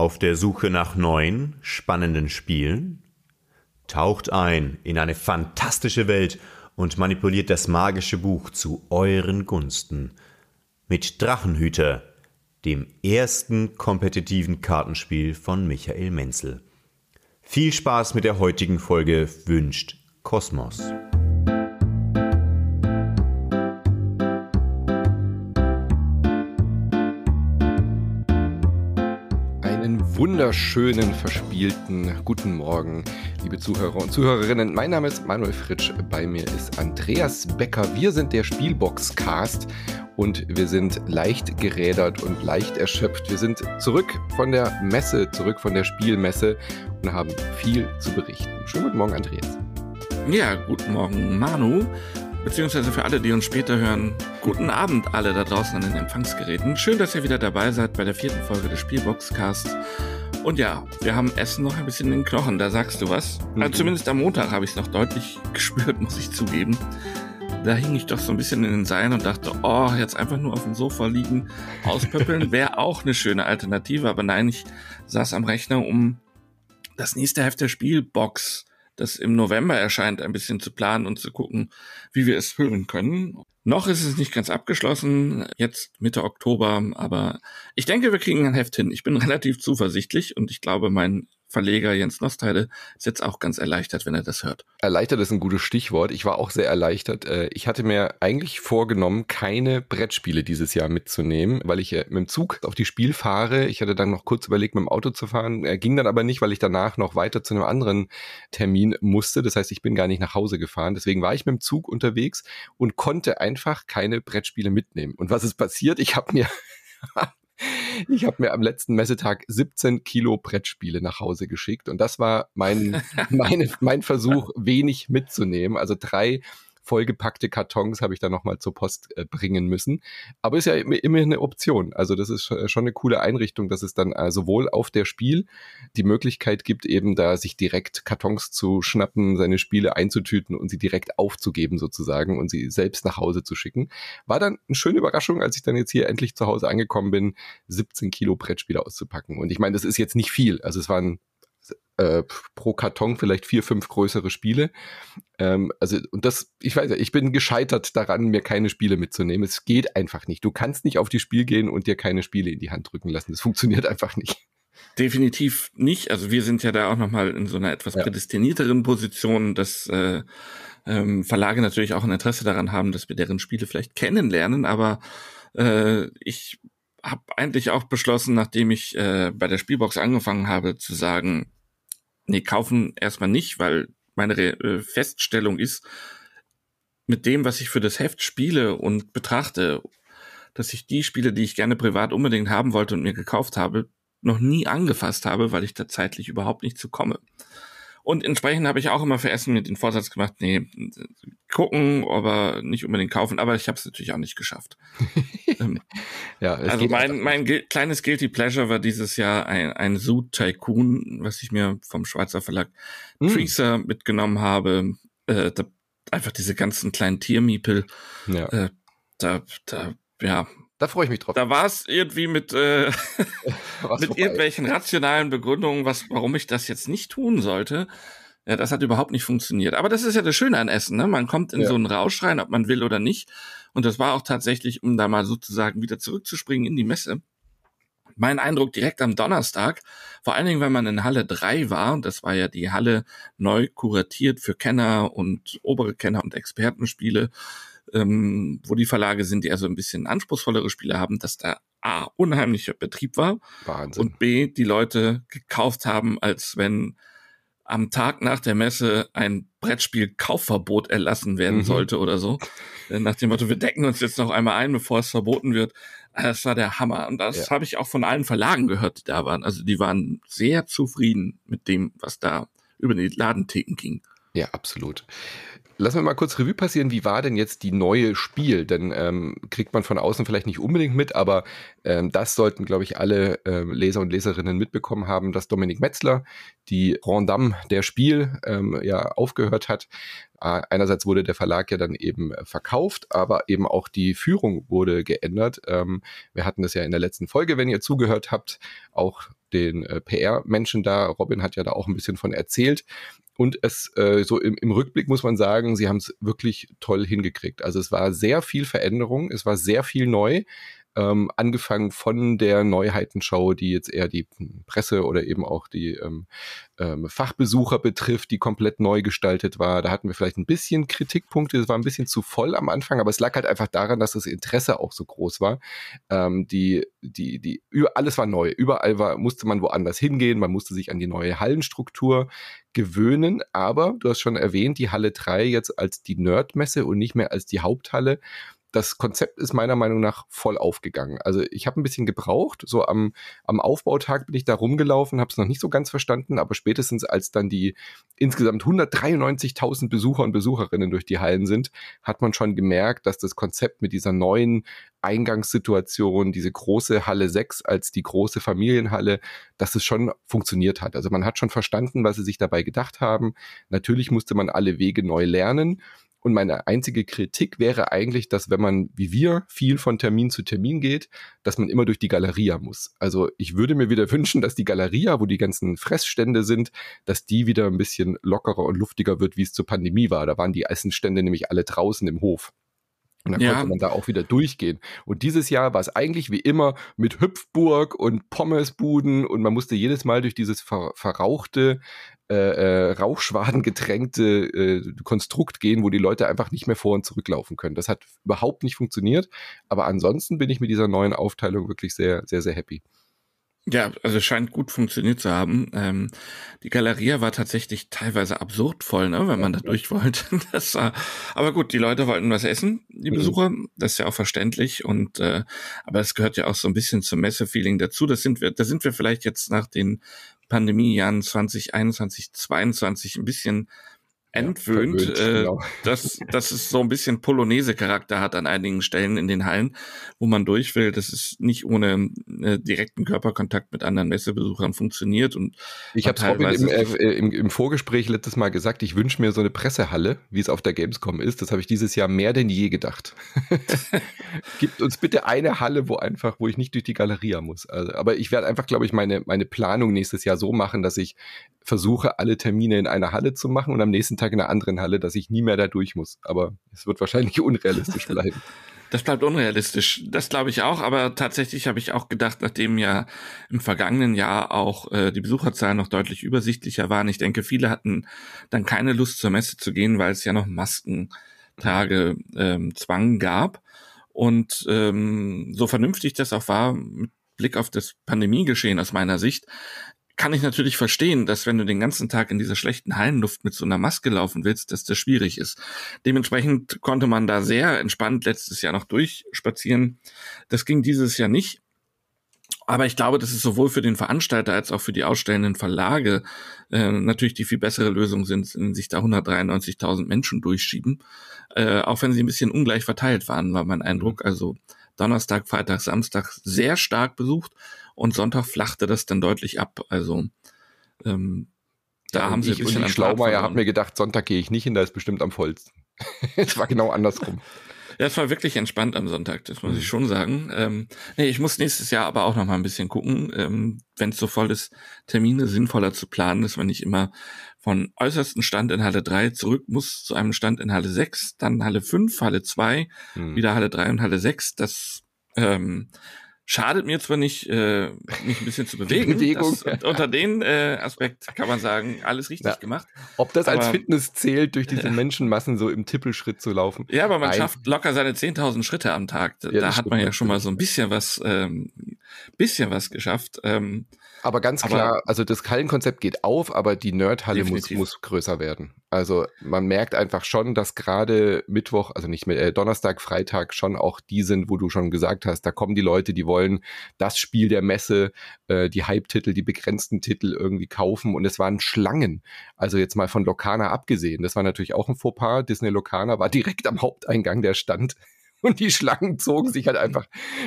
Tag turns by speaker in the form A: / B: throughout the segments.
A: Auf der Suche nach neuen, spannenden Spielen? Taucht ein in eine fantastische Welt und manipuliert das magische Buch zu euren Gunsten. Mit Drachenhüter, dem ersten kompetitiven Kartenspiel von Michael Menzel. Viel Spaß mit der heutigen Folge wünscht Kosmos.
B: Wunderschönen, verspielten guten Morgen, liebe Zuhörer und Zuhörerinnen. Mein Name ist Manuel Fritsch, bei mir ist Andreas Becker. Wir sind der Spielbox-Cast und wir sind leicht gerädert und leicht erschöpft. Wir sind zurück von der Messe, zurück von der Spielmesse und haben viel zu berichten. Schönen guten Morgen, Andreas.
C: Ja, guten Morgen, Manu beziehungsweise für alle, die uns später hören, guten Abend alle da draußen an den Empfangsgeräten. Schön, dass ihr wieder dabei seid bei der vierten Folge des Spielboxcasts. Und ja, wir haben Essen noch ein bisschen in den Knochen, da sagst du was. Mhm. Also zumindest am Montag habe ich es noch deutlich gespürt, muss ich zugeben. Da hing ich doch so ein bisschen in den Seilen und dachte, oh, jetzt einfach nur auf dem Sofa liegen, auspöppeln, wäre auch eine schöne Alternative. Aber nein, ich saß am Rechner, um das nächste Heft der Spielbox das im November erscheint, ein bisschen zu planen und zu gucken, wie wir es füllen können. Noch ist es nicht ganz abgeschlossen, jetzt Mitte Oktober, aber ich denke, wir kriegen ein Heft hin. Ich bin relativ zuversichtlich und ich glaube, mein Verleger Jens Nostheide ist jetzt auch ganz erleichtert, wenn er das hört.
B: Erleichtert ist ein gutes Stichwort. Ich war auch sehr erleichtert. Äh, ich hatte mir eigentlich vorgenommen, keine Brettspiele dieses Jahr mitzunehmen, weil ich äh, mit dem Zug auf die Spiel fahre. Ich hatte dann noch kurz überlegt, mit dem Auto zu fahren. Er ging dann aber nicht, weil ich danach noch weiter zu einem anderen Termin musste. Das heißt, ich bin gar nicht nach Hause gefahren. Deswegen war ich mit dem Zug unterwegs und konnte einfach keine Brettspiele mitnehmen. Und was ist passiert? Ich habe mir ich habe mir am letzten Messetag 17 Kilo Brettspiele nach Hause geschickt und das war mein, meine, mein Versuch, wenig mitzunehmen. Also drei vollgepackte Kartons habe ich dann nochmal zur Post äh, bringen müssen. Aber ist ja immerhin eine Option. Also das ist schon eine coole Einrichtung, dass es dann äh, sowohl auf der Spiel die Möglichkeit gibt, eben da sich direkt Kartons zu schnappen, seine Spiele einzutüten und sie direkt aufzugeben sozusagen und sie selbst nach Hause zu schicken. War dann eine schöne Überraschung, als ich dann jetzt hier endlich zu Hause angekommen bin, 17 Kilo Brettspiele auszupacken. Und ich meine, das ist jetzt nicht viel. Also es waren äh, pro Karton vielleicht vier, fünf größere Spiele. Ähm, also, und das, ich weiß ja, ich bin gescheitert daran, mir keine Spiele mitzunehmen. Es geht einfach nicht. Du kannst nicht auf die Spiel gehen und dir keine Spiele in die Hand drücken lassen. Das funktioniert einfach nicht.
C: Definitiv nicht. Also wir sind ja da auch nochmal in so einer etwas ja. prädestinierteren Position, dass äh, ähm, Verlage natürlich auch ein Interesse daran haben, dass wir deren Spiele vielleicht kennenlernen, aber äh, ich habe eigentlich auch beschlossen, nachdem ich äh, bei der Spielbox angefangen habe, zu sagen, nee, kaufen erstmal nicht, weil meine äh, Feststellung ist, mit dem, was ich für das Heft spiele und betrachte, dass ich die Spiele, die ich gerne privat unbedingt haben wollte und mir gekauft habe, noch nie angefasst habe, weil ich da zeitlich überhaupt nicht zu komme. Und entsprechend habe ich auch immer für Essen mit den Vorsatz gemacht, nee, gucken, aber nicht unbedingt kaufen. Aber ich habe es natürlich auch nicht geschafft. ähm, ja, also mein, mein kleines Guilty Pleasure war dieses Jahr ein, ein Zoo Tycoon, was ich mir vom Schweizer Verlag mm. Treaser mitgenommen habe. Äh, da, einfach diese ganzen kleinen Tiermiepel. Ja. Äh, da, da, ja,
B: da freue ich mich drauf.
C: Da war es irgendwie mit, äh, mit irgendwelchen rationalen Begründungen, was, warum ich das jetzt nicht tun sollte. Ja, das hat überhaupt nicht funktioniert. Aber das ist ja das Schöne an Essen, ne? Man kommt in ja. so einen Rausch rein, ob man will oder nicht. Und das war auch tatsächlich, um da mal sozusagen wieder zurückzuspringen in die Messe. Mein Eindruck direkt am Donnerstag, vor allen Dingen, wenn man in Halle 3 war, und das war ja die Halle neu kuratiert für Kenner und obere Kenner und Expertenspiele, ähm, wo die Verlage sind, die also ein bisschen anspruchsvollere Spiele haben, dass da A, unheimlicher Betrieb war Wahnsinn. und B, die Leute gekauft haben, als wenn am Tag nach der Messe ein Brettspiel-Kaufverbot erlassen werden mhm. sollte oder so. Äh, nach dem Motto, wir decken uns jetzt noch einmal ein, bevor es verboten wird. Das war der Hammer. Und das ja. habe ich auch von allen Verlagen gehört, die da waren. Also die waren sehr zufrieden mit dem, was da über die Ladentheken ging.
B: Ja, absolut. Lassen wir mal kurz Revue passieren. Wie war denn jetzt die neue Spiel? Denn ähm, kriegt man von außen vielleicht nicht unbedingt mit, aber ähm, das sollten, glaube ich, alle ähm, Leser und Leserinnen mitbekommen haben, dass Dominik Metzler die Rondam der Spiel ähm, ja aufgehört hat. Äh, einerseits wurde der Verlag ja dann eben verkauft, aber eben auch die Führung wurde geändert. Ähm, wir hatten das ja in der letzten Folge, wenn ihr zugehört habt, auch den äh, PR-Menschen da. Robin hat ja da auch ein bisschen von erzählt. Und es äh, so im, im Rückblick muss man sagen, sie haben es wirklich toll hingekriegt. Also es war sehr viel Veränderung, es war sehr viel neu ähm, angefangen von der Neuheitenshow, die jetzt eher die Presse oder eben auch die ähm, ähm, Fachbesucher betrifft, die komplett neu gestaltet war. Da hatten wir vielleicht ein bisschen Kritikpunkte, es war ein bisschen zu voll am Anfang, aber es lag halt einfach daran, dass das Interesse auch so groß war. Ähm, die, die, die, alles war neu. Überall war, musste man woanders hingehen, man musste sich an die neue Hallenstruktur gewöhnen, aber du hast schon erwähnt, die Halle 3 jetzt als die Nerdmesse und nicht mehr als die Haupthalle das Konzept ist meiner Meinung nach voll aufgegangen. Also ich habe ein bisschen gebraucht. So am, am Aufbautag bin ich da rumgelaufen, habe es noch nicht so ganz verstanden, aber spätestens als dann die insgesamt 193.000 Besucher und Besucherinnen durch die Hallen sind, hat man schon gemerkt, dass das Konzept mit dieser neuen Eingangssituation, diese große Halle 6 als die große Familienhalle, dass es schon funktioniert hat. Also man hat schon verstanden, was sie sich dabei gedacht haben. Natürlich musste man alle Wege neu lernen. Und meine einzige Kritik wäre eigentlich, dass wenn man, wie wir, viel von Termin zu Termin geht, dass man immer durch die Galeria muss. Also ich würde mir wieder wünschen, dass die Galeria, wo die ganzen Fressstände sind, dass die wieder ein bisschen lockerer und luftiger wird, wie es zur Pandemie war. Da waren die Essenstände nämlich alle draußen im Hof. Und dann ja. konnte man da auch wieder durchgehen. Und dieses Jahr war es eigentlich wie immer mit Hüpfburg und Pommesbuden und man musste jedes Mal durch dieses ver verrauchte, äh, äh, rauchschwadengetränkte äh, Konstrukt gehen, wo die Leute einfach nicht mehr vor und zurücklaufen können. Das hat überhaupt nicht funktioniert. Aber ansonsten bin ich mit dieser neuen Aufteilung wirklich sehr, sehr, sehr happy.
C: Ja, also es scheint gut funktioniert zu haben. Ähm, die Galeria war tatsächlich teilweise absurd voll, ne, wenn man da durch wollte. Das war, aber gut, die Leute wollten was essen, die mhm. Besucher. Das ist ja auch verständlich. Und äh, aber es gehört ja auch so ein bisschen zum Messe-Feeling dazu. Das sind wir, da sind wir vielleicht jetzt nach den Pandemiejahren 2021, 2022 ein bisschen entwöhnt, ja, äh, genau. dass, dass es so ein bisschen Polonaise-Charakter hat an einigen Stellen in den Hallen, wo man durch will. Das ist nicht ohne äh, direkten Körperkontakt mit anderen Messebesuchern funktioniert. Und
B: ich habe Robin im, äh, im, im, Vorgespräch letztes Mal gesagt, ich wünsche mir so eine Pressehalle, wie es auf der Gamescom ist. Das habe ich dieses Jahr mehr denn je gedacht. Gibt uns bitte eine Halle, wo einfach, wo ich nicht durch die Galeria muss. Also, aber ich werde einfach, glaube ich, meine, meine Planung nächstes Jahr so machen, dass ich versuche, alle Termine in einer Halle zu machen und am nächsten Tag in einer anderen Halle, dass ich nie mehr da durch muss. Aber es wird wahrscheinlich unrealistisch bleiben.
C: Das bleibt unrealistisch. Das glaube ich auch. Aber tatsächlich habe ich auch gedacht, nachdem ja im vergangenen Jahr auch äh, die Besucherzahlen noch deutlich übersichtlicher waren. Ich denke, viele hatten dann keine Lust zur Messe zu gehen, weil es ja noch Maskentage ähm, Zwang gab. Und ähm, so vernünftig das auch war, mit Blick auf das Pandemiegeschehen aus meiner Sicht, kann ich natürlich verstehen, dass wenn du den ganzen Tag in dieser schlechten Hallenluft mit so einer Maske laufen willst, dass das schwierig ist. Dementsprechend konnte man da sehr entspannt letztes Jahr noch durchspazieren. Das ging dieses Jahr nicht. Aber ich glaube, dass es sowohl für den Veranstalter als auch für die ausstellenden Verlage äh, natürlich die viel bessere Lösung sind, wenn sich da 193.000 Menschen durchschieben. Äh, auch wenn sie ein bisschen ungleich verteilt waren, war mein Eindruck. Also Donnerstag, Freitag, Samstag sehr stark besucht und Sonntag flachte das dann deutlich ab. Also ähm,
B: da ja, haben sie ich, ein bisschen und ich Schlaumeier habe mir gedacht, Sonntag gehe ich nicht hin, da ist bestimmt am vollsten. es war genau andersrum.
C: Ja, es war wirklich entspannt am Sonntag, das muss mhm. ich schon sagen. Ähm, nee, ich muss nächstes Jahr aber auch noch mal ein bisschen gucken, ähm, wenn es so voll ist, Termine sinnvoller zu planen, dass man nicht immer von äußersten Stand in Halle 3 zurück muss zu einem Stand in Halle 6, dann Halle 5, Halle 2, mhm. wieder Halle 3 und Halle 6. Das ähm, schadet mir zwar nicht, äh, mich ein bisschen zu bewegen. Bewegung. Das, unter den äh, Aspekt kann man sagen, alles richtig ja. gemacht.
B: Ob das aber, als Fitness zählt, durch diese Menschenmassen so im Tippelschritt zu laufen?
C: Ja, aber man Nein. schafft locker seine 10.000 Schritte am Tag. Da, ja, da hat man ja schon mal so ein bisschen was, ähm, bisschen was geschafft. Ähm,
B: aber ganz klar, aber, also das Hallenkonzept geht auf, aber die Nerdhalle muss, muss größer werden. Also man merkt einfach schon, dass gerade Mittwoch, also nicht mehr, äh, Donnerstag, Freitag schon auch die sind, wo du schon gesagt hast, da kommen die Leute, die wollen das Spiel der Messe, äh, die Hype-Titel, die begrenzten Titel irgendwie kaufen und es waren Schlangen. Also jetzt mal von Lokana abgesehen, das war natürlich auch ein Fauxpas. Disney Lokana war direkt am Haupteingang der Stand Und die Schlangen zogen sich halt einfach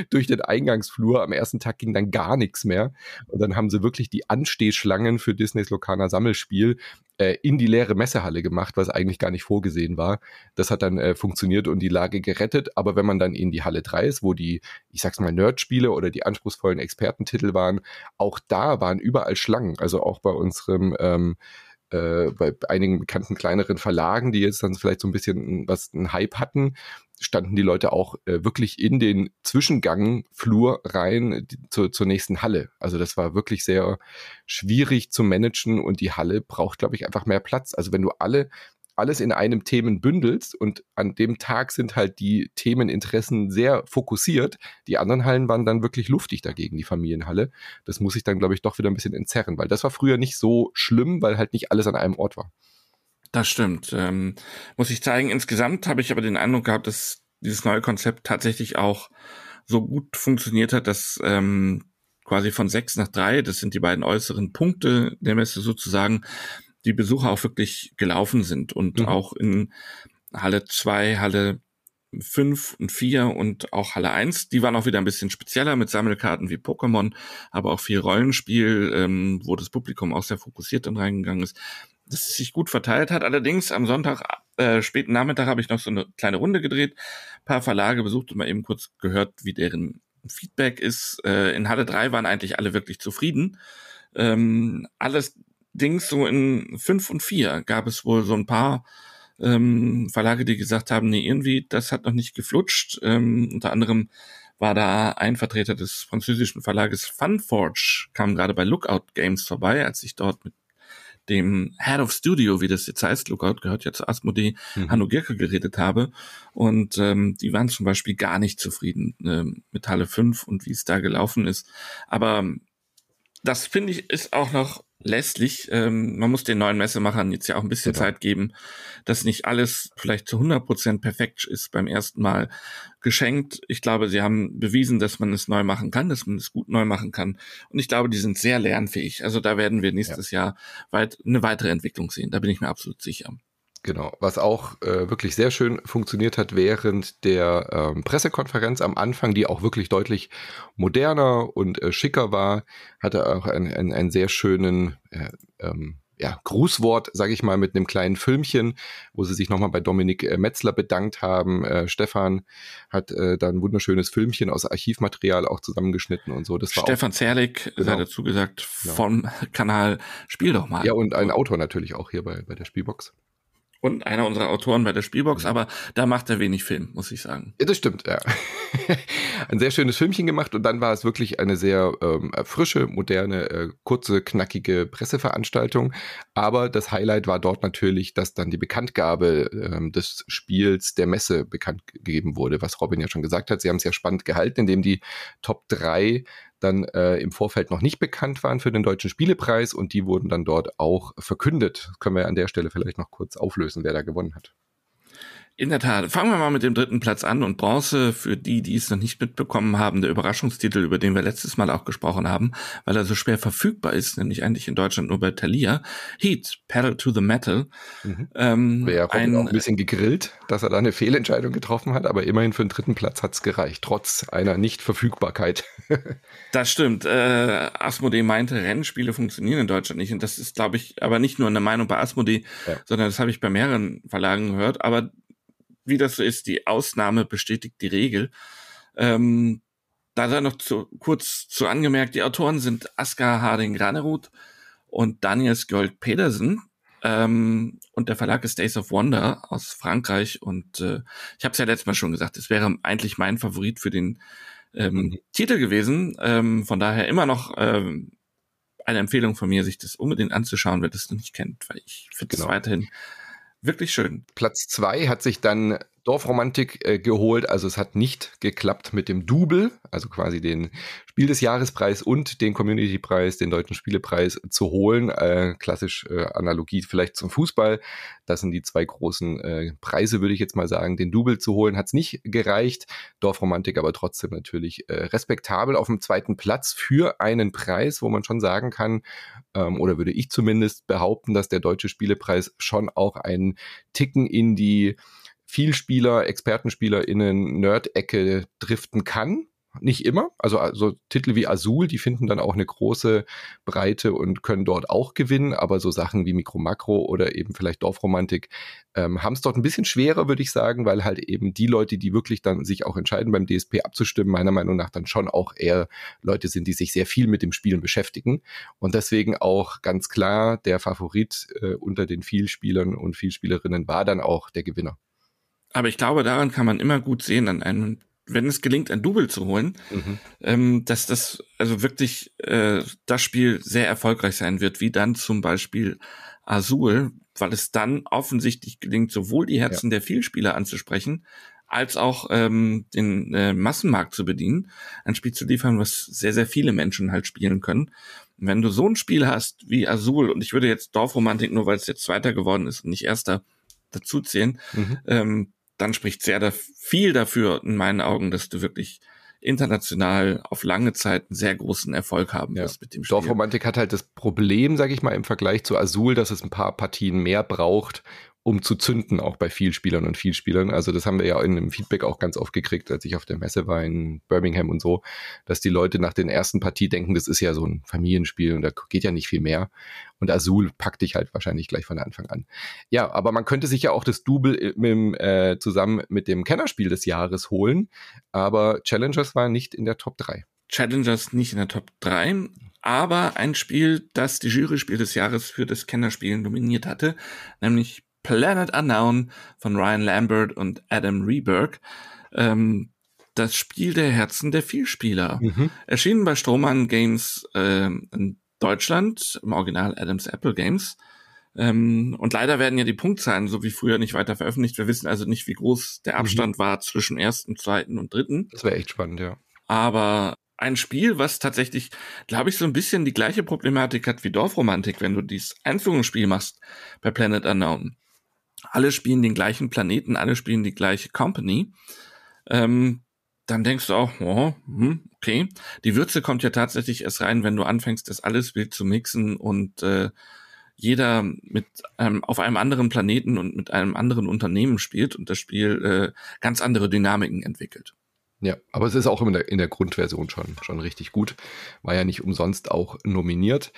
B: durch den Eingangsflur. Am ersten Tag ging dann gar nichts mehr. Und dann haben sie wirklich die Anstehschlangen für Disneys Lokana Sammelspiel äh, in die leere Messehalle gemacht, was eigentlich gar nicht vorgesehen war. Das hat dann äh, funktioniert und die Lage gerettet. Aber wenn man dann in die Halle 3 ist, wo die, ich sag's mal, Nerdspiele oder die anspruchsvollen Expertentitel waren, auch da waren überall Schlangen. Also auch bei unserem ähm, äh, bei einigen bekannten kleineren Verlagen, die jetzt dann vielleicht so ein bisschen was einen Hype hatten, standen die Leute auch äh, wirklich in den Zwischengang Flur rein die, zur, zur nächsten Halle. Also das war wirklich sehr schwierig zu managen und die Halle braucht, glaube ich, einfach mehr Platz. Also wenn du alle alles in einem Themen bündelst und an dem Tag sind halt die Themeninteressen sehr fokussiert. Die anderen Hallen waren dann wirklich luftig dagegen, die Familienhalle. Das muss ich dann, glaube ich, doch wieder ein bisschen entzerren, weil das war früher nicht so schlimm, weil halt nicht alles an einem Ort war.
C: Das stimmt. Ähm, muss ich zeigen. Insgesamt habe ich aber den Eindruck gehabt, dass dieses neue Konzept tatsächlich auch so gut funktioniert hat, dass ähm, quasi von sechs nach drei, das sind die beiden äußeren Punkte der Messe sozusagen, die Besucher auch wirklich gelaufen sind und mhm. auch in Halle 2, Halle 5 und 4 und auch Halle 1, die waren auch wieder ein bisschen spezieller mit Sammelkarten wie Pokémon, aber auch viel Rollenspiel, ähm, wo das Publikum auch sehr fokussiert dann reingegangen ist, dass es sich gut verteilt hat. Allerdings am Sonntag, äh, späten Nachmittag habe ich noch so eine kleine Runde gedreht, paar Verlage besucht und mal eben kurz gehört, wie deren Feedback ist. Äh, in Halle 3 waren eigentlich alle wirklich zufrieden. Ähm, alles Dings so in fünf und vier gab es wohl so ein paar ähm, Verlage, die gesagt haben, nee, irgendwie, das hat noch nicht geflutscht. Ähm, unter anderem war da ein Vertreter des französischen Verlages Funforge, kam gerade bei Lookout Games vorbei, als ich dort mit dem Head of Studio, wie das jetzt heißt, Lookout gehört ja zu Asmodee, mhm. Hanno Gierke geredet habe. Und ähm, die waren zum Beispiel gar nicht zufrieden äh, mit Halle 5 und wie es da gelaufen ist. Aber das finde ich ist auch noch lässlich. Ähm, man muss den neuen Messemachern jetzt ja auch ein bisschen genau. Zeit geben, dass nicht alles vielleicht zu 100 Prozent perfekt ist beim ersten Mal geschenkt. Ich glaube, sie haben bewiesen, dass man es neu machen kann, dass man es gut neu machen kann. Und ich glaube, die sind sehr lernfähig. Also da werden wir nächstes ja. Jahr weit eine weitere Entwicklung sehen. Da bin ich mir absolut sicher.
B: Genau, was auch äh, wirklich sehr schön funktioniert hat während der ähm, Pressekonferenz am Anfang, die auch wirklich deutlich moderner und äh, schicker war, hatte auch einen, einen, einen sehr schönen äh, ähm, ja, Grußwort, sage ich mal, mit einem kleinen Filmchen, wo sie sich nochmal bei Dominik äh, Metzler bedankt haben. Äh, Stefan hat äh, da ein wunderschönes Filmchen aus Archivmaterial auch zusammengeschnitten und so. Das
C: war Stefan auch, Zerlik, genau. sei dazu gesagt, genau. vom Kanal Spiel doch mal.
B: Ja, und ein Autor natürlich auch hier bei, bei der Spielbox
C: und einer unserer Autoren bei der Spielbox, aber da macht er wenig Film, muss ich sagen.
B: Ja, das stimmt, ja. Ein sehr schönes Filmchen gemacht und dann war es wirklich eine sehr ähm, frische, moderne, äh, kurze, knackige Presseveranstaltung. Aber das Highlight war dort natürlich, dass dann die Bekanntgabe ähm, des Spiels der Messe bekannt gegeben wurde, was Robin ja schon gesagt hat. Sie haben es ja spannend gehalten, indem die Top 3 dann äh, im Vorfeld noch nicht bekannt waren für den Deutschen Spielepreis und die wurden dann dort auch verkündet. Das können wir an der Stelle vielleicht noch kurz auflösen, wer da gewonnen hat.
C: In der Tat. Fangen wir mal mit dem dritten Platz an und Bronze für die, die es noch nicht mitbekommen haben, der Überraschungstitel, über den wir letztes Mal auch gesprochen haben, weil er so schwer verfügbar ist, nämlich eigentlich in Deutschland nur bei Thalia. Heat, Pedal to the Metal.
B: Mhm. Ähm, Wäre ein, auch ein bisschen gegrillt, dass er da eine Fehlentscheidung getroffen hat, aber immerhin für den dritten Platz hat's gereicht, trotz einer Nichtverfügbarkeit.
C: das stimmt. Äh, Asmodee meinte, Rennspiele funktionieren in Deutschland nicht und das ist, glaube ich, aber nicht nur eine Meinung bei Asmodee, ja. sondern das habe ich bei mehreren Verlagen gehört, aber wie das so ist, die Ausnahme bestätigt die Regel. Ähm, da sei noch zu, kurz zu angemerkt, die Autoren sind Askar Harding Granerud und Daniel Skjold Pedersen. Ähm, und der Verlag ist Days of Wonder aus Frankreich. Und äh, ich habe es ja letztes Mal schon gesagt, es wäre eigentlich mein Favorit für den ähm, mhm. Titel gewesen. Ähm, von daher immer noch ähm, eine Empfehlung von mir, sich das unbedingt anzuschauen, wer das noch nicht kennt, weil ich finde es genau. weiterhin wirklich schön.
B: Platz zwei hat sich dann Dorfromantik äh, geholt. Also es hat nicht geklappt mit dem Double, also quasi den Spiel des Jahrespreis und den Community-Preis, den Deutschen Spielepreis zu holen. Äh, klassisch äh, Analogie vielleicht zum Fußball. Das sind die zwei großen äh, Preise, würde ich jetzt mal sagen. Den Double zu holen hat es nicht gereicht. Dorfromantik aber trotzdem natürlich äh, respektabel auf dem zweiten Platz für einen Preis, wo man schon sagen kann, ähm, oder würde ich zumindest behaupten, dass der Deutsche Spielepreis schon auch einen Ticken in die Vielspieler, ExpertenspielerInnen, Nerd-Ecke driften kann nicht immer. Also, also Titel wie Azul, die finden dann auch eine große Breite und können dort auch gewinnen. Aber so Sachen wie Mikro Makro oder eben vielleicht Dorfromantik ähm, haben es dort ein bisschen schwerer, würde ich sagen, weil halt eben die Leute, die wirklich dann sich auch entscheiden, beim DSP abzustimmen, meiner Meinung nach dann schon auch eher Leute sind, die sich sehr viel mit dem Spielen beschäftigen. Und deswegen auch ganz klar der Favorit äh, unter den Vielspielern und Vielspielerinnen war dann auch der Gewinner.
C: Aber ich glaube, daran kann man immer gut sehen, an einem wenn es gelingt, ein Double zu holen, mhm. ähm, dass das also wirklich äh, das Spiel sehr erfolgreich sein wird, wie dann zum Beispiel Azul, weil es dann offensichtlich gelingt, sowohl die Herzen ja. der Vielspieler anzusprechen, als auch ähm, den äh, Massenmarkt zu bedienen, ein Spiel zu liefern, was sehr, sehr viele Menschen halt spielen können. Und wenn du so ein Spiel hast wie Azul, und ich würde jetzt Dorfromantik, nur weil es jetzt Zweiter geworden ist und nicht Erster, dazu zählen, mhm. ähm, dann spricht sehr da viel dafür in meinen Augen, dass du wirklich international auf lange Zeit einen sehr großen Erfolg haben wirst
B: mit dem Spiel. Dorfromantik hat halt das Problem, sage ich mal, im Vergleich zu Azul, dass es ein paar Partien mehr braucht, um zu zünden, auch bei Vielspielern und Vielspielern. Also das haben wir ja in dem Feedback auch ganz oft gekriegt, als ich auf der Messe war in Birmingham und so, dass die Leute nach den ersten Partie denken, das ist ja so ein Familienspiel und da geht ja nicht viel mehr. Und Azul packt dich halt wahrscheinlich gleich von Anfang an. Ja, aber man könnte sich ja auch das Double mit, äh, zusammen mit dem Kennerspiel des Jahres holen, aber Challengers war nicht in der Top 3.
C: Challengers nicht in der Top 3, aber ein Spiel, das die Jury-Spiel des Jahres für das Kennerspiel nominiert hatte, nämlich Planet Unknown von Ryan Lambert und Adam Reberg. Ähm, das Spiel der Herzen der Vielspieler. Mhm. Erschienen bei Strohmann Games äh, in Deutschland, im Original Adams Apple Games. Ähm, und leider werden ja die Punktzahlen so wie früher nicht weiter veröffentlicht. Wir wissen also nicht, wie groß der mhm. Abstand mhm. war zwischen ersten, zweiten und dritten.
B: Das wäre echt spannend, ja.
C: Aber ein Spiel, was tatsächlich, glaube ich, so ein bisschen die gleiche Problematik hat wie Dorfromantik, wenn du dieses Einführungsspiel machst bei Planet Unknown alle spielen den gleichen Planeten, alle spielen die gleiche Company, ähm, dann denkst du auch, oh, hm, okay. Die Würze kommt ja tatsächlich erst rein, wenn du anfängst, das alles wild zu mixen und äh, jeder mit einem, auf einem anderen Planeten und mit einem anderen Unternehmen spielt und das Spiel äh, ganz andere Dynamiken entwickelt.
B: Ja, aber es ist auch in der, in der Grundversion schon, schon richtig gut. War ja nicht umsonst auch nominiert.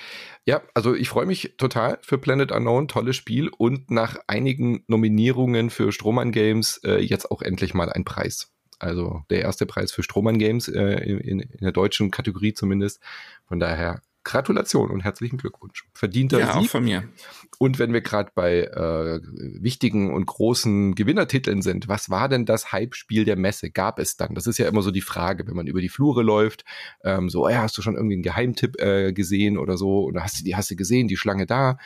B: Ja, also ich freue mich total für Planet Unknown, tolles Spiel und nach einigen Nominierungen für Strohmann Games äh, jetzt auch endlich mal ein Preis. Also der erste Preis für Strohmann Games äh, in, in der deutschen Kategorie zumindest. Von daher Gratulation und herzlichen Glückwunsch. Verdienter
C: ja, Sieg. auch von mir.
B: Und wenn wir gerade bei äh, wichtigen und großen Gewinnertiteln sind, was war denn das Hype-Spiel der Messe? Gab es dann? Das ist ja immer so die Frage, wenn man über die Flure läuft. Ähm, so, ja, hast du schon irgendwie einen Geheimtipp äh, gesehen oder so? Oder hast du die hast du gesehen, die Schlange da?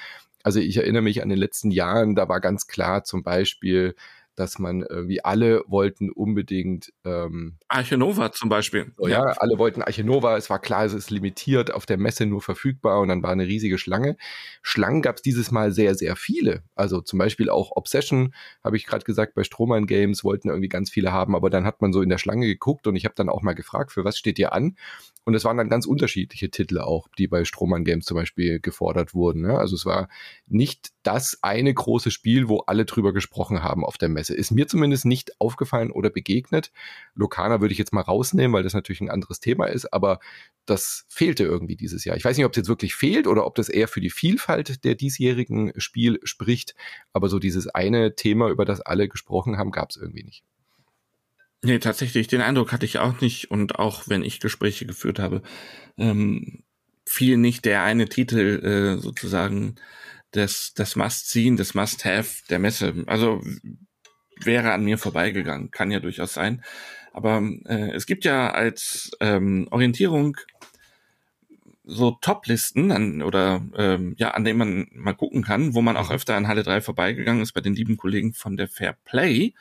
B: Also ich erinnere mich an den letzten Jahren, da war ganz klar zum Beispiel dass man irgendwie alle wollten unbedingt
C: ähm, Archinova zum Beispiel.
B: So, ja. ja, alle wollten Archinova. Es war klar, es ist limitiert, auf der Messe nur verfügbar und dann war eine riesige Schlange. Schlangen gab es dieses Mal sehr, sehr viele. Also zum Beispiel auch Obsession, habe ich gerade gesagt, bei Strohmann Games wollten irgendwie ganz viele haben, aber dann hat man so in der Schlange geguckt und ich habe dann auch mal gefragt, für was steht ihr an? Und es waren dann ganz unterschiedliche Titel auch, die bei Strohmann Games zum Beispiel gefordert wurden. Ne? Also es war nicht das eine große Spiel, wo alle drüber gesprochen haben auf der Messe. Ist mir zumindest nicht aufgefallen oder begegnet. Lokana würde ich jetzt mal rausnehmen, weil das natürlich ein anderes Thema ist, aber das fehlte irgendwie dieses Jahr. Ich weiß nicht, ob es jetzt wirklich fehlt oder ob das eher für die Vielfalt der diesjährigen Spiel spricht, aber so dieses eine Thema, über das alle gesprochen haben, gab es irgendwie nicht.
C: Nee, tatsächlich, den Eindruck hatte ich auch nicht. Und auch wenn ich Gespräche geführt habe, ähm, fiel nicht der eine Titel äh, sozusagen das, das Must-Seen, das Must-Have der Messe. Also wäre an mir vorbeigegangen, kann ja durchaus sein. Aber äh, es gibt ja als ähm, Orientierung so Top-Listen an, oder ähm, ja, an denen man mal gucken kann, wo man auch öfter an Halle 3 vorbeigegangen ist bei den lieben Kollegen von der Fair Play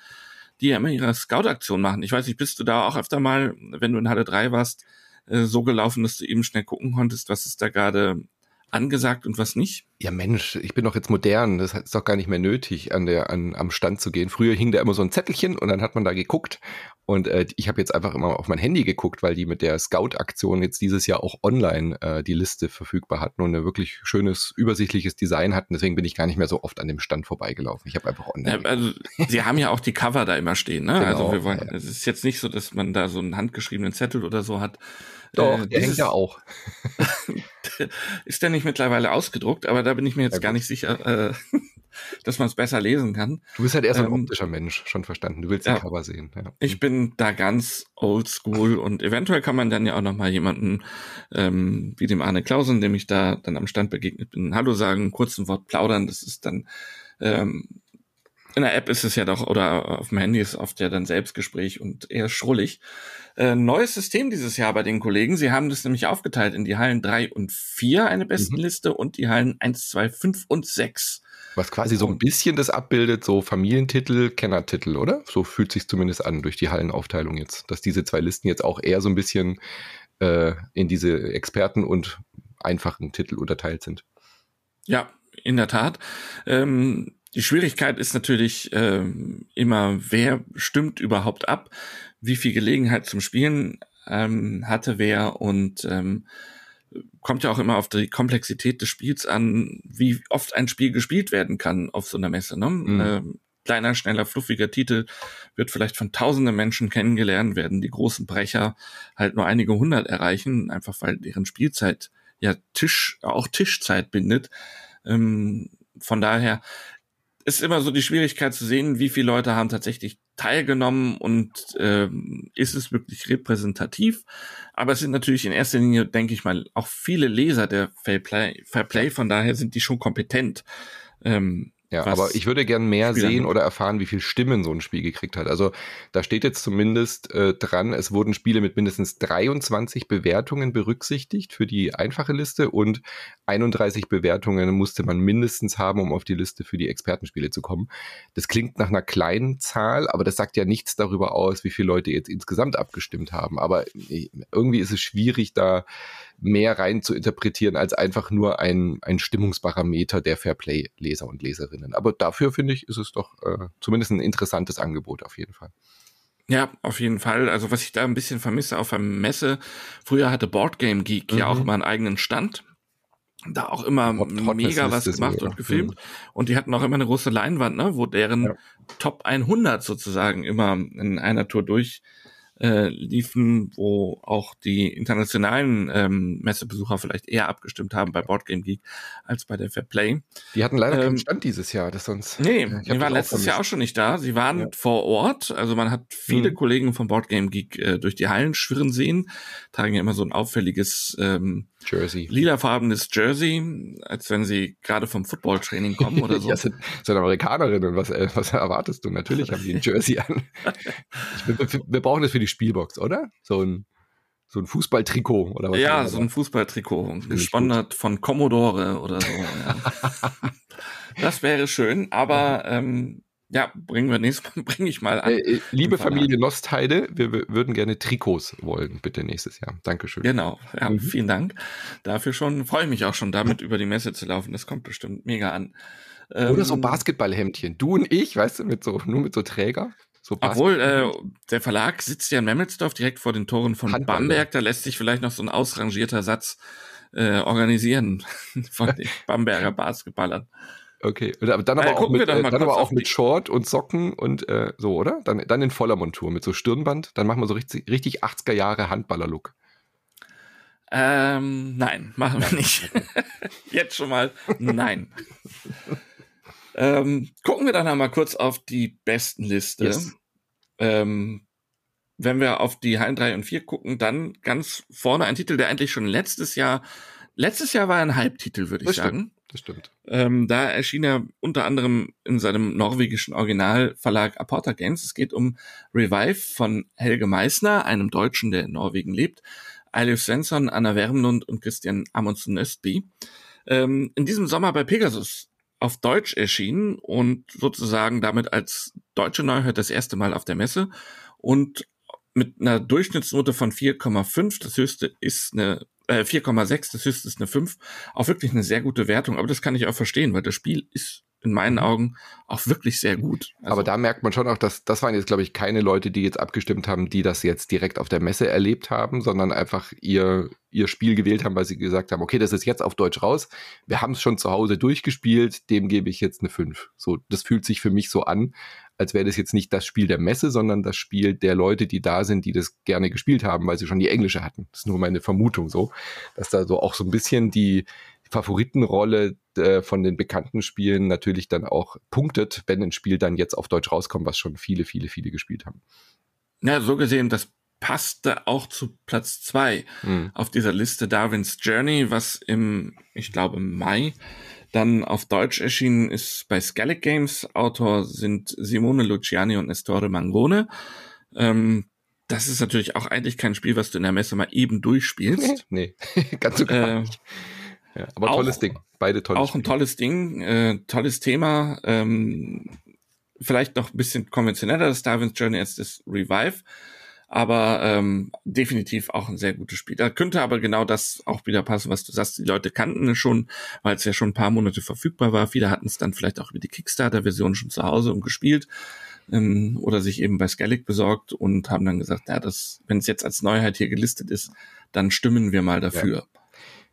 C: die ja immer ihre Scout-Aktion machen. Ich weiß nicht, bist du da auch öfter mal, wenn du in Halle 3 warst, äh, so gelaufen, dass du eben schnell gucken konntest, was ist da gerade angesagt und was nicht?
B: ja Mensch, ich bin doch jetzt modern, das ist doch gar nicht mehr nötig, an der, an, am Stand zu gehen. Früher hing da immer so ein Zettelchen und dann hat man da geguckt. Und äh, ich habe jetzt einfach immer auf mein Handy geguckt, weil die mit der Scout-Aktion jetzt dieses Jahr auch online äh, die Liste verfügbar hatten und ein wirklich schönes, übersichtliches Design hatten. Deswegen bin ich gar nicht mehr so oft an dem Stand vorbeigelaufen. Ich habe einfach online.
C: Ja, also, Sie haben ja auch die Cover da immer stehen, ne? Genau, also wir wollen, ja. es ist jetzt nicht so, dass man da so einen handgeschriebenen Zettel oder so hat.
B: Doch, äh, der hängt ja auch.
C: ist der nicht mittlerweile ausgedruckt, aber da bin ich mir jetzt ja, gar nicht sicher, äh, dass man es besser lesen kann.
B: Du bist halt eher so ein ähm, optischer Mensch, schon verstanden. Du willst ja, die Cover sehen. Ja.
C: Ich bin da ganz oldschool und eventuell kann man dann ja auch noch mal jemanden ähm, wie dem Arne Klausen, dem ich da dann am Stand begegnet bin, Hallo sagen, kurzen Wort plaudern. Das ist dann ähm, in der App ist es ja doch, oder auf dem Handy ist oft ja dann Selbstgespräch und eher schrullig. Äh, neues System dieses Jahr bei den Kollegen. Sie haben das nämlich aufgeteilt in die Hallen drei und vier eine Bestenliste mhm. und die Hallen eins, zwei, fünf und sechs.
B: Was quasi so ein bisschen das abbildet, so Familientitel, Kennertitel, oder? So fühlt sich zumindest an durch die Hallenaufteilung jetzt, dass diese zwei Listen jetzt auch eher so ein bisschen äh, in diese Experten und einfachen Titel unterteilt sind.
C: Ja, in der Tat. Ähm, die Schwierigkeit ist natürlich äh, immer, wer stimmt überhaupt ab, wie viel Gelegenheit zum Spielen ähm, hatte wer und ähm, kommt ja auch immer auf die Komplexität des Spiels an, wie oft ein Spiel gespielt werden kann auf so einer Messe. Ne? Mhm. Äh, kleiner, schneller, fluffiger Titel wird vielleicht von tausenden Menschen kennengelernt werden, die großen Brecher halt nur einige hundert erreichen, einfach weil deren Spielzeit ja Tisch, auch Tischzeit bindet. Ähm, von daher ist immer so die Schwierigkeit zu sehen, wie viele Leute haben tatsächlich teilgenommen und äh, ist es wirklich repräsentativ. Aber es sind natürlich in erster Linie, denke ich mal, auch viele Leser der Fair Play, Fair Play von daher sind die schon kompetent.
B: Ähm, ja, aber ich würde gern mehr Spieler sehen oder erfahren, wie viel Stimmen so ein Spiel gekriegt hat. Also da steht jetzt zumindest äh, dran, es wurden Spiele mit mindestens 23 Bewertungen berücksichtigt für die einfache Liste und 31 Bewertungen musste man mindestens haben, um auf die Liste für die Expertenspiele zu kommen. Das klingt nach einer kleinen Zahl, aber das sagt ja nichts darüber aus, wie viele Leute jetzt insgesamt abgestimmt haben. Aber äh, irgendwie ist es schwierig, da mehr rein zu interpretieren als einfach nur ein, ein Stimmungsparameter der Fairplay-Leser und Leserinnen. Aber dafür finde ich, ist es doch äh, zumindest ein interessantes Angebot auf jeden Fall.
C: Ja, auf jeden Fall. Also was ich da ein bisschen vermisse auf der Messe, früher hatte Boardgame Geek mhm. ja auch immer einen eigenen Stand. Da auch immer Hot, mega was gemacht und gefilmt. Mhm. Und die hatten auch immer eine große Leinwand, ne, wo deren ja. Top 100 sozusagen immer in einer Tour durch äh, liefen, wo auch die internationalen ähm, Messebesucher vielleicht eher abgestimmt haben bei Boardgame Geek als bei der Fair Play.
B: Die hatten leider ähm, keinen Stand dieses Jahr, das sonst.
C: Nee, die waren letztes Jahr auch schon nicht da. Sie waren ja. vor Ort, also man hat viele mhm. Kollegen von Boardgame Geek äh, durch die Hallen schwirren sehen, tragen ja immer so ein auffälliges ähm, Jersey. Lilafarbenes Jersey, als wenn sie gerade vom Footballtraining kommen oder so. ja,
B: sind, sind Amerikanerinnen. Was, äh, was erwartest du? Natürlich haben die ein Jersey an. Ich, wir, wir brauchen das für die Spielbox, oder? So ein so ein Fußballtrikot oder was?
C: Ja, so ein Fußballtrikot, gesponsert von Commodore oder so. Ja. das wäre schön, aber ähm, ja, bringen wir nächstes Mal, bringe ich mal an. Äh,
B: äh liebe Familie Nostheide, wir, wir, würden gerne Trikots wollen, bitte nächstes Jahr. Dankeschön.
C: Genau, ja, mhm. vielen Dank. Dafür schon, freue ich mich auch schon, damit über die Messe zu laufen. Das kommt bestimmt mega an.
B: Oder ähm, so Basketballhemdchen. Du und ich, weißt du, mit so, nur mit so Träger. So
C: Obwohl, äh, der Verlag sitzt ja in Memmelsdorf direkt vor den Toren von Handball, Bamberg, da lässt sich vielleicht noch so ein ausrangierter Satz äh, organisieren von den Bamberger Basketballern.
B: Okay, aber dann aber, äh, auch, mit, äh, dann aber auch mit Short und Socken und äh, so, oder? Dann, dann in voller Montur mit so Stirnband. Dann machen wir so richtig, richtig 80er Jahre Handballer-Look.
C: Ähm, nein, machen wir nicht. Jetzt schon mal nein. ähm, gucken wir dann einmal kurz auf die besten Liste. Yes. Ähm, wenn wir auf die Hallen 3 und 4 gucken, dann ganz vorne ein Titel, der eigentlich schon letztes Jahr, letztes Jahr war ein Halbtitel, würde ich das sagen.
B: Stimmt das stimmt.
C: Ähm, da erschien er unter anderem in seinem norwegischen Originalverlag Aporta Games. Es geht um Revive von Helge Meissner, einem Deutschen, der in Norwegen lebt, Eilif Svensson, Anna Wermlund und Christian Amundsen Östby. Ähm, in diesem Sommer bei Pegasus auf Deutsch erschienen und sozusagen damit als deutsche Neuheit das erste Mal auf der Messe und mit einer Durchschnittsnote von 4,5, das höchste ist eine äh, 4,6, das höchste ist eine 5. Auch wirklich eine sehr gute Wertung, aber das kann ich auch verstehen, weil das Spiel ist in meinen mhm. Augen auch wirklich sehr gut.
B: Also Aber da merkt man schon auch, dass das waren jetzt, glaube ich, keine Leute, die jetzt abgestimmt haben, die das jetzt direkt auf der Messe erlebt haben, sondern einfach ihr, ihr Spiel gewählt haben, weil sie gesagt haben, okay, das ist jetzt auf Deutsch raus. Wir haben es schon zu Hause durchgespielt, dem gebe ich jetzt eine 5. So, das fühlt sich für mich so an, als wäre das jetzt nicht das Spiel der Messe, sondern das Spiel der Leute, die da sind, die das gerne gespielt haben, weil sie schon die englische hatten. Das ist nur meine Vermutung so, dass da so auch so ein bisschen die, Favoritenrolle äh, von den bekannten Spielen natürlich dann auch punktet, wenn ein Spiel dann jetzt auf Deutsch rauskommt, was schon viele, viele, viele gespielt haben.
C: Ja, so gesehen, das passte auch zu Platz zwei hm. auf dieser Liste Darwin's Journey, was im, ich glaube, Mai dann auf Deutsch erschienen ist bei Skellig Games. Autor sind Simone Luciani und Estore Mangone. Ähm, das ist natürlich auch eigentlich kein Spiel, was du in der Messe mal eben durchspielst.
B: nee, ganz so gar äh, nicht. Ja, aber auch, tolles Ding. Beide
C: tolles Auch Spiele. ein tolles Ding, äh, tolles Thema. Ähm, vielleicht noch ein bisschen konventioneller, das Darwin's Journey als das Revive. Aber ähm, definitiv auch ein sehr gutes Spiel. Da könnte aber genau das auch wieder passen, was du sagst. Die Leute kannten es schon, weil es ja schon ein paar Monate verfügbar war. Viele hatten es dann vielleicht auch über die Kickstarter-Version schon zu Hause und gespielt ähm, oder sich eben bei Skellig besorgt und haben dann gesagt, ja, das, wenn es jetzt als Neuheit hier gelistet ist, dann stimmen wir mal dafür. Ja.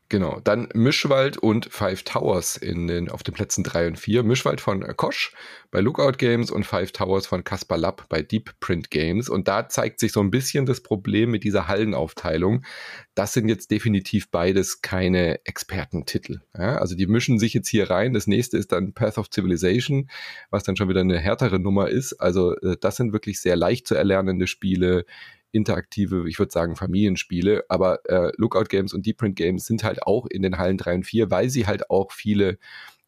B: Genau, dann Mischwald und Five Towers in den, auf den Plätzen drei und vier. Mischwald von Kosch bei Lookout Games und Five Towers von Caspar Lapp bei Deep Print Games. Und da zeigt sich so ein bisschen das Problem mit dieser Hallenaufteilung. Das sind jetzt definitiv beides keine Expertentitel. Ja, also die mischen sich jetzt hier rein. Das nächste ist dann Path of Civilization, was dann schon wieder eine härtere Nummer ist. Also äh, das sind wirklich sehr leicht zu erlernende Spiele interaktive, ich würde sagen Familienspiele, aber äh, Lookout Games und Deep Print Games sind halt auch in den Hallen 3 und 4, weil sie halt auch viele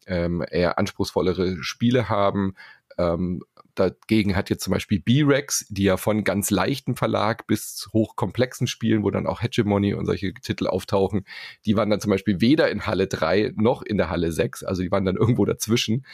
B: ähm, eher anspruchsvollere Spiele haben. Ähm, dagegen hat jetzt zum Beispiel B-Rex, die ja von ganz leichten Verlag bis hochkomplexen Spielen, wo dann auch Hegemony und solche Titel auftauchen, die waren dann zum Beispiel weder in Halle 3 noch in der Halle 6, also die waren dann irgendwo dazwischen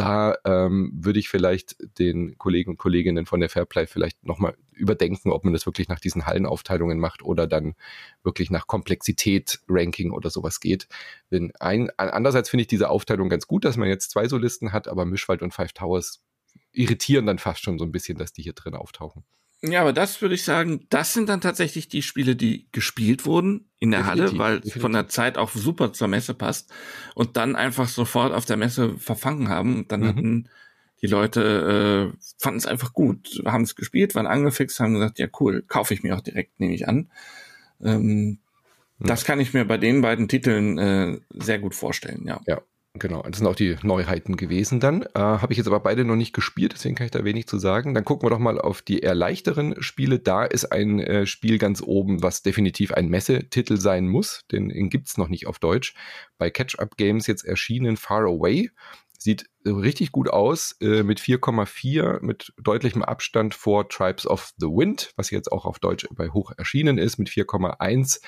B: da ähm, würde ich vielleicht den Kollegen und Kolleginnen von der Fairplay vielleicht nochmal überdenken, ob man das wirklich nach diesen Hallenaufteilungen macht oder dann wirklich nach Komplexität, Ranking oder sowas geht. Denn ein, andererseits finde ich diese Aufteilung ganz gut, dass man jetzt zwei Solisten hat, aber Mischwald und Five Towers irritieren dann fast schon so ein bisschen, dass die hier drin auftauchen.
C: Ja, aber das würde ich sagen, das sind dann tatsächlich die Spiele, die gespielt wurden in der definitiv, Halle, weil es von der Zeit auch super zur Messe passt und dann einfach sofort auf der Messe verfangen haben. Dann mhm. hatten die Leute, äh, fanden es einfach gut, haben es gespielt, waren angefixt, haben gesagt, ja cool, kaufe ich mir auch direkt, nehme ich an. Ähm, mhm. Das kann ich mir bei den beiden Titeln äh, sehr gut vorstellen, ja.
B: Ja, Genau, das sind auch die Neuheiten gewesen dann. Äh, Habe ich jetzt aber beide noch nicht gespielt, deswegen kann ich da wenig zu sagen. Dann gucken wir doch mal auf die eher leichteren Spiele. Da ist ein äh, Spiel ganz oben, was definitiv ein Messetitel sein muss, denn den gibt's noch nicht auf Deutsch. Bei Catch-Up Games jetzt erschienen Far Away. Sieht richtig gut aus, äh, mit 4,4, mit deutlichem Abstand vor Tribes of the Wind, was jetzt auch auf Deutsch bei Hoch erschienen ist, mit 4,1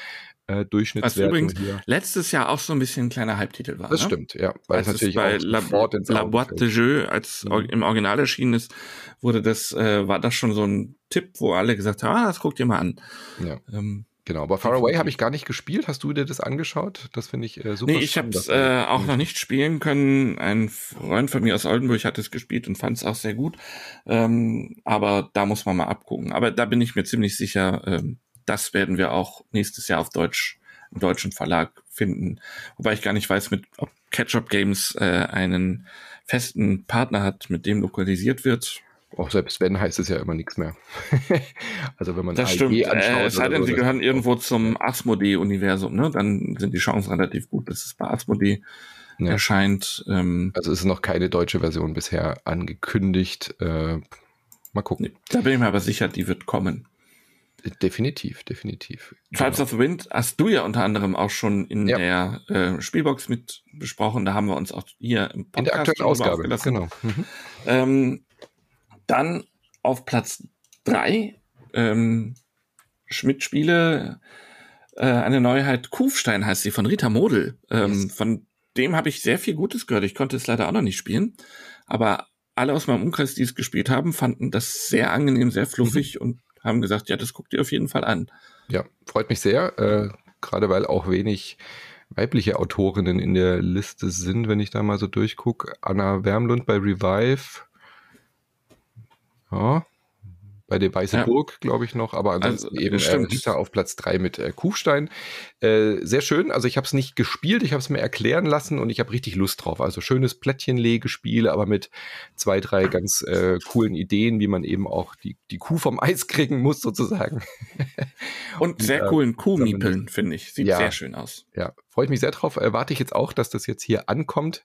B: äh, Durchschnittswerten. Was übrigens
C: hier. letztes Jahr auch so ein bisschen ein kleiner Halbtitel war.
B: Das ne? stimmt, ja.
C: Weil als es natürlich bei La, La Boîte de Jeu als mhm. im Original erschienen ist, wurde das, äh, war das schon so ein Tipp, wo alle gesagt haben, ah, das guckt ihr mal an.
B: Ja. Ähm, Genau, aber Far Away habe ich gar nicht gespielt. Hast du dir das angeschaut? Das finde ich äh, super.
C: Nee, ich habe es äh, auch noch nicht spielen können. Ein Freund von mir aus Oldenburg hat es gespielt und fand es auch sehr gut. Ähm, aber da muss man mal abgucken. Aber da bin ich mir ziemlich sicher, ähm, das werden wir auch nächstes Jahr auf Deutsch, im deutschen Verlag finden. Wobei ich gar nicht weiß, mit, ob Catch-up Games äh, einen festen Partner hat, mit dem lokalisiert wird.
B: Auch selbst wenn heißt es ja immer nichts mehr.
C: also wenn man das stimmt. Äh, es sei denn, so, sie gehören irgendwo zum Asmodee-Universum, ne? Dann sind die Chancen relativ gut, dass es bei Asmodee ja. erscheint.
B: Ähm, also es ist noch keine deutsche Version bisher angekündigt. Äh, mal gucken.
C: Da bin ich mir aber sicher, die wird kommen.
B: Definitiv, definitiv.
C: Tribes genau. of the Wind hast du ja unter anderem auch schon in ja. der äh, Spielbox mit besprochen. Da haben wir uns auch hier
B: im Podcast in der aktuellen Ausgabe,
C: genau. Mhm. Ähm, dann auf Platz drei ähm, Schmidt-Spiele, äh, eine Neuheit, Kufstein heißt sie, von Rita Model. Ähm, yes. Von dem habe ich sehr viel Gutes gehört. Ich konnte es leider auch noch nicht spielen, aber alle aus meinem Umkreis, die es gespielt haben, fanden das sehr angenehm, sehr fluffig mhm. und haben gesagt, ja, das guckt ihr auf jeden Fall an.
B: Ja, freut mich sehr. Äh, gerade weil auch wenig weibliche Autorinnen in der Liste sind, wenn ich da mal so durchgucke. Anna Wermlund bei Revive. Ja, bei der Weiße ja. Burg, glaube ich noch, aber ansonsten also, eben äh, Rita auf Platz 3 mit äh, Kufstein. Äh, sehr schön, also ich habe es nicht gespielt, ich habe es mir erklären lassen und ich habe richtig Lust drauf. Also schönes Plättchenlegespiel, aber mit zwei, drei ganz äh, coolen Ideen, wie man eben auch die, die Kuh vom Eis kriegen muss, sozusagen.
C: und sehr coolen Kuhmiepeln, finde ich. Sieht ja, sehr schön aus.
B: Ja, freue ich mich sehr drauf. Erwarte ich jetzt auch, dass das jetzt hier ankommt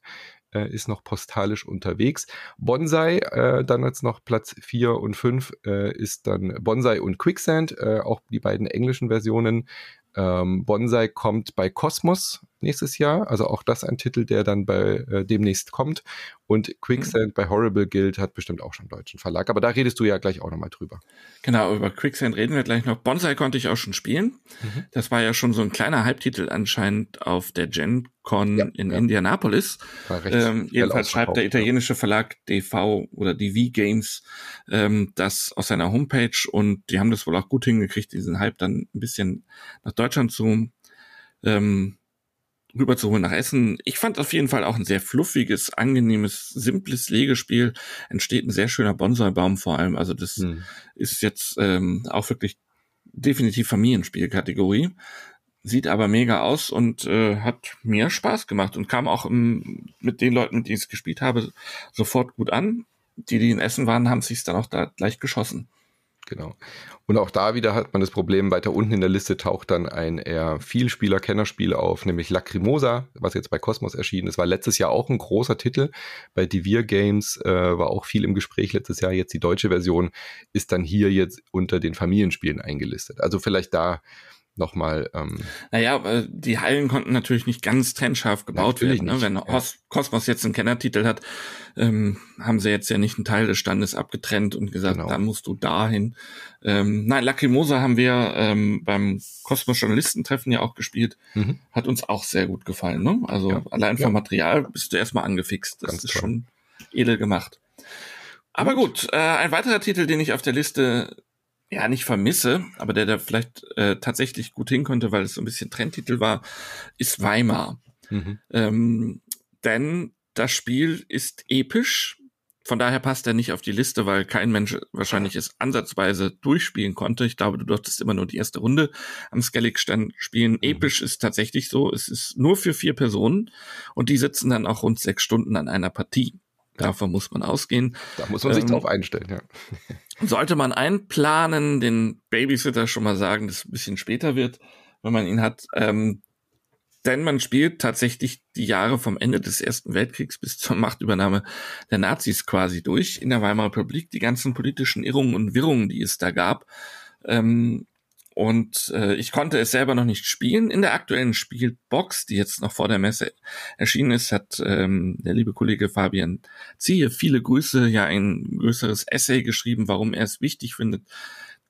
B: äh, ist noch postalisch unterwegs. Bonsai, äh, dann jetzt noch Platz 4 und 5 äh, ist dann Bonsai und Quicksand, äh, auch die beiden englischen Versionen. Ähm, Bonsai kommt bei Cosmos nächstes Jahr, also auch das ein Titel, der dann bei äh, demnächst kommt. Und Quicksand mhm. bei Horrible Guild hat bestimmt auch schon einen deutschen Verlag. Aber da redest du ja gleich auch nochmal drüber.
C: Genau, über Quicksand reden wir gleich noch. Bonsai konnte ich auch schon spielen. Mhm. Das war ja schon so ein kleiner Halbtitel anscheinend auf der Gen Con ja, in ja. Indianapolis. Ähm, jedenfalls schreibt der italienische Verlag DV oder DV Games ähm, das aus seiner Homepage und die haben das wohl auch gut hingekriegt, diesen Hype dann ein bisschen nach Deutschland zu ähm, rüberzuholen nach Essen. Ich fand auf jeden Fall auch ein sehr fluffiges, angenehmes, simples Legespiel. Entsteht ein sehr schöner Bonsai-Baum vor allem. Also das hm. ist jetzt ähm, auch wirklich definitiv Familienspielkategorie. Sieht aber mega aus und äh, hat mir Spaß gemacht und kam auch im, mit den Leuten, mit denen ich es gespielt habe, sofort gut an. Die, die in Essen waren, haben sich dann auch da gleich geschossen.
B: Genau. Und auch da wieder hat man das Problem, weiter unten in der Liste taucht dann ein eher Vielspieler-Kennerspiel auf, nämlich Lacrimosa, was jetzt bei Cosmos erschienen ist. War letztes Jahr auch ein großer Titel. Bei Devir Games äh, war auch viel im Gespräch letztes Jahr. Jetzt die deutsche Version ist dann hier jetzt unter den Familienspielen eingelistet. Also vielleicht da nochmal. Ähm,
C: naja, die Hallen konnten natürlich nicht ganz trennscharf gebaut werden. Ne? Wenn ja. Cosmos jetzt einen Kennertitel hat, ähm, haben sie jetzt ja nicht einen Teil des Standes abgetrennt und gesagt, genau. da musst du dahin. Ähm, nein, Lacrimosa haben wir ähm, beim Cosmos Journalistentreffen ja auch gespielt. Mhm. Hat uns auch sehr gut gefallen. Ne? Also ja. allein vom ja. Material bist du erstmal angefixt. Das Ganz ist toll. schon edel gemacht. Aber gut, äh, ein weiterer Titel, den ich auf der Liste ja nicht vermisse, aber der da vielleicht äh, tatsächlich gut hin konnte, weil es so ein bisschen Trendtitel war, ist Weimar. Mhm. Ähm, denn das Spiel ist episch. Von daher passt er nicht auf die Liste, weil kein Mensch wahrscheinlich es ansatzweise durchspielen konnte. Ich glaube, du durftest immer nur die erste Runde am Skellig-Stand spielen. Mhm. Episch ist tatsächlich so. Es ist nur für vier Personen und die sitzen dann auch rund sechs Stunden an einer Partie. Davon muss man ausgehen.
B: Da muss man sich ähm, drauf einstellen, ja.
C: Sollte man einplanen, den Babysitter schon mal sagen, dass es ein bisschen später wird, wenn man ihn hat. Ähm, denn man spielt tatsächlich die Jahre vom Ende des Ersten Weltkriegs bis zur Machtübernahme der Nazis quasi durch in der Weimarer Republik. Die ganzen politischen Irrungen und Wirrungen, die es da gab, ähm, und äh, ich konnte es selber noch nicht spielen. In der aktuellen Spielbox, die jetzt noch vor der Messe erschienen ist, hat ähm, der liebe Kollege Fabian Ziehe, viele Grüße, ja ein größeres Essay geschrieben, warum er es wichtig findet,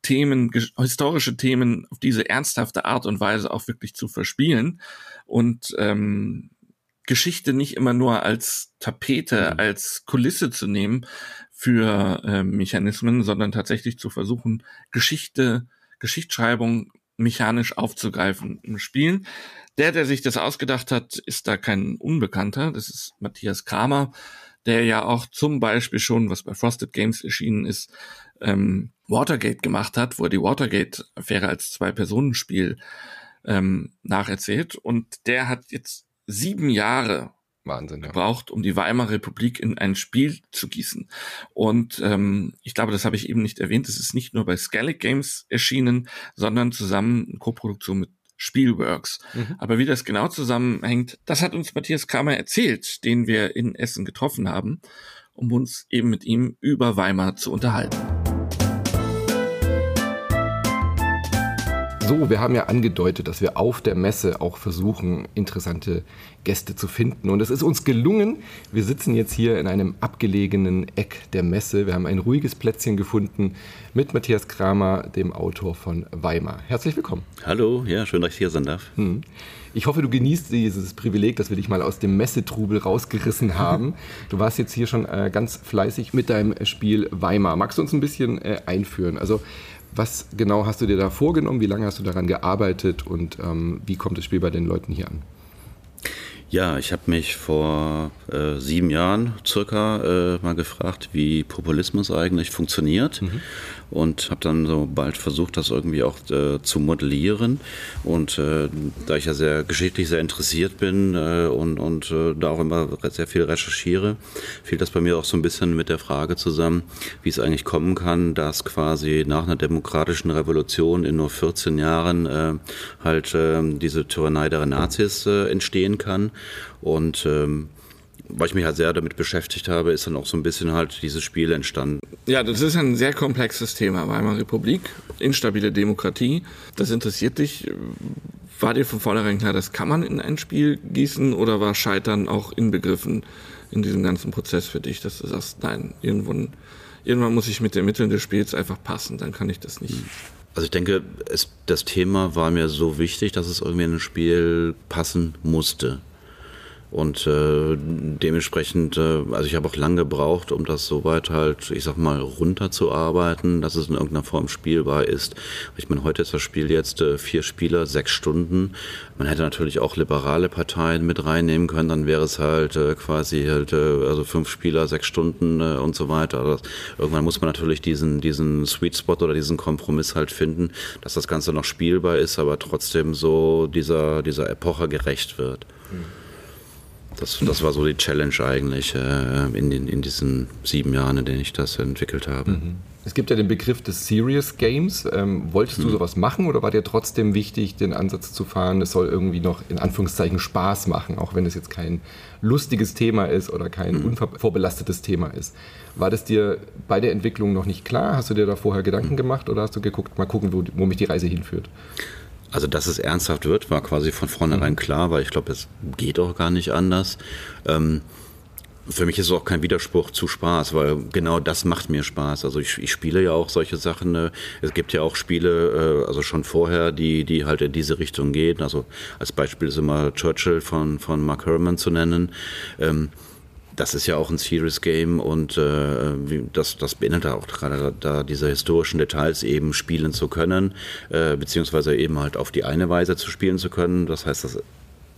C: Themen, historische Themen auf diese ernsthafte Art und Weise auch wirklich zu verspielen und ähm, Geschichte nicht immer nur als Tapete, mhm. als Kulisse zu nehmen für äh, Mechanismen, sondern tatsächlich zu versuchen, Geschichte Geschichtsschreibung mechanisch aufzugreifen im Spielen. Der, der sich das ausgedacht hat, ist da kein Unbekannter. Das ist Matthias Kramer, der ja auch zum Beispiel schon, was bei Frosted Games erschienen ist, ähm, Watergate gemacht hat, wo er die Watergate-Affäre als Zwei-Personen-Spiel ähm, nacherzählt. Und der hat jetzt sieben Jahre Wahnsinn, ja. gebraucht, um die Weimarer Republik in ein Spiel zu gießen. Und ähm, ich glaube, das habe ich eben nicht erwähnt. Es ist nicht nur bei Skellig Games erschienen, sondern zusammen in Koproduktion mit Spielworks. Mhm. Aber wie das genau zusammenhängt, das hat uns Matthias Kramer erzählt, den wir in Essen getroffen haben, um uns eben mit ihm über Weimar zu unterhalten.
B: So, wir haben ja angedeutet, dass wir auf der Messe auch versuchen, interessante Gäste zu finden. Und es ist uns gelungen. Wir sitzen jetzt hier in einem abgelegenen Eck der Messe. Wir haben ein ruhiges Plätzchen gefunden mit Matthias Kramer, dem Autor von Weimar. Herzlich willkommen.
D: Hallo, ja, schön, dass ich hier sein darf. Hm.
B: Ich hoffe, du genießt dieses Privileg, dass wir dich mal aus dem Messetrubel rausgerissen haben. Du warst jetzt hier schon äh, ganz fleißig mit deinem Spiel Weimar. Magst du uns ein bisschen äh, einführen? Also Was genau hast du dir da vorgenommen? Wie lange hast du daran gearbeitet und ähm, wie kommt das Spiel bei den Leuten hier an?
D: Ja, ich habe mich vor äh, sieben Jahren circa äh, mal gefragt, wie Populismus eigentlich funktioniert. Mhm und habe dann so bald versucht, das irgendwie auch äh, zu modellieren. Und äh, da ich ja sehr geschichtlich sehr interessiert bin äh, und, und äh, da auch immer sehr viel recherchiere, fiel das bei mir auch so ein bisschen mit der Frage zusammen, wie es eigentlich kommen kann, dass quasi nach einer demokratischen Revolution in nur 14 Jahren äh, halt äh, diese Tyrannei der Nazis äh, entstehen kann. Und ähm, weil ich mich halt sehr damit beschäftigt habe, ist dann auch so ein bisschen halt dieses Spiel entstanden.
C: Ja, das ist ein sehr komplexes Thema. Weimarer Republik, instabile Demokratie, das interessiert dich. War dir von vornherein klar, das kann man in ein Spiel gießen oder war Scheitern auch inbegriffen in diesem ganzen Prozess für dich, dass du sagst, nein, irgendwann, irgendwann muss ich mit den Mitteln des Spiels einfach passen, dann kann ich das nicht.
D: Also ich denke, es, das Thema war mir so wichtig, dass es irgendwie in ein Spiel passen musste. Und äh, dementsprechend, äh, also ich habe auch lange gebraucht, um das soweit halt, ich sag mal, runterzuarbeiten, dass es in irgendeiner Form spielbar ist. Ich meine, heute ist das Spiel jetzt äh, vier Spieler, sechs Stunden. Man hätte natürlich auch liberale Parteien mit reinnehmen können, dann wäre es halt äh, quasi halt, äh, also fünf Spieler, sechs Stunden äh, und so weiter. Also irgendwann muss man natürlich diesen, diesen Sweet Spot oder diesen Kompromiss halt finden, dass das Ganze noch spielbar ist, aber trotzdem so dieser, dieser Epoche gerecht wird. Das, das war so die Challenge eigentlich äh, in, den, in diesen sieben Jahren, in denen ich das entwickelt habe. Mhm.
B: Es gibt ja den Begriff des Serious Games. Ähm, wolltest du mhm. sowas machen oder war dir trotzdem wichtig, den Ansatz zu fahren, es soll irgendwie noch in Anführungszeichen Spaß machen, auch wenn es jetzt kein lustiges Thema ist oder kein mhm. unvorbelastetes Thema ist? War das dir bei der Entwicklung noch nicht klar? Hast du dir da vorher Gedanken mhm. gemacht oder hast du geguckt, mal gucken, wo, wo mich die Reise hinführt?
D: Also, dass es ernsthaft wird, war quasi von vornherein mhm. klar, weil ich glaube, es geht auch gar nicht anders. Ähm, für mich ist es auch kein Widerspruch zu Spaß, weil genau das macht mir Spaß. Also ich, ich spiele ja auch solche Sachen. Äh, es gibt ja auch Spiele, äh, also schon vorher, die, die halt in diese Richtung gehen. Also als Beispiel ist immer Churchill von, von Mark Herman zu nennen. Ähm, das ist ja auch ein Serious Game und äh, das, das beinhaltet auch gerade da diese historischen Details eben spielen zu können, äh, beziehungsweise eben halt auf die eine Weise zu spielen zu können. Das heißt, das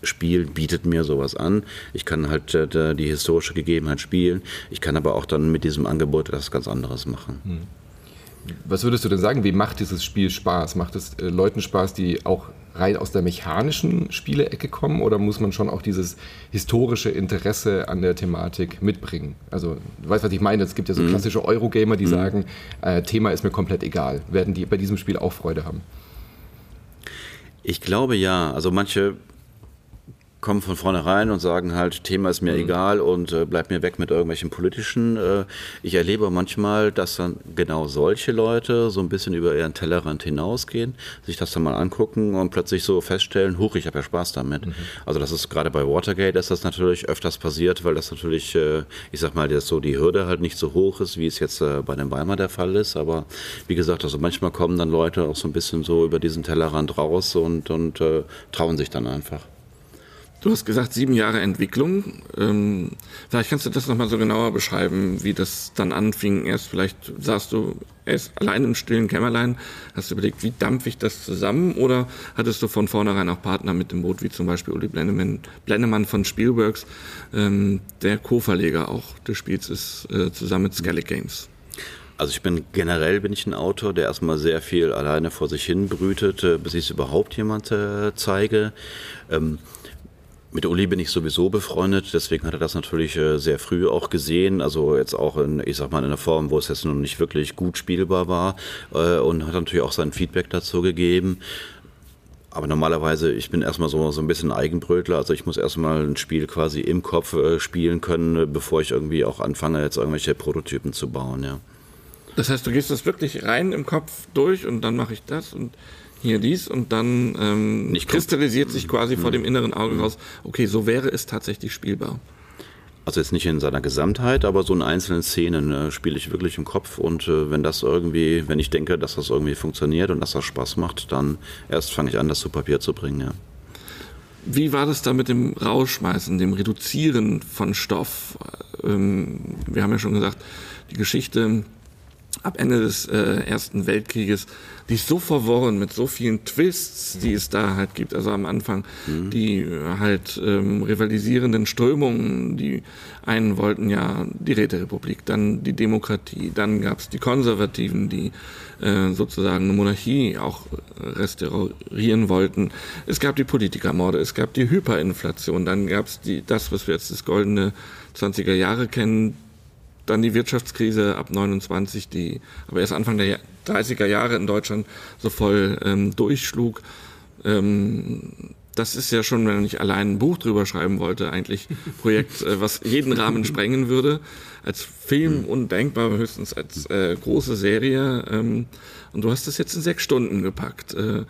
D: Spiel bietet mir sowas an. Ich kann halt äh, die historische Gegebenheit spielen. Ich kann aber auch dann mit diesem Angebot etwas ganz anderes machen. Hm.
B: Was würdest du denn sagen, wie macht dieses Spiel Spaß? Macht es äh, Leuten Spaß, die auch rein aus der mechanischen Spielecke kommen oder muss man schon auch dieses historische Interesse an der Thematik mitbringen? Also, du weißt, was ich meine? Es gibt ja so mhm. klassische Eurogamer, die mhm. sagen, äh, Thema ist mir komplett egal. Werden die bei diesem Spiel auch Freude haben?
D: Ich glaube ja. Also manche kommen von vornherein und sagen halt, Thema ist mir mhm. egal und äh, bleib mir weg mit irgendwelchen politischen. Äh, ich erlebe manchmal, dass dann genau solche Leute so ein bisschen über ihren Tellerrand hinausgehen, sich das dann mal angucken und plötzlich so feststellen, huch, ich habe ja Spaß damit. Mhm. Also das ist gerade bei Watergate ist das natürlich öfters passiert, weil das natürlich, äh, ich sag mal, dass so die Hürde halt nicht so hoch ist, wie es jetzt äh, bei dem Weimar der Fall ist. Aber wie gesagt, also manchmal kommen dann Leute auch so ein bisschen so über diesen Tellerrand raus und, und äh, trauen sich dann einfach.
C: Du hast gesagt, sieben Jahre Entwicklung. Ähm, vielleicht kannst du das nochmal so genauer beschreiben, wie das dann anfing. Erst vielleicht saßt du erst allein im stillen Kämmerlein, hast du überlegt, wie dampfe ich das zusammen? Oder hattest du von vornherein auch Partner mit dem Boot, wie zum Beispiel Uli Blendemann, Blendemann von Spielworks, ähm, der Co-Verleger auch des Spiels ist, äh, zusammen mit Skellig Games?
D: Also ich bin generell bin ich ein Autor, der erstmal sehr viel alleine vor sich hin brütet, äh, bis ich es überhaupt jemand äh, zeige. Ähm, mit Uli bin ich sowieso befreundet, deswegen hat er das natürlich äh, sehr früh auch gesehen, also jetzt auch in, ich sag mal, in einer Form, wo es jetzt noch nicht wirklich gut spielbar war äh, und hat natürlich auch sein Feedback dazu gegeben. Aber normalerweise, ich bin erstmal so, so ein bisschen Eigenbrötler, also ich muss erstmal ein Spiel quasi im Kopf äh, spielen können, bevor ich irgendwie auch anfange, jetzt irgendwelche Prototypen zu bauen, ja.
C: Das heißt, du gehst das wirklich rein im Kopf durch und dann mache ich das und hier dies und dann ähm, kristallisiert sich quasi mhm. vor dem inneren Auge mhm. raus, okay, so wäre es tatsächlich spielbar.
D: Also jetzt nicht in seiner Gesamtheit, aber so in einzelnen Szenen äh, spiele ich wirklich im Kopf und äh, wenn das irgendwie, wenn ich denke, dass das irgendwie funktioniert und dass das Spaß macht, dann erst fange ich an, das zu Papier zu bringen, ja.
C: Wie war das da mit dem Rausschmeißen, dem Reduzieren von Stoff? Ähm, wir haben ja schon gesagt, die Geschichte ab Ende des äh, Ersten Weltkrieges, die ist so verworren mit so vielen Twists, die es da halt gibt. Also am Anfang mhm. die äh, halt ähm, rivalisierenden Strömungen, die einen wollten ja die Räterepublik, dann die Demokratie, dann gab es die Konservativen, die äh, sozusagen eine Monarchie auch restaurieren wollten. Es gab die Politikermorde, es gab die Hyperinflation, dann gab es das, was wir jetzt das goldene 20er Jahre kennen, dann die Wirtschaftskrise ab 29, die aber erst Anfang der 30er Jahre in Deutschland so voll ähm, durchschlug. Ähm, das ist ja schon, wenn ich allein ein Buch drüber schreiben wollte, eigentlich Projekt, äh, was jeden Rahmen sprengen würde. Als Film undenkbar, höchstens als äh, große Serie. Ähm, und du hast das jetzt in sechs Stunden gepackt. Äh,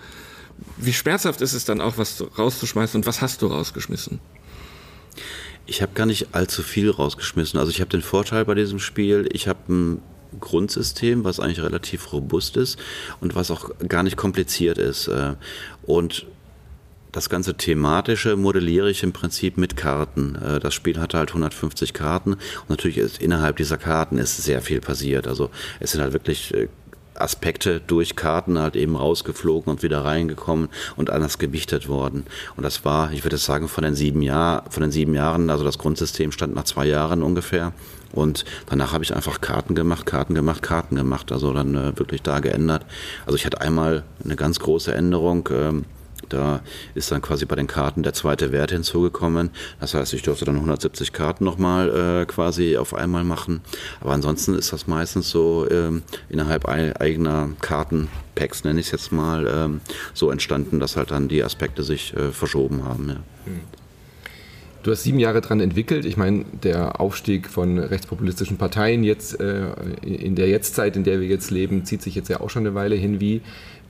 C: wie schmerzhaft ist es dann auch, was rauszuschmeißen und was hast du rausgeschmissen?
D: Ich habe gar nicht allzu viel rausgeschmissen. Also ich habe den Vorteil bei diesem Spiel, ich habe ein Grundsystem, was eigentlich relativ robust ist und was auch gar nicht kompliziert ist. Äh, und das ganze thematische modelliere ich im Prinzip mit Karten. Äh, das Spiel hatte halt 150 Karten und natürlich ist innerhalb dieser Karten ist sehr viel passiert. Also es sind halt wirklich äh, Aspekte durch Karten halt eben rausgeflogen und wieder reingekommen und anders gewichtet worden. Und das war, ich würde sagen, von den sieben Jahren, von den sieben Jahren, also das Grundsystem stand nach zwei Jahren ungefähr. Und danach habe ich einfach Karten gemacht, Karten gemacht, Karten gemacht. Also dann äh, wirklich da geändert. Also ich hatte einmal eine ganz große Änderung. Ähm, da ist dann quasi bei den Karten der zweite Wert hinzugekommen. Das heißt, ich durfte dann 170 Karten nochmal äh, quasi auf einmal machen. Aber ansonsten ist das meistens so ähm, innerhalb eigener Kartenpacks, nenne ich es jetzt mal, ähm, so entstanden, dass halt dann die Aspekte sich äh, verschoben haben. Ja. Hm.
B: Du hast sieben Jahre dran entwickelt. Ich meine, der Aufstieg von rechtspopulistischen Parteien jetzt äh, in der Jetztzeit, in der wir jetzt leben, zieht sich jetzt ja auch schon eine Weile hin. Wie,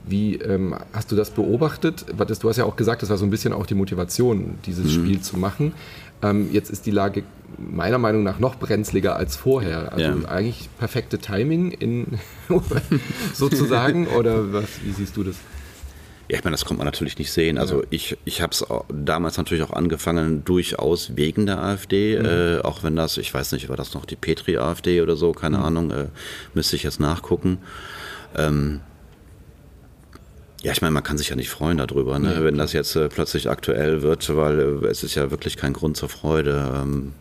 B: wie ähm, hast du das beobachtet? Du hast ja auch gesagt, das war so ein bisschen auch die Motivation, dieses mhm. Spiel zu machen. Ähm, jetzt ist die Lage meiner Meinung nach noch brenzliger als vorher. Also ja. eigentlich perfekte Timing in sozusagen oder was, wie siehst du das?
D: Ja, ich meine, das kommt man natürlich nicht sehen. Also ja. ich, ich habe es damals natürlich auch angefangen, durchaus wegen der AfD, mhm. äh, auch wenn das, ich weiß nicht, war das noch die Petri-AfD oder so, keine mhm. Ahnung, äh, müsste ich jetzt nachgucken. Ähm, ja, ich meine, man kann sich ja nicht freuen darüber, ne? Ja, wenn das jetzt äh, plötzlich aktuell wird, weil äh, es ist ja wirklich kein Grund zur Freude. Ähm,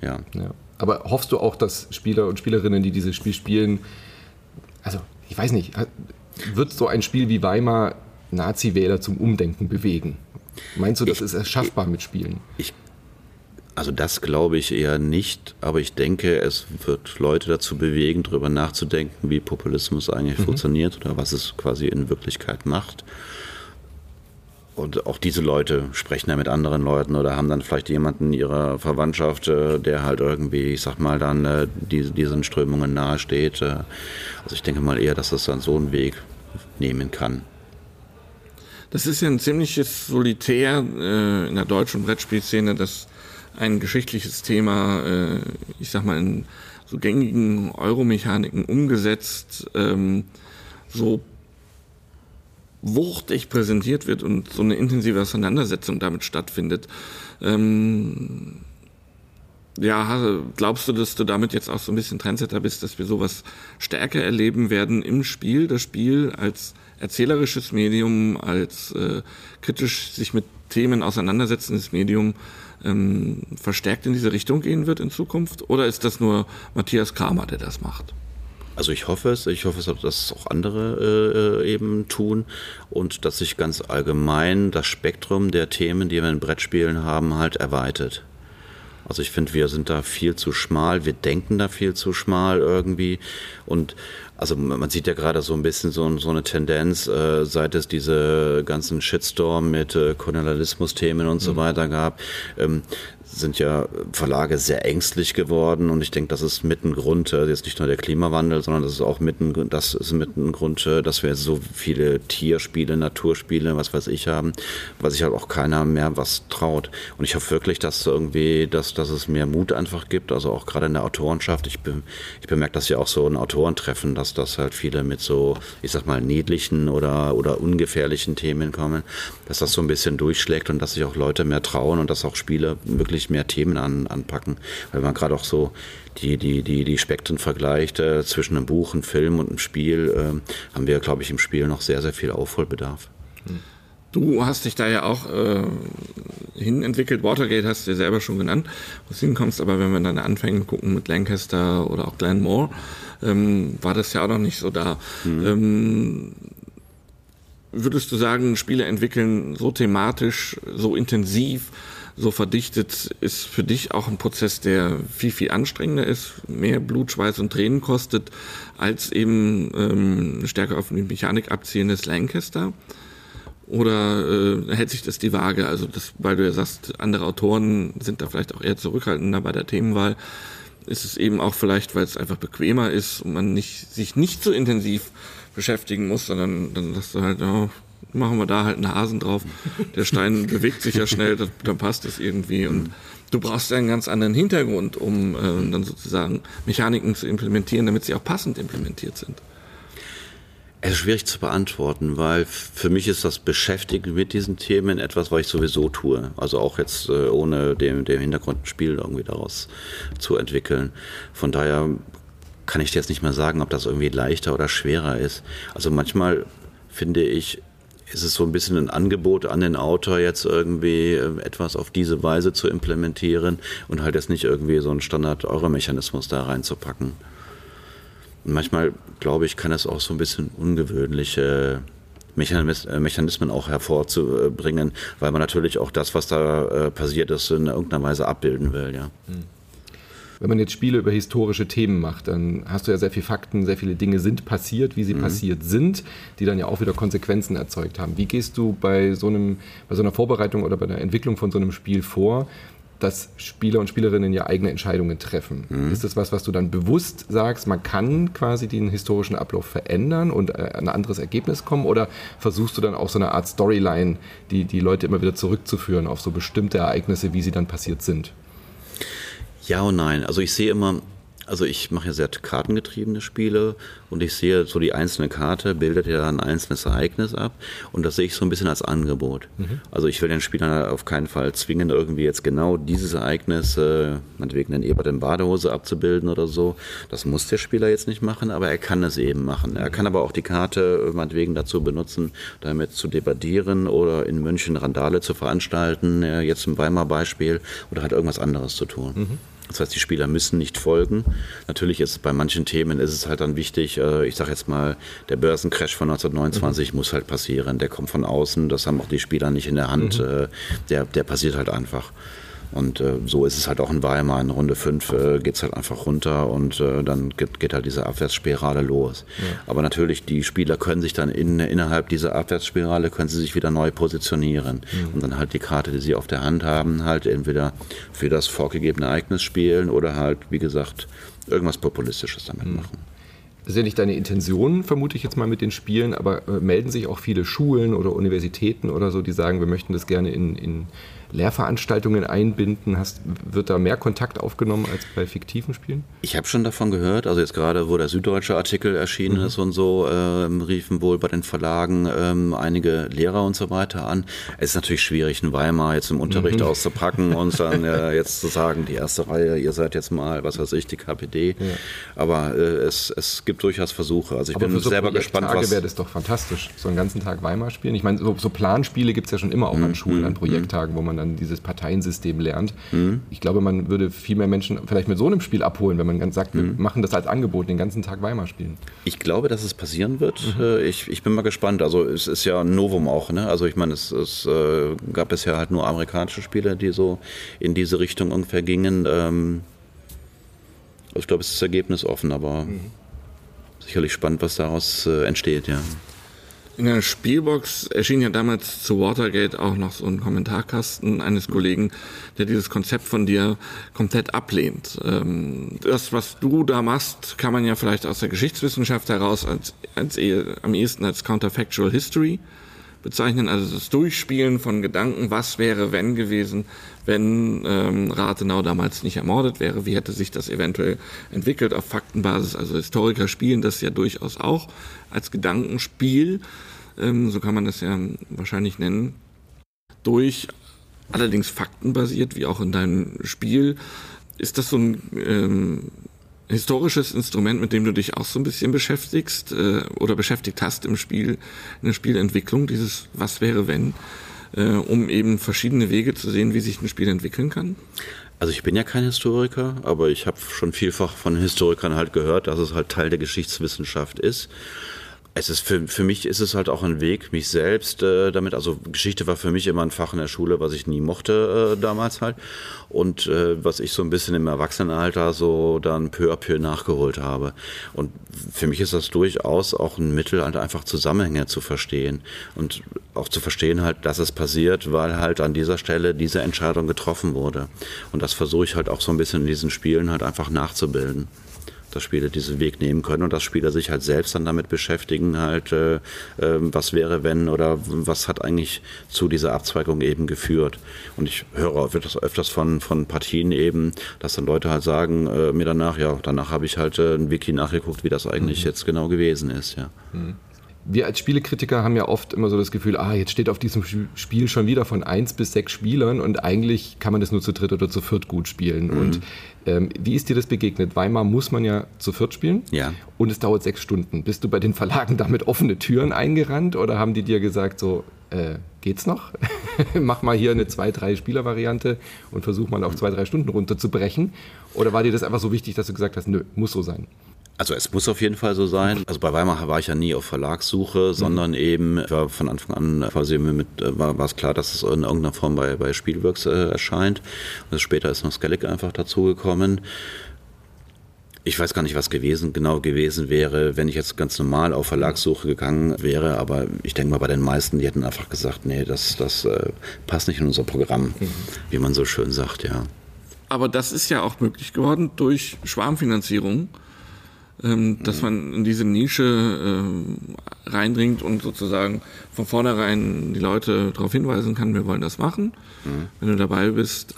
B: ja. ja. Aber hoffst du auch, dass Spieler und Spielerinnen, die dieses Spiel spielen, also ich weiß nicht, wird so ein Spiel wie Weimar Nazi-Wähler zum Umdenken bewegen? Meinst du, das ich, ist schaffbar mit Spielen?
D: Ich also das glaube ich eher nicht, aber ich denke, es wird Leute dazu bewegen, darüber nachzudenken, wie Populismus eigentlich mhm. funktioniert oder was es quasi in Wirklichkeit macht. Und auch diese Leute sprechen ja mit anderen Leuten oder haben dann vielleicht jemanden in ihrer Verwandtschaft, äh, der halt irgendwie, ich sag mal, dann äh, diesen Strömungen nahesteht. Äh. Also ich denke mal eher, dass das dann so einen Weg nehmen kann.
C: Das ist ja ein ziemliches Solitär in der deutschen Brettspielszene, dass ein geschichtliches Thema, äh, ich sag mal, in so gängigen Euromechaniken umgesetzt, ähm, so wuchtig präsentiert wird und so eine intensive Auseinandersetzung damit stattfindet. Ähm, ja, glaubst du, dass du damit jetzt auch so ein bisschen Trendsetter bist, dass wir sowas stärker erleben werden im Spiel, das Spiel als erzählerisches Medium, als äh, kritisch sich mit Themen auseinandersetzendes Medium ähm, verstärkt in diese Richtung gehen wird in Zukunft? Oder ist das nur Matthias Kramer, der das macht?
D: Also ich hoffe es, ich hoffe, dass auch andere äh, eben tun und dass sich ganz allgemein das Spektrum der Themen, die wir in Brettspielen haben, halt erweitert. Also ich finde, wir sind da viel zu schmal, wir denken da viel zu schmal irgendwie und also man sieht ja gerade so ein bisschen so, so eine Tendenz, äh, seit es diese ganzen Shitstorm mit äh, Kolonialismus-Themen und so mhm. weiter gab, ähm, sind ja Verlage sehr ängstlich geworden und ich denke, das ist mit ein Grund, äh, jetzt nicht nur der Klimawandel, sondern das ist auch mit ein, das ist mit Grund, äh, dass wir so viele Tierspiele, Naturspiele, was weiß ich haben, weil sich halt auch keiner mehr was traut. Und ich hoffe wirklich, dass irgendwie, dass, dass es mehr Mut einfach gibt, also auch gerade in der Autorenschaft. Ich, be, ich bemerke das ja auch so in Autorentreffen, dass das halt viele mit so, ich sag mal, niedlichen oder, oder ungefährlichen Themen kommen, dass das so ein bisschen durchschlägt und dass sich auch Leute mehr trauen und dass auch Spiele wirklich eigentlich mehr Themen an, anpacken, weil man gerade auch so die, die, die, die Spektren vergleicht äh, zwischen einem Buch, einem Film und einem Spiel, äh, haben wir, glaube ich, im Spiel noch sehr, sehr viel Aufholbedarf.
C: Du hast dich da ja auch äh, hinentwickelt. Watergate hast du ja selber schon genannt, wo du hinkommst. Aber wenn wir dann anfangen, gucken mit Lancaster oder auch Glenmore, ähm, war das ja auch noch nicht so da. Mhm. Ähm, würdest du sagen, Spiele entwickeln so thematisch, so intensiv, so verdichtet, ist für dich auch ein Prozess, der viel, viel anstrengender ist, mehr Blut, Schweiß und Tränen kostet, als eben ähm, stärker auf die Mechanik abziehendes Lancaster? Oder äh, hält sich das die Waage? Also, das, weil du ja sagst, andere Autoren sind da vielleicht auch eher zurückhaltender bei der Themenwahl. Ist es eben auch vielleicht, weil es einfach bequemer ist und man nicht, sich nicht so intensiv beschäftigen muss, sondern dann sagst du halt, oh, machen wir da halt einen Hasen drauf. Der Stein bewegt sich ja schnell, das, dann passt es irgendwie. Und du brauchst ja einen ganz anderen Hintergrund, um äh, dann sozusagen Mechaniken zu implementieren, damit sie auch passend implementiert sind.
D: Es ist schwierig zu beantworten, weil für mich ist das Beschäftigen mit diesen Themen etwas, was ich sowieso tue. Also auch jetzt äh, ohne dem, dem Hintergrund ein Spiel irgendwie daraus zu entwickeln. Von daher kann ich dir jetzt nicht mehr sagen, ob das irgendwie leichter oder schwerer ist. Also manchmal finde ich, ist es so ein bisschen ein Angebot an den Autor, jetzt irgendwie äh, etwas auf diese Weise zu implementieren und halt jetzt nicht irgendwie so einen Standard-Euro-Mechanismus da reinzupacken. Und manchmal, glaube ich, kann es auch so ein bisschen ungewöhnliche äh, Mechanismen auch hervorzubringen, weil man natürlich auch das, was da äh, passiert ist, in irgendeiner Weise abbilden will, ja. Hm.
B: Wenn man jetzt Spiele über historische Themen macht, dann hast du ja sehr viele Fakten, sehr viele Dinge sind passiert, wie sie mhm. passiert sind, die dann ja auch wieder Konsequenzen erzeugt haben. Wie gehst du bei so einem, bei so einer Vorbereitung oder bei der Entwicklung von so einem Spiel vor, dass Spieler und Spielerinnen ja eigene Entscheidungen treffen. Mhm. Ist das was, was du dann bewusst sagst, man kann quasi den historischen Ablauf verändern und äh, ein anderes Ergebnis kommen? Oder versuchst du dann auch so eine Art Storyline, die, die Leute immer wieder zurückzuführen auf so bestimmte Ereignisse, wie sie dann passiert sind?
D: Ja und nein. Also ich sehe immer, also ich mache ja sehr kartengetriebene Spiele und ich sehe so die einzelne Karte bildet ja ein einzelnes Ereignis ab und das sehe ich so ein bisschen als Angebot. Mhm. Also ich will den Spielern auf keinen Fall zwingen, irgendwie jetzt genau dieses Ereignis, äh, meinetwegen den Ebert in Badehose abzubilden oder so. Das muss der Spieler jetzt nicht machen, aber er kann es eben machen. Er kann aber auch die Karte äh, meinetwegen dazu benutzen, damit zu debattieren oder in München Randale zu veranstalten, äh, jetzt im Weimar Beispiel oder halt irgendwas anderes zu tun. Mhm. Das heißt, die Spieler müssen nicht folgen. Natürlich ist bei manchen Themen ist es halt dann wichtig, äh, ich sage jetzt mal, der Börsencrash von 1929 mhm. muss halt passieren. Der kommt von außen, das haben auch die Spieler nicht in der Hand. Mhm. Äh, der, der passiert halt einfach. Und äh, so ist es halt auch in Weimar. In Runde 5 äh, geht es halt einfach runter und äh, dann geht, geht, halt diese Abwärtsspirale los. Ja. Aber natürlich, die Spieler können sich dann in, innerhalb dieser Abwärtsspirale, können sie sich wieder neu positionieren. Mhm. Und dann halt die Karte, die sie auf der Hand haben, halt entweder für das vorgegebene Ereignis spielen oder halt, wie gesagt, irgendwas Populistisches damit mhm. machen.
B: Das ist ja nicht deine Intention, vermute ich jetzt mal mit den Spielen, aber äh, melden sich auch viele Schulen oder Universitäten oder so, die sagen, wir möchten das gerne in, in Lehrveranstaltungen einbinden? Hast, wird da mehr Kontakt aufgenommen als bei fiktiven Spielen?
D: Ich habe schon davon gehört. Also jetzt gerade, wo der süddeutsche Artikel erschienen mhm. ist und so, ähm, riefen wohl bei den Verlagen ähm, einige Lehrer und so weiter an. Es ist natürlich schwierig, einen Weimar jetzt im Unterricht mhm. auszupacken und dann äh, jetzt zu sagen, die erste Reihe, ihr seid jetzt mal, was weiß ich, die KPD. Ja. Aber äh, es, es gibt durchaus Versuche. Also ich Aber bin so selber gespannt,
B: was... wäre das doch fantastisch, so einen ganzen Tag Weimar spielen. Ich meine, so, so Planspiele gibt es ja schon immer auch mhm. an Schulen, an mhm. Projekttagen, wo man dann dieses Parteiensystem lernt. Mhm. Ich glaube, man würde viel mehr Menschen vielleicht mit so einem Spiel abholen, wenn man ganz sagt, mhm. wir machen das als Angebot, den ganzen Tag Weimar spielen.
D: Ich glaube, dass es passieren wird. Mhm. Äh, ich, ich bin mal gespannt. Also es ist ja ein Novum auch. Ne? Also ich meine, es, es äh, gab bisher halt nur amerikanische Spiele, die so in diese Richtung ungefähr gingen. Ähm, also ich glaube, es ist ergebnisoffen, aber mhm. sicherlich spannend, was daraus äh, entsteht, ja.
C: In der Spielbox erschien ja damals zu Watergate auch noch so ein Kommentarkasten eines Kollegen, der dieses Konzept von dir komplett ablehnt. Ähm, das, was du da machst, kann man ja vielleicht aus der Geschichtswissenschaft heraus als, als eher, am ehesten als Counterfactual History bezeichnen, also das Durchspielen von Gedanken, was wäre wenn gewesen, wenn ähm, Rathenau damals nicht ermordet wäre, wie hätte sich das eventuell entwickelt auf Faktenbasis. Also Historiker spielen das ja durchaus auch als Gedankenspiel, ähm, so kann man das ja wahrscheinlich nennen, durch allerdings faktenbasiert, wie auch in deinem Spiel. Ist das so ein ähm, historisches Instrument, mit dem du dich auch so ein bisschen beschäftigst äh, oder beschäftigt hast im Spiel, in der Spielentwicklung, dieses Was wäre wenn, äh, um eben verschiedene Wege zu sehen, wie sich ein Spiel entwickeln kann?
D: Also ich bin ja kein Historiker, aber ich habe schon vielfach von Historikern halt gehört, dass es halt Teil der Geschichtswissenschaft ist. Es ist für, für mich ist es halt auch ein Weg, mich selbst äh, damit, also Geschichte war für mich immer ein Fach in der Schule, was ich nie mochte äh, damals halt. Und äh, was ich so ein bisschen im Erwachsenenalter so dann peu à peu nachgeholt habe. Und für mich ist das durchaus auch ein Mittel, halt einfach Zusammenhänge zu verstehen. Und auch zu verstehen halt, dass es passiert, weil halt an dieser Stelle diese Entscheidung getroffen wurde. Und das versuche ich halt auch so ein bisschen in diesen Spielen halt einfach nachzubilden dass Spieler diesen Weg nehmen können und dass Spieler sich halt selbst dann damit beschäftigen, halt, äh, äh, was wäre, wenn oder was hat eigentlich zu dieser Abzweigung eben geführt. Und ich höre das öfters von, von Partien eben, dass dann Leute halt sagen, äh, mir danach, ja, danach habe ich halt äh, ein Wiki nachgeguckt, wie das eigentlich mhm. jetzt genau gewesen ist, ja. Mhm
B: wir als Spielekritiker haben ja oft immer so das Gefühl, ah, jetzt steht auf diesem Spiel schon wieder von eins bis sechs Spielern und eigentlich kann man das nur zu dritt oder zu viert gut spielen. Mhm. Und ähm, wie ist dir das begegnet? Weimar muss man ja zu viert spielen
D: ja.
B: und es dauert sechs Stunden. Bist du bei den Verlagen damit offene Türen eingerannt oder haben die dir gesagt, so, äh, geht's noch? Mach mal hier eine zwei, drei Spieler-Variante und versuch mal auf zwei, drei Stunden runterzubrechen? Oder war dir das einfach so wichtig, dass du gesagt hast, nö, muss so sein?
D: Also es muss auf jeden Fall so sein. Also bei Weimar war ich ja nie auf Verlagssuche, sondern mhm. eben war von Anfang an quasi mit, war, war es klar, dass es in irgendeiner Form bei, bei Spielworks äh, erscheint. Und später ist noch Skellig einfach dazugekommen. Ich weiß gar nicht, was gewesen, genau gewesen wäre, wenn ich jetzt ganz normal auf Verlagssuche gegangen wäre, aber ich denke mal bei den meisten, die hätten einfach gesagt, nee, das, das äh, passt nicht in unser Programm, mhm. wie man so schön sagt, ja.
C: Aber das ist ja auch möglich geworden durch Schwarmfinanzierung ähm, dass man in diese Nische äh, reindringt und sozusagen von vornherein die Leute darauf hinweisen kann, wir wollen das machen. Mhm. Wenn du dabei bist,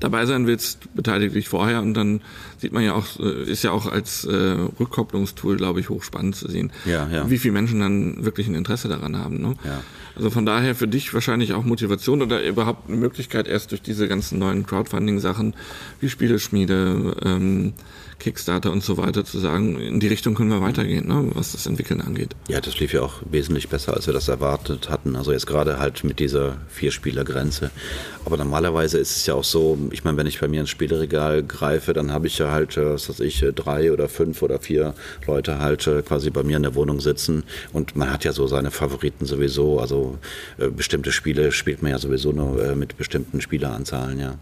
C: dabei sein willst, beteilige dich vorher und dann sieht man ja auch, äh, ist ja auch als äh, Rückkopplungstool, glaube ich, hochspannend zu sehen,
D: ja, ja.
C: wie viele Menschen dann wirklich ein Interesse daran haben. Ne?
D: Ja.
C: Also von daher für dich wahrscheinlich auch Motivation oder überhaupt eine Möglichkeit erst durch diese ganzen neuen Crowdfunding-Sachen wie Spieleschmiede, ähm, Kickstarter und so weiter zu sagen, in die Richtung können wir weitergehen, ne, was das Entwickeln angeht.
D: Ja, das lief ja auch wesentlich besser, als wir das erwartet hatten. Also jetzt gerade halt mit dieser Vier-Spieler-Grenze. Aber normalerweise ist es ja auch so, ich meine, wenn ich bei mir ins Spielregal greife, dann habe ich ja halt, äh, was weiß ich, äh, drei oder fünf oder vier Leute halt äh, quasi bei mir in der Wohnung sitzen. Und man hat ja so seine Favoriten sowieso. Also bestimmte Spiele spielt man ja sowieso nur mit bestimmten Spieleranzahlen, ja.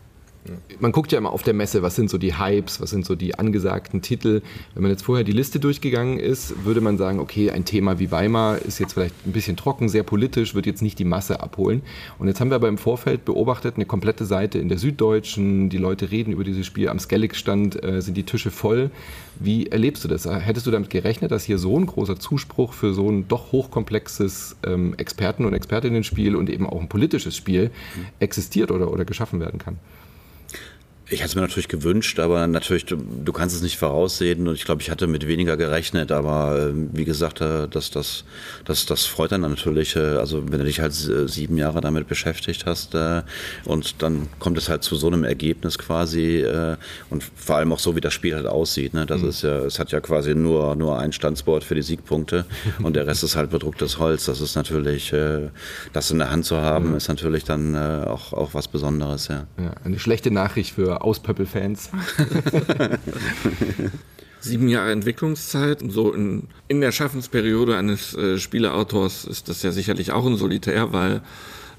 B: Man guckt ja immer auf der Messe, was sind so die Hypes, was sind so die angesagten Titel. Wenn man jetzt vorher die Liste durchgegangen ist, würde man sagen, okay, ein Thema wie Weimar ist jetzt vielleicht ein bisschen trocken, sehr politisch, wird jetzt nicht die Masse abholen. Und jetzt haben wir aber im Vorfeld beobachtet, eine komplette Seite in der Süddeutschen, die Leute reden über dieses Spiel, am Skellig-Stand äh, sind die Tische voll. Wie erlebst du das? Hättest du damit gerechnet, dass hier so ein großer Zuspruch für so ein doch hochkomplexes ähm, Experten- und Expertinnen-Spiel und eben auch ein politisches Spiel existiert oder, oder geschaffen werden kann?
D: Ich hätte es mir natürlich gewünscht, aber natürlich, du, du, kannst es nicht voraussehen und ich glaube, ich hatte mit weniger gerechnet, aber äh, wie gesagt, äh, das, das, das, das freut dann natürlich, äh, also wenn du dich halt sieben Jahre damit beschäftigt hast äh, und dann kommt es halt zu so einem Ergebnis quasi äh, und vor allem auch so, wie das Spiel halt aussieht. Ne? Das mhm. ist ja, es hat ja quasi nur, nur ein Standsboard für die Siegpunkte und der Rest ist halt bedrucktes Holz. Das ist natürlich, äh, das in der Hand zu haben, mhm. ist natürlich dann auch, auch was Besonderes, ja.
B: ja. Eine schlechte Nachricht für Auspöppel-Fans.
C: Sieben Jahre Entwicklungszeit, so in, in der Schaffensperiode eines äh, Spieleautors ist das ja sicherlich auch ein Solitär, weil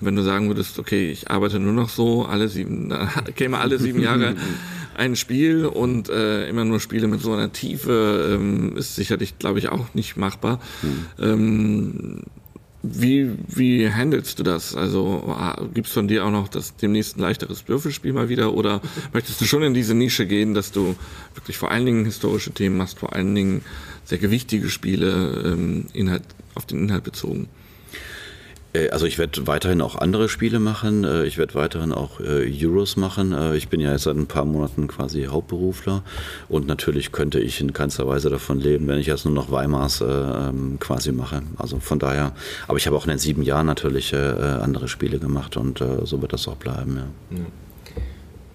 C: wenn du sagen würdest, okay, ich arbeite nur noch so, alle sieben, dann käme alle sieben Jahre ein Spiel und äh, immer nur Spiele mit so einer Tiefe ähm, ist sicherlich, glaube ich, auch nicht machbar. Mhm. Ähm, wie, wie handelst du das? Also ah, gibt's von dir auch noch das demnächst ein leichteres Würfelspiel mal wieder oder möchtest du schon in diese Nische gehen, dass du wirklich vor allen Dingen historische Themen machst, vor allen Dingen sehr gewichtige Spiele, ähm, Inhalt, auf den Inhalt bezogen?
D: Äh, also ich werde weiterhin auch andere Spiele machen. Äh, ich werde weiterhin auch äh, Euros machen. Ich bin ja jetzt seit ein paar Monaten quasi Hauptberufler und natürlich könnte ich in keinster Weise davon leben, wenn ich jetzt nur noch Weimars ähm, quasi mache. Also von daher, aber ich habe auch in den sieben Jahren natürlich andere Spiele gemacht und so wird das auch bleiben. Ja. Ja.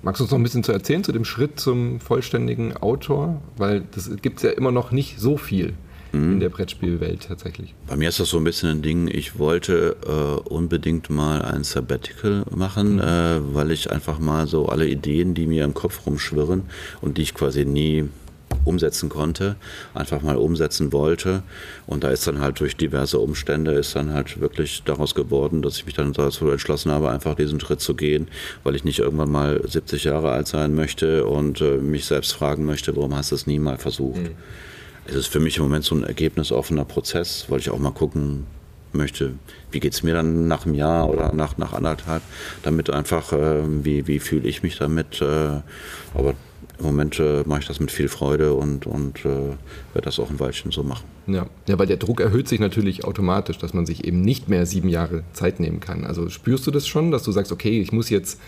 B: Magst du uns noch ein bisschen zu erzählen zu dem Schritt zum vollständigen Autor? Weil das gibt es ja immer noch nicht so viel mhm. in der Brettspielwelt tatsächlich.
D: Bei mir ist das so ein bisschen ein Ding, ich wollte äh, unbedingt mal ein Sabbatical machen, mhm. äh, weil ich einfach mal so alle Ideen, die mir im Kopf rumschwirren und die ich quasi nie umsetzen konnte, einfach mal umsetzen wollte. Und da ist dann halt durch diverse Umstände ist dann halt wirklich daraus geworden, dass ich mich dann dazu entschlossen habe, einfach diesen Schritt zu gehen, weil ich nicht irgendwann mal 70 Jahre alt sein möchte und äh, mich selbst fragen möchte, warum hast du es nie mal versucht. Mhm. Es ist für mich im Moment so ein ergebnisoffener Prozess, weil ich auch mal gucken möchte, wie geht es mir dann nach einem Jahr oder nach, nach anderthalb, damit einfach, äh, wie, wie fühle ich mich damit. Äh, aber im Moment äh, mache ich das mit viel Freude und, und äh, werde das auch ein Weilchen so machen.
B: Ja. ja, weil der Druck erhöht sich natürlich automatisch, dass man sich eben nicht mehr sieben Jahre Zeit nehmen kann. Also spürst du das schon, dass du sagst, okay, ich muss jetzt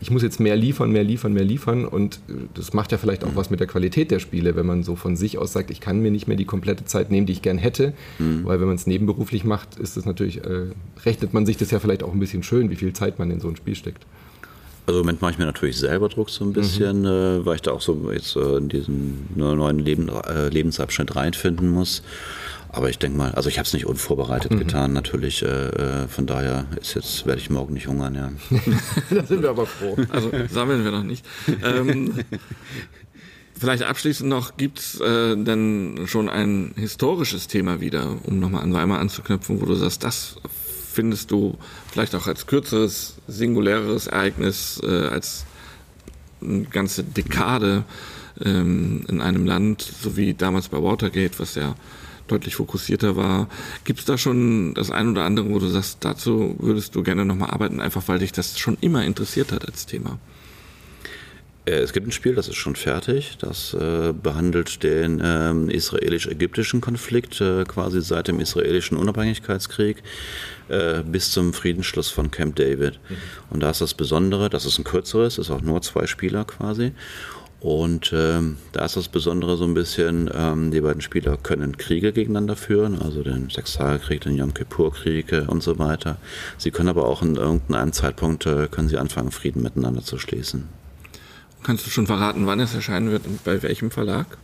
B: ich muss jetzt mehr liefern, mehr liefern, mehr liefern und äh, das macht ja vielleicht auch was mit der Qualität der Spiele, wenn man so von sich aus sagt, ich kann mir nicht mehr die komplette Zeit nehmen, die ich gern hätte, mhm. weil wenn man es nebenberuflich macht, ist das natürlich, äh, rechnet man sich das ja vielleicht auch ein bisschen schön, wie viel Zeit man in so ein Spiel steckt.
D: Also im Moment mache ich mir natürlich selber Druck so ein bisschen, mhm. äh, weil ich da auch so jetzt äh, in diesen neuen Leben, äh, Lebensabschnitt reinfinden muss. Aber ich denke mal, also ich habe es nicht unvorbereitet mhm. getan, natürlich. Äh, äh, von daher ist jetzt werde ich morgen nicht hungern, ja.
C: da sind wir aber froh. Also sammeln wir noch nicht. Ähm, vielleicht abschließend noch, gibt es äh, denn schon ein historisches Thema wieder, um nochmal an Weimar anzuknüpfen, wo du sagst, das findest du vielleicht auch als kürzeres, singuläres Ereignis, äh, als eine ganze Dekade ähm, in einem Land, so wie damals bei Watergate, was ja deutlich fokussierter war. Gibt es da schon das ein oder andere, wo du sagst, dazu würdest du gerne nochmal arbeiten, einfach weil dich das schon immer interessiert hat als Thema?
D: Äh, es gibt ein Spiel, das ist schon fertig. Das äh, behandelt den ähm, israelisch-ägyptischen Konflikt äh, quasi seit dem israelischen Unabhängigkeitskrieg äh, bis zum Friedensschluss von Camp David. Mhm. Und da ist das Besondere, das ist ein kürzeres, ist auch nur zwei Spieler quasi. Und ähm, da ist das Besondere so ein bisschen, ähm, die beiden Spieler können Kriege gegeneinander führen, also den Sechstagekrieg, den Yom Kippur-Krieg äh, und so weiter. Sie können aber auch in irgendeinem Zeitpunkt, äh, können sie anfangen, Frieden miteinander zu schließen.
C: Kannst du schon verraten, wann es erscheinen wird und bei welchem Verlag?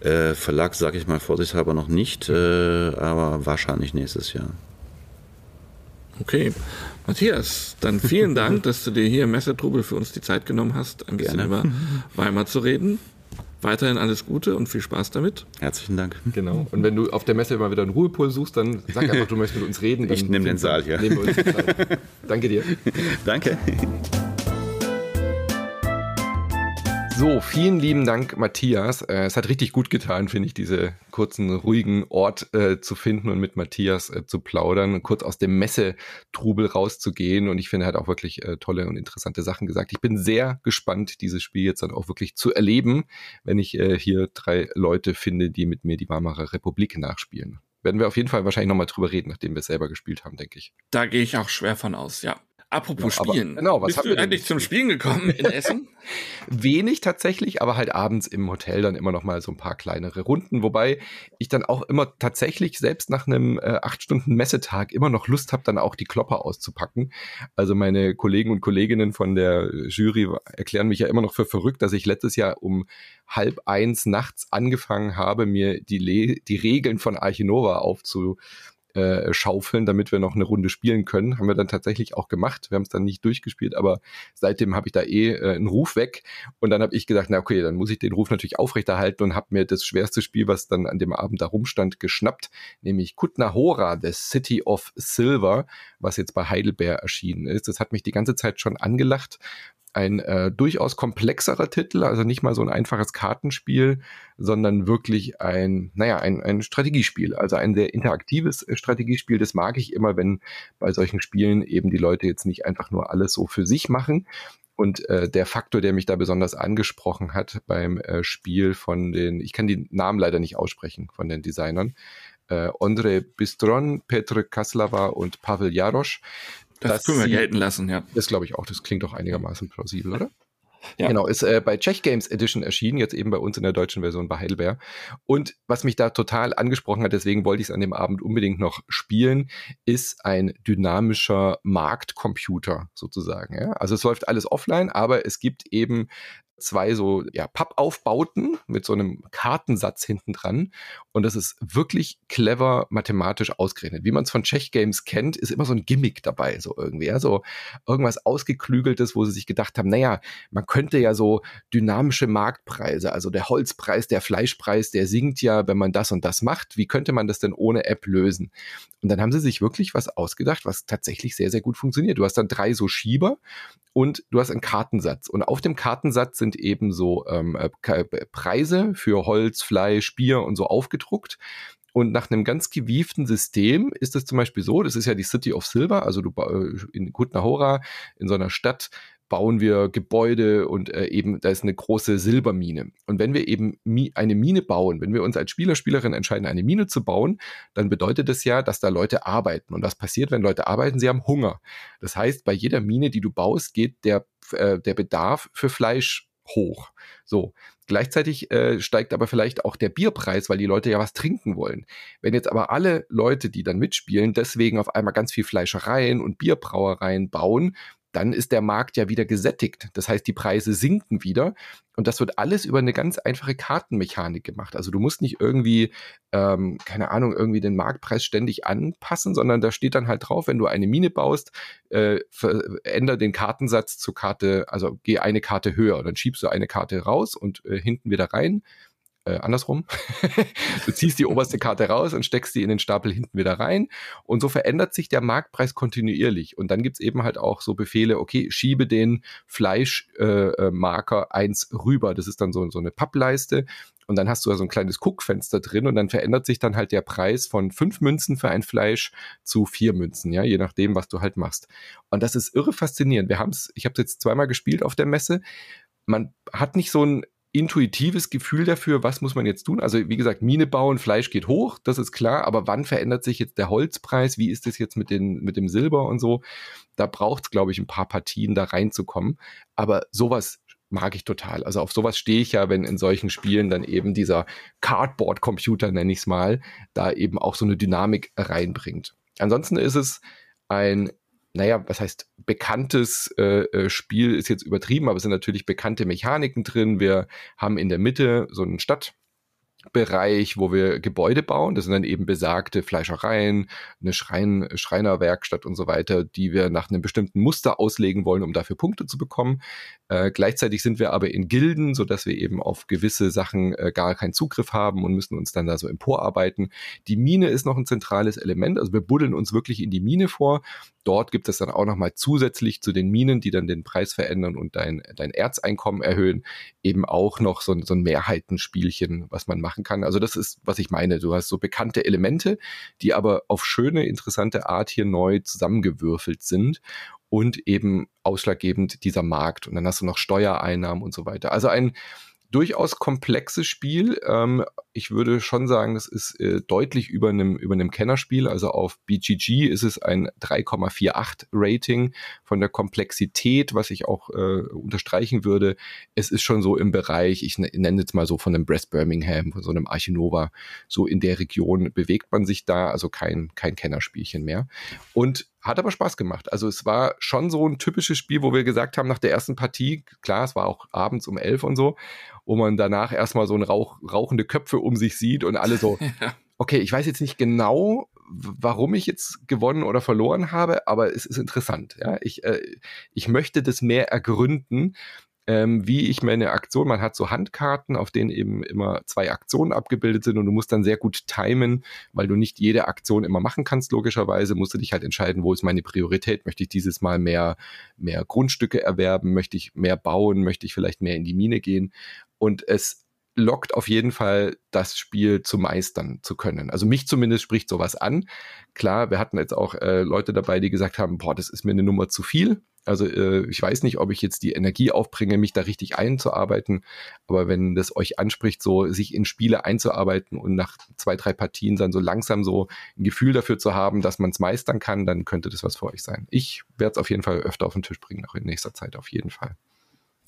D: Äh, Verlag sage ich mal vorsichtshalber noch nicht, äh, aber wahrscheinlich nächstes Jahr.
C: Okay. Matthias, dann vielen Dank, dass du dir hier im Messertrubel für uns die Zeit genommen hast, ein bisschen Gerne. über Weimar zu reden. Weiterhin alles Gute und viel Spaß damit.
D: Herzlichen Dank.
B: Genau. Und wenn du auf der Messe mal wieder einen Ruhepol suchst, dann sag einfach, du möchtest mit uns reden.
D: Ich nehme den Saal hier.
B: Danke dir.
D: Danke.
B: So, vielen lieben Dank, Matthias. Äh, es hat richtig gut getan, finde ich, diese kurzen, ruhigen Ort äh, zu finden und mit Matthias äh, zu plaudern, kurz aus dem Messetrubel rauszugehen. Und ich finde, er hat auch wirklich äh, tolle und interessante Sachen gesagt. Ich bin sehr gespannt, dieses Spiel jetzt dann auch wirklich zu erleben, wenn ich äh, hier drei Leute finde, die mit mir die Weimarer Republik nachspielen. Werden wir auf jeden Fall wahrscheinlich nochmal drüber reden, nachdem wir es selber gespielt haben, denke ich.
C: Da gehe ich auch schwer von aus, ja. Apropos ja, Spielen. genau, was Bist du endlich zum Spielen gekommen in Essen?
B: Wenig tatsächlich, aber halt abends im Hotel dann immer noch mal so ein paar kleinere Runden, wobei ich dann auch immer tatsächlich selbst nach einem äh, acht Stunden Messetag immer noch Lust habe, dann auch die Klopper auszupacken. Also meine Kollegen und Kolleginnen von der Jury erklären mich ja immer noch für verrückt, dass ich letztes Jahr um halb eins nachts angefangen habe, mir die, Le die Regeln von Archinova aufzu äh, schaufeln, damit wir noch eine Runde spielen können. Haben wir dann tatsächlich auch gemacht. Wir haben es dann nicht durchgespielt, aber seitdem habe ich da eh äh, einen Ruf weg. Und dann habe ich gesagt, na okay, dann muss ich den Ruf natürlich aufrechterhalten und habe mir das schwerste Spiel, was dann an dem Abend da rumstand, geschnappt, nämlich Kutnahora, The City of Silver, was jetzt bei Heidelberg erschienen ist. Das hat mich die ganze Zeit schon angelacht, ein äh, durchaus komplexerer Titel, also nicht mal so ein einfaches Kartenspiel, sondern wirklich ein, naja, ein, ein Strategiespiel, also ein sehr interaktives äh, Strategiespiel. Das mag ich immer, wenn bei solchen Spielen eben die Leute jetzt nicht einfach nur alles so für sich machen. Und äh, der Faktor, der mich da besonders angesprochen hat beim äh, Spiel von den, ich kann die Namen leider nicht aussprechen von den Designern, äh, Andre Bistron, Petr Kaslava und Pavel Jarosch.
C: Das können wir sie, gelten lassen, ja.
B: Das glaube ich auch. Das klingt doch einigermaßen plausibel, oder? Ja. Genau, ist äh, bei Czech Games Edition erschienen, jetzt eben bei uns in der deutschen Version bei Heidelberg. Und was mich da total angesprochen hat, deswegen wollte ich es an dem Abend unbedingt noch spielen, ist ein dynamischer Marktcomputer sozusagen. Ja? Also es läuft alles offline, aber es gibt eben zwei so ja, Pappaufbauten mit so einem Kartensatz hinten dran. Und das ist wirklich clever mathematisch ausgerechnet. Wie man es von Czech Games kennt, ist immer so ein Gimmick dabei, so irgendwie. Ja? So irgendwas Ausgeklügeltes, wo sie sich gedacht haben, naja, man könnte ja so dynamische Marktpreise, also der Holzpreis, der Fleischpreis, der sinkt ja, wenn man das und das macht. Wie könnte man das denn ohne App lösen? Und dann haben sie sich wirklich was ausgedacht, was tatsächlich sehr, sehr gut funktioniert. Du hast dann drei so Schieber und du hast einen Kartensatz. Und auf dem Kartensatz sind eben so ähm, äh, Preise für Holz, Fleisch, Bier und so aufgedruckt. Und nach einem ganz gewieften System ist es zum Beispiel so, das ist ja die City of Silver, also du äh, in Kutnahora, in so einer Stadt, bauen wir Gebäude und äh, eben da ist eine große Silbermine. Und wenn wir eben mi eine Mine bauen, wenn wir uns als Spieler, Spielerin entscheiden, eine Mine zu bauen, dann bedeutet das ja, dass da Leute arbeiten. Und was passiert, wenn Leute arbeiten? Sie haben Hunger. Das heißt, bei jeder Mine, die du baust, geht der, äh, der Bedarf für Fleisch hoch. So. Gleichzeitig äh, steigt aber vielleicht auch der Bierpreis, weil die Leute ja was trinken wollen. Wenn jetzt aber alle Leute, die dann mitspielen, deswegen auf einmal ganz viel Fleischereien und Bierbrauereien bauen, dann ist der Markt ja wieder gesättigt. Das heißt, die Preise sinken wieder. Und das wird alles über eine ganz einfache Kartenmechanik gemacht. Also du musst nicht irgendwie, ähm, keine Ahnung, irgendwie den Marktpreis ständig anpassen, sondern da steht dann halt drauf, wenn du eine Mine baust, äh, veränder den Kartensatz zur Karte, also geh eine Karte höher. Dann schiebst du eine Karte raus und äh, hinten wieder rein äh, andersrum. du ziehst die oberste Karte raus und steckst sie in den Stapel hinten wieder rein. Und so verändert sich der Marktpreis kontinuierlich. Und dann gibt's eben halt auch so Befehle, okay, schiebe den Fleischmarker äh, 1 rüber. Das ist dann so, so eine Pappleiste. Und dann hast du da so ein kleines Guckfenster drin und dann verändert sich dann halt der Preis von fünf Münzen für ein Fleisch zu vier Münzen, ja, je nachdem, was du halt machst. Und das ist irre faszinierend. Wir haben's, ich habe es jetzt zweimal gespielt auf der Messe. Man hat nicht so ein intuitives Gefühl dafür, was muss man jetzt tun? Also wie gesagt, Mine bauen, Fleisch geht hoch, das ist klar, aber wann verändert sich jetzt der Holzpreis? Wie ist es jetzt mit, den, mit dem Silber und so? Da braucht es, glaube ich, ein paar Partien, da reinzukommen. Aber sowas mag ich total. Also auf sowas stehe ich ja, wenn in solchen Spielen dann eben dieser Cardboard-Computer, nenne ich es mal, da eben auch so eine Dynamik reinbringt. Ansonsten ist es ein naja, was heißt bekanntes äh, äh, Spiel ist jetzt übertrieben, aber es sind natürlich bekannte Mechaniken drin. Wir haben in der Mitte so einen Stadt, Bereich, wo wir Gebäude bauen. Das sind dann eben besagte Fleischereien, eine Schrein, Schreinerwerkstatt und so weiter, die wir nach einem bestimmten Muster auslegen wollen, um dafür Punkte zu bekommen. Äh, gleichzeitig sind wir aber in Gilden, so dass wir eben auf gewisse Sachen äh, gar keinen Zugriff haben und müssen uns dann da so emporarbeiten. Die Mine ist noch ein zentrales Element. Also wir buddeln uns wirklich in die Mine vor. Dort gibt es dann auch nochmal zusätzlich zu den Minen, die dann den Preis verändern und dein, dein Erzeinkommen erhöhen, eben auch noch so, so ein Mehrheitenspielchen, was man machen kann. Also das ist, was ich meine. Du hast so bekannte Elemente, die aber auf schöne, interessante Art hier neu zusammengewürfelt sind und eben ausschlaggebend dieser Markt. Und dann hast du noch Steuereinnahmen und so weiter. Also ein durchaus komplexes Spiel. Ähm, ich würde schon sagen, das ist äh, deutlich über einem, über Kennerspiel. Also auf BGG ist es ein 3,48 Rating von der Komplexität, was ich auch äh, unterstreichen würde. Es ist schon so im Bereich, ich nenne jetzt mal so von einem Brest Birmingham, von so einem Archinova, so in der Region bewegt man sich da, also kein, kein Kennerspielchen mehr. Und hat aber Spaß gemacht. Also es war schon so ein typisches Spiel, wo wir gesagt haben, nach der ersten Partie, klar, es war auch abends um elf und so, wo man danach erstmal so ein Rauch, rauchende Köpfe um sich sieht und alle so, okay, ich weiß jetzt nicht genau, warum ich jetzt gewonnen oder verloren habe, aber es ist interessant. Ja, ich, äh, ich möchte das mehr ergründen ähm, wie ich meine Aktion, man hat so Handkarten, auf denen eben immer zwei Aktionen abgebildet sind und du musst dann sehr gut timen, weil du nicht jede Aktion immer machen kannst, logischerweise, musst du dich halt entscheiden, wo ist meine Priorität, möchte ich dieses Mal mehr, mehr Grundstücke erwerben, möchte ich mehr bauen, möchte ich vielleicht mehr in die Mine gehen? Und es lockt auf jeden Fall das Spiel zu meistern zu können. Also mich zumindest spricht sowas an. Klar, wir hatten jetzt auch äh, Leute dabei, die gesagt haben, boah, das ist mir eine Nummer zu viel. Also äh, ich weiß nicht, ob ich jetzt die Energie aufbringe, mich da richtig einzuarbeiten. Aber wenn das euch anspricht, so sich in Spiele einzuarbeiten und nach zwei, drei Partien dann so langsam so ein Gefühl dafür zu haben, dass man es meistern kann, dann könnte das was für euch sein. Ich werde es auf jeden Fall öfter auf den Tisch bringen, auch in nächster Zeit auf jeden Fall.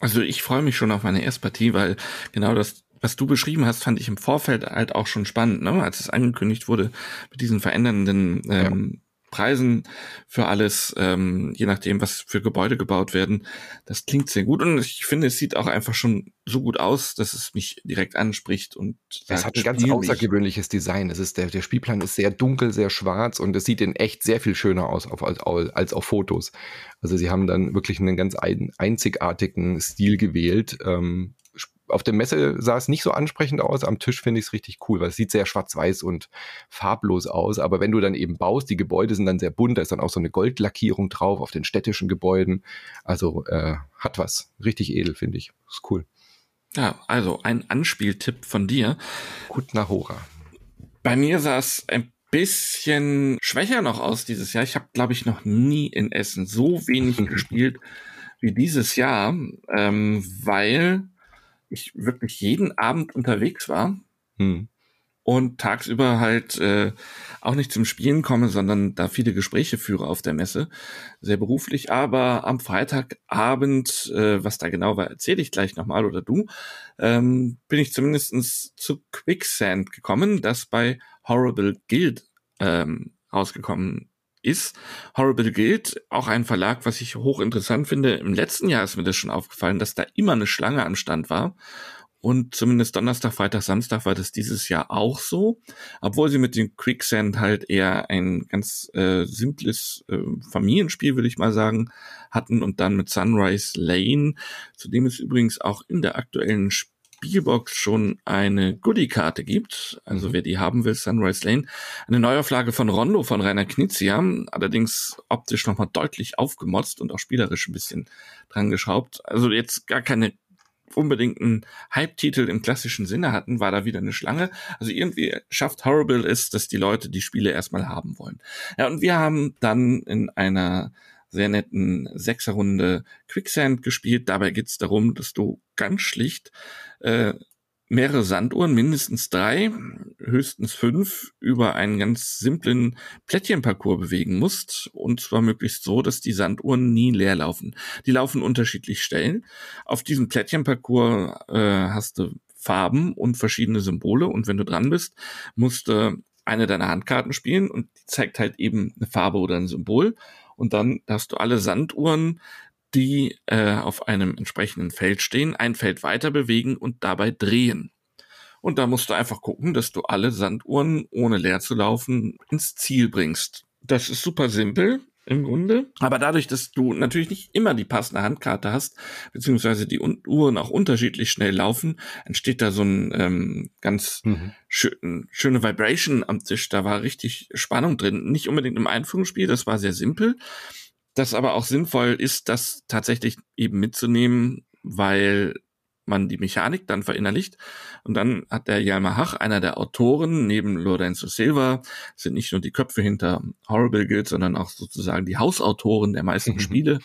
C: Also ich freue mich schon auf meine Erstpartie, weil genau das was du beschrieben hast, fand ich im Vorfeld halt auch schon spannend, ne? als es angekündigt wurde mit diesen verändernden ähm, ja. Preisen für alles, ähm, je nachdem, was für Gebäude gebaut werden. Das klingt sehr gut und ich finde, es sieht auch einfach schon so gut aus, dass es mich direkt anspricht und
B: es hat ein ganz außergewöhnliches Design. Es ist der, der Spielplan ist sehr dunkel, sehr schwarz und es sieht in echt sehr viel schöner aus auf, als, als auf Fotos. Also sie haben dann wirklich einen ganz ein, einzigartigen Stil gewählt. Ähm, auf der Messe sah es nicht so ansprechend aus. Am Tisch finde ich es richtig cool, weil es sieht sehr schwarz-weiß und farblos aus. Aber wenn du dann eben baust, die Gebäude sind dann sehr bunt, da ist dann auch so eine Goldlackierung drauf auf den städtischen Gebäuden. Also äh, hat was. Richtig edel, finde ich. Ist cool.
C: Ja, also ein Anspieltipp von dir.
B: Gut nach Hora.
C: Bei mir sah es ein bisschen schwächer noch aus dieses Jahr. Ich habe, glaube ich, noch nie in Essen so wenig gespielt wie dieses Jahr, ähm, weil ich wirklich jeden Abend unterwegs war hm. und tagsüber halt äh, auch nicht zum Spielen komme, sondern da viele Gespräche führe auf der Messe, sehr beruflich. Aber am Freitagabend, äh, was da genau war, erzähle ich gleich nochmal oder du, ähm, bin ich zumindestens zu Quicksand gekommen, das bei Horrible Guild ähm, rausgekommen ist Horrible Guild auch ein Verlag, was ich hochinteressant finde. Im letzten Jahr ist mir das schon aufgefallen, dass da immer eine Schlange am Stand war. Und zumindest Donnerstag, Freitag, Samstag war das dieses Jahr auch so. Obwohl sie mit dem Quicksand halt eher ein ganz äh, simples äh, Familienspiel, würde ich mal sagen, hatten und dann mit Sunrise Lane, zu dem es übrigens auch in der aktuellen Spiel Spielbox schon eine Goodie-Karte gibt, also mhm. wer die haben will, Sunrise Lane, eine Neuauflage von Rondo von Rainer Knizia, allerdings optisch nochmal deutlich aufgemotzt und auch spielerisch ein bisschen dran geschraubt. Also jetzt gar keine unbedingten Hype-Titel im klassischen Sinne hatten, war da wieder eine Schlange. Also irgendwie schafft Horrible es, dass die Leute die Spiele erstmal haben wollen. Ja, und wir haben dann in einer sehr netten Sechserrunde Quicksand gespielt. Dabei geht's darum, dass du ganz schlicht äh, mehrere Sanduhren, mindestens drei, höchstens fünf, über einen ganz simplen Plättchenparcours bewegen musst. Und zwar möglichst so, dass die Sanduhren nie leer laufen. Die laufen unterschiedlich Stellen. Auf diesem Plättchenparcours äh, hast du Farben und verschiedene Symbole. Und wenn du dran bist, musst du eine deiner Handkarten spielen und die zeigt halt eben eine Farbe oder ein Symbol. Und dann hast du alle Sanduhren die äh, auf einem entsprechenden Feld stehen, ein Feld weiter bewegen und dabei drehen. Und da musst du einfach gucken, dass du alle Sanduhren, ohne leer zu laufen, ins Ziel bringst. Das ist super simpel im Grunde. Aber dadurch, dass du natürlich nicht immer die passende Handkarte hast, beziehungsweise die Uhren auch unterschiedlich schnell laufen, entsteht da so ein ähm, ganz mhm. schön, schöne Vibration am Tisch. Da war richtig Spannung drin. Nicht unbedingt im Einführungsspiel, das war sehr simpel das aber auch sinnvoll ist, das tatsächlich eben mitzunehmen, weil man die Mechanik dann verinnerlicht. Und dann hat der Jalmar Hach, einer der Autoren, neben Lorenzo Silva, sind nicht nur die Köpfe hinter Horrible Guild, sondern auch sozusagen die Hausautoren der meisten mhm. Spiele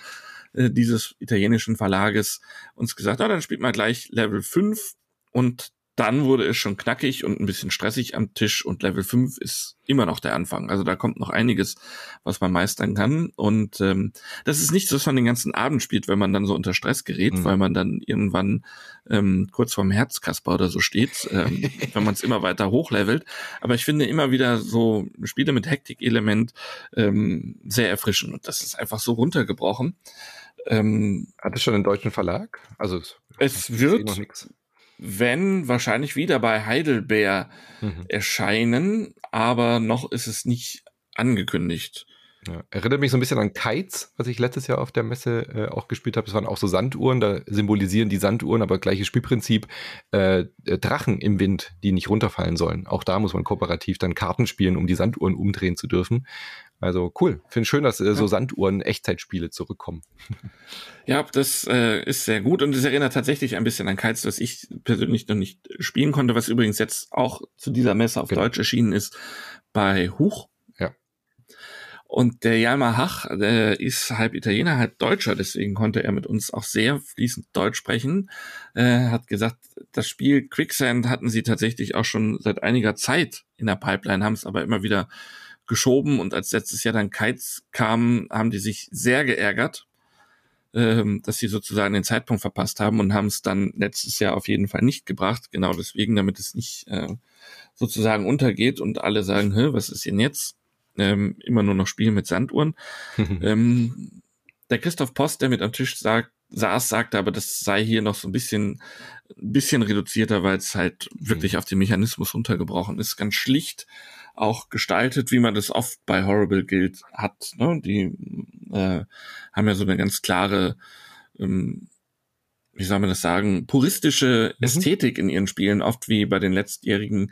C: äh, dieses italienischen Verlages, uns gesagt, ah, dann spielt man gleich Level 5 und dann wurde es schon knackig und ein bisschen stressig am Tisch und Level 5 ist immer noch der Anfang. Also da kommt noch einiges, was man meistern kann. Und ähm, das ist nichts, was man den ganzen Abend spielt, wenn man dann so unter Stress gerät, mhm. weil man dann irgendwann ähm, kurz vorm Herzkasper oder so steht, ähm, wenn man es immer weiter hochlevelt. Aber ich finde immer wieder so Spiele mit Hektik-Element ähm, sehr erfrischend. Und das ist einfach so runtergebrochen.
B: Ähm, Hat es schon einen deutschen Verlag?
C: Also es, es wird wenn wahrscheinlich wieder bei Heidelbeer mhm. erscheinen, aber noch ist es nicht angekündigt.
B: Ja. Erinnert mich so ein bisschen an Kites, was ich letztes Jahr auf der Messe äh, auch gespielt habe. Das waren auch so Sanduhren, da symbolisieren die Sanduhren, aber gleiches Spielprinzip, äh, äh, Drachen im Wind, die nicht runterfallen sollen. Auch da muss man kooperativ dann Karten spielen, um die Sanduhren umdrehen zu dürfen. Also cool. Finde schön, dass äh, so Sanduhren Echtzeitspiele zurückkommen.
C: Ja, das äh, ist sehr gut und es erinnert tatsächlich ein bisschen an Kites, was ich persönlich noch nicht spielen konnte, was übrigens jetzt auch zu dieser Messe auf genau. Deutsch erschienen ist bei Huch. Und der Jalmar Hach der ist halb Italiener, halb Deutscher, deswegen konnte er mit uns auch sehr fließend Deutsch sprechen. Er hat gesagt, das Spiel Quicksand hatten sie tatsächlich auch schon seit einiger Zeit in der Pipeline, haben es aber immer wieder geschoben und als letztes Jahr dann Kites kam, haben die sich sehr geärgert, ähm, dass sie sozusagen den Zeitpunkt verpasst haben und haben es dann letztes Jahr auf jeden Fall nicht gebracht, genau deswegen, damit es nicht äh, sozusagen untergeht und alle sagen, was ist denn jetzt? Ähm, immer nur noch spielen mit Sanduhren. ähm, der Christoph Post, der mit am Tisch sagt, saß, sagte aber, das sei hier noch so ein bisschen, ein bisschen reduzierter, weil es halt wirklich mhm. auf den Mechanismus runtergebrochen ist. Ganz schlicht auch gestaltet, wie man das oft bei Horrible Guild hat. Ne? Die äh, haben ja so eine ganz klare, ähm, wie soll man das sagen, puristische mhm. Ästhetik in ihren Spielen, oft wie bei den letztjährigen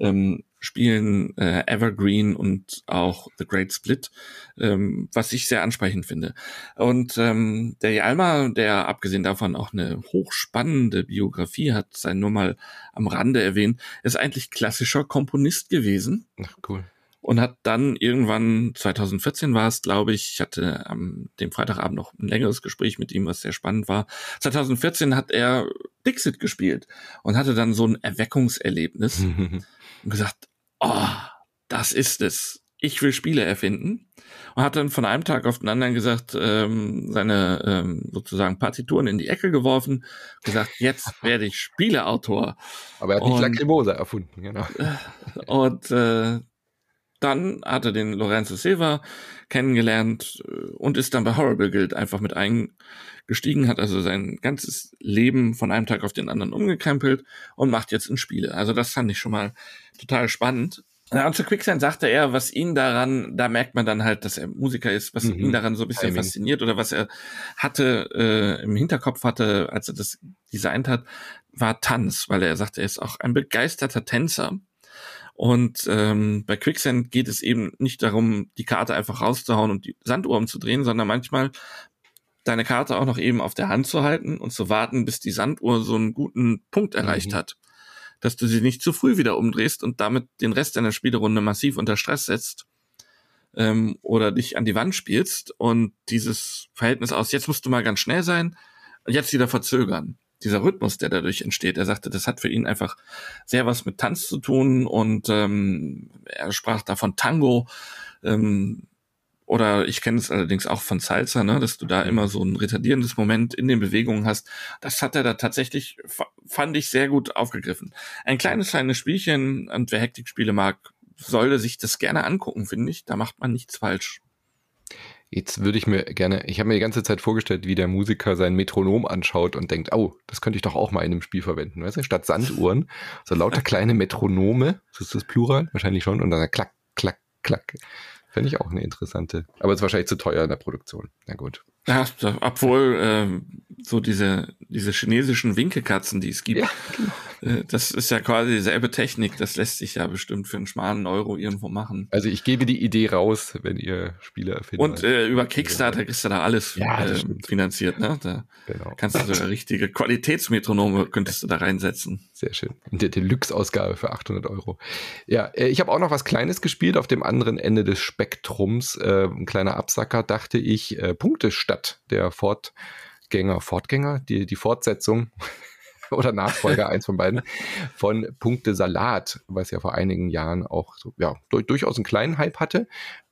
C: ähm, Spielen äh, Evergreen und auch The Great Split, ähm, was ich sehr ansprechend finde. Und ähm, der Jalma, der abgesehen davon auch eine hochspannende Biografie hat, sei nur mal am Rande erwähnt, ist eigentlich klassischer Komponist gewesen.
B: Ach, cool.
C: Und hat dann irgendwann, 2014 war es, glaube ich, ich hatte am dem Freitagabend noch ein längeres Gespräch mit ihm, was sehr spannend war. 2014 hat er Dixit gespielt und hatte dann so ein Erweckungserlebnis und gesagt, oh, das ist es. Ich will Spiele erfinden. Und hat dann von einem Tag auf den anderen gesagt, ähm, seine ähm, sozusagen Partituren in die Ecke geworfen, gesagt, jetzt werde ich Spieleautor.
B: Aber er hat nicht Lacrimosa erfunden, genau.
C: Und äh, dann hat er den Lorenzo Silva kennengelernt äh, und ist dann bei Horrible Guild einfach mit eingestiegen, hat also sein ganzes Leben von einem Tag auf den anderen umgekrempelt und macht jetzt in Spiele. Also das fand ich schon mal total spannend. Ja, und zu Quicksand sagte er, was ihn daran, da merkt man dann halt, dass er Musiker ist, was mhm. ihn daran so ein bisschen Timing. fasziniert oder was er hatte, äh, im Hinterkopf hatte, als er das designt hat, war Tanz, weil er sagte, er ist auch ein begeisterter Tänzer. Und ähm, bei Quicksand geht es eben nicht darum, die Karte einfach rauszuhauen und die Sanduhr umzudrehen, sondern manchmal deine Karte auch noch eben auf der Hand zu halten und zu warten, bis die Sanduhr so einen guten Punkt erreicht mhm. hat. Dass du sie nicht zu früh wieder umdrehst und damit den Rest deiner Spielerunde massiv unter Stress setzt ähm, oder dich an die Wand spielst und dieses Verhältnis aus, jetzt musst du mal ganz schnell sein und jetzt wieder verzögern dieser Rhythmus, der dadurch entsteht. Er sagte, das hat für ihn einfach sehr was mit Tanz zu tun und ähm, er sprach da von Tango. Ähm, oder ich kenne es allerdings auch von Salsa, ne, dass du da immer so ein retardierendes Moment in den Bewegungen hast. Das hat er da tatsächlich, fand ich, sehr gut aufgegriffen. Ein kleines, kleines Spielchen, und wer Hektik-Spiele mag, sollte sich das gerne angucken, finde ich. Da macht man nichts falsch.
B: Jetzt würde ich mir gerne, ich habe mir die ganze Zeit vorgestellt, wie der Musiker sein Metronom anschaut und denkt, oh, das könnte ich doch auch mal in einem Spiel verwenden, weißt du, statt Sanduhren, so lauter kleine Metronome, ist das Plural? Wahrscheinlich schon, und dann klack, klack, klack. Fände ich auch eine interessante, aber ist wahrscheinlich zu teuer in der Produktion. Na gut.
C: Ja, obwohl äh, so diese, diese chinesischen Winkekatzen, die es gibt, ja, genau. äh, das ist ja quasi dieselbe Technik. Das lässt sich ja bestimmt für einen schmalen Euro irgendwo machen.
B: Also ich gebe die Idee raus, wenn ihr Spiele erfindet.
C: Und äh, über Kickstarter kriegst du da alles ja, äh, finanziert. Ne? Da genau. kannst du sogar richtige Qualitätsmetronome könntest du da reinsetzen.
B: Sehr schön. In der Deluxe-Ausgabe für 800 Euro. Ja, äh, ich habe auch noch was Kleines gespielt auf dem anderen Ende des Spektrums. Äh, ein kleiner Absacker, dachte ich. Äh, Punktestadt Stadt der Fortgänger, Fortgänger, die, die Fortsetzung oder Nachfolger, eins von beiden, von Punkte Salat, was ja vor einigen Jahren auch so, ja, durchaus einen kleinen Hype hatte,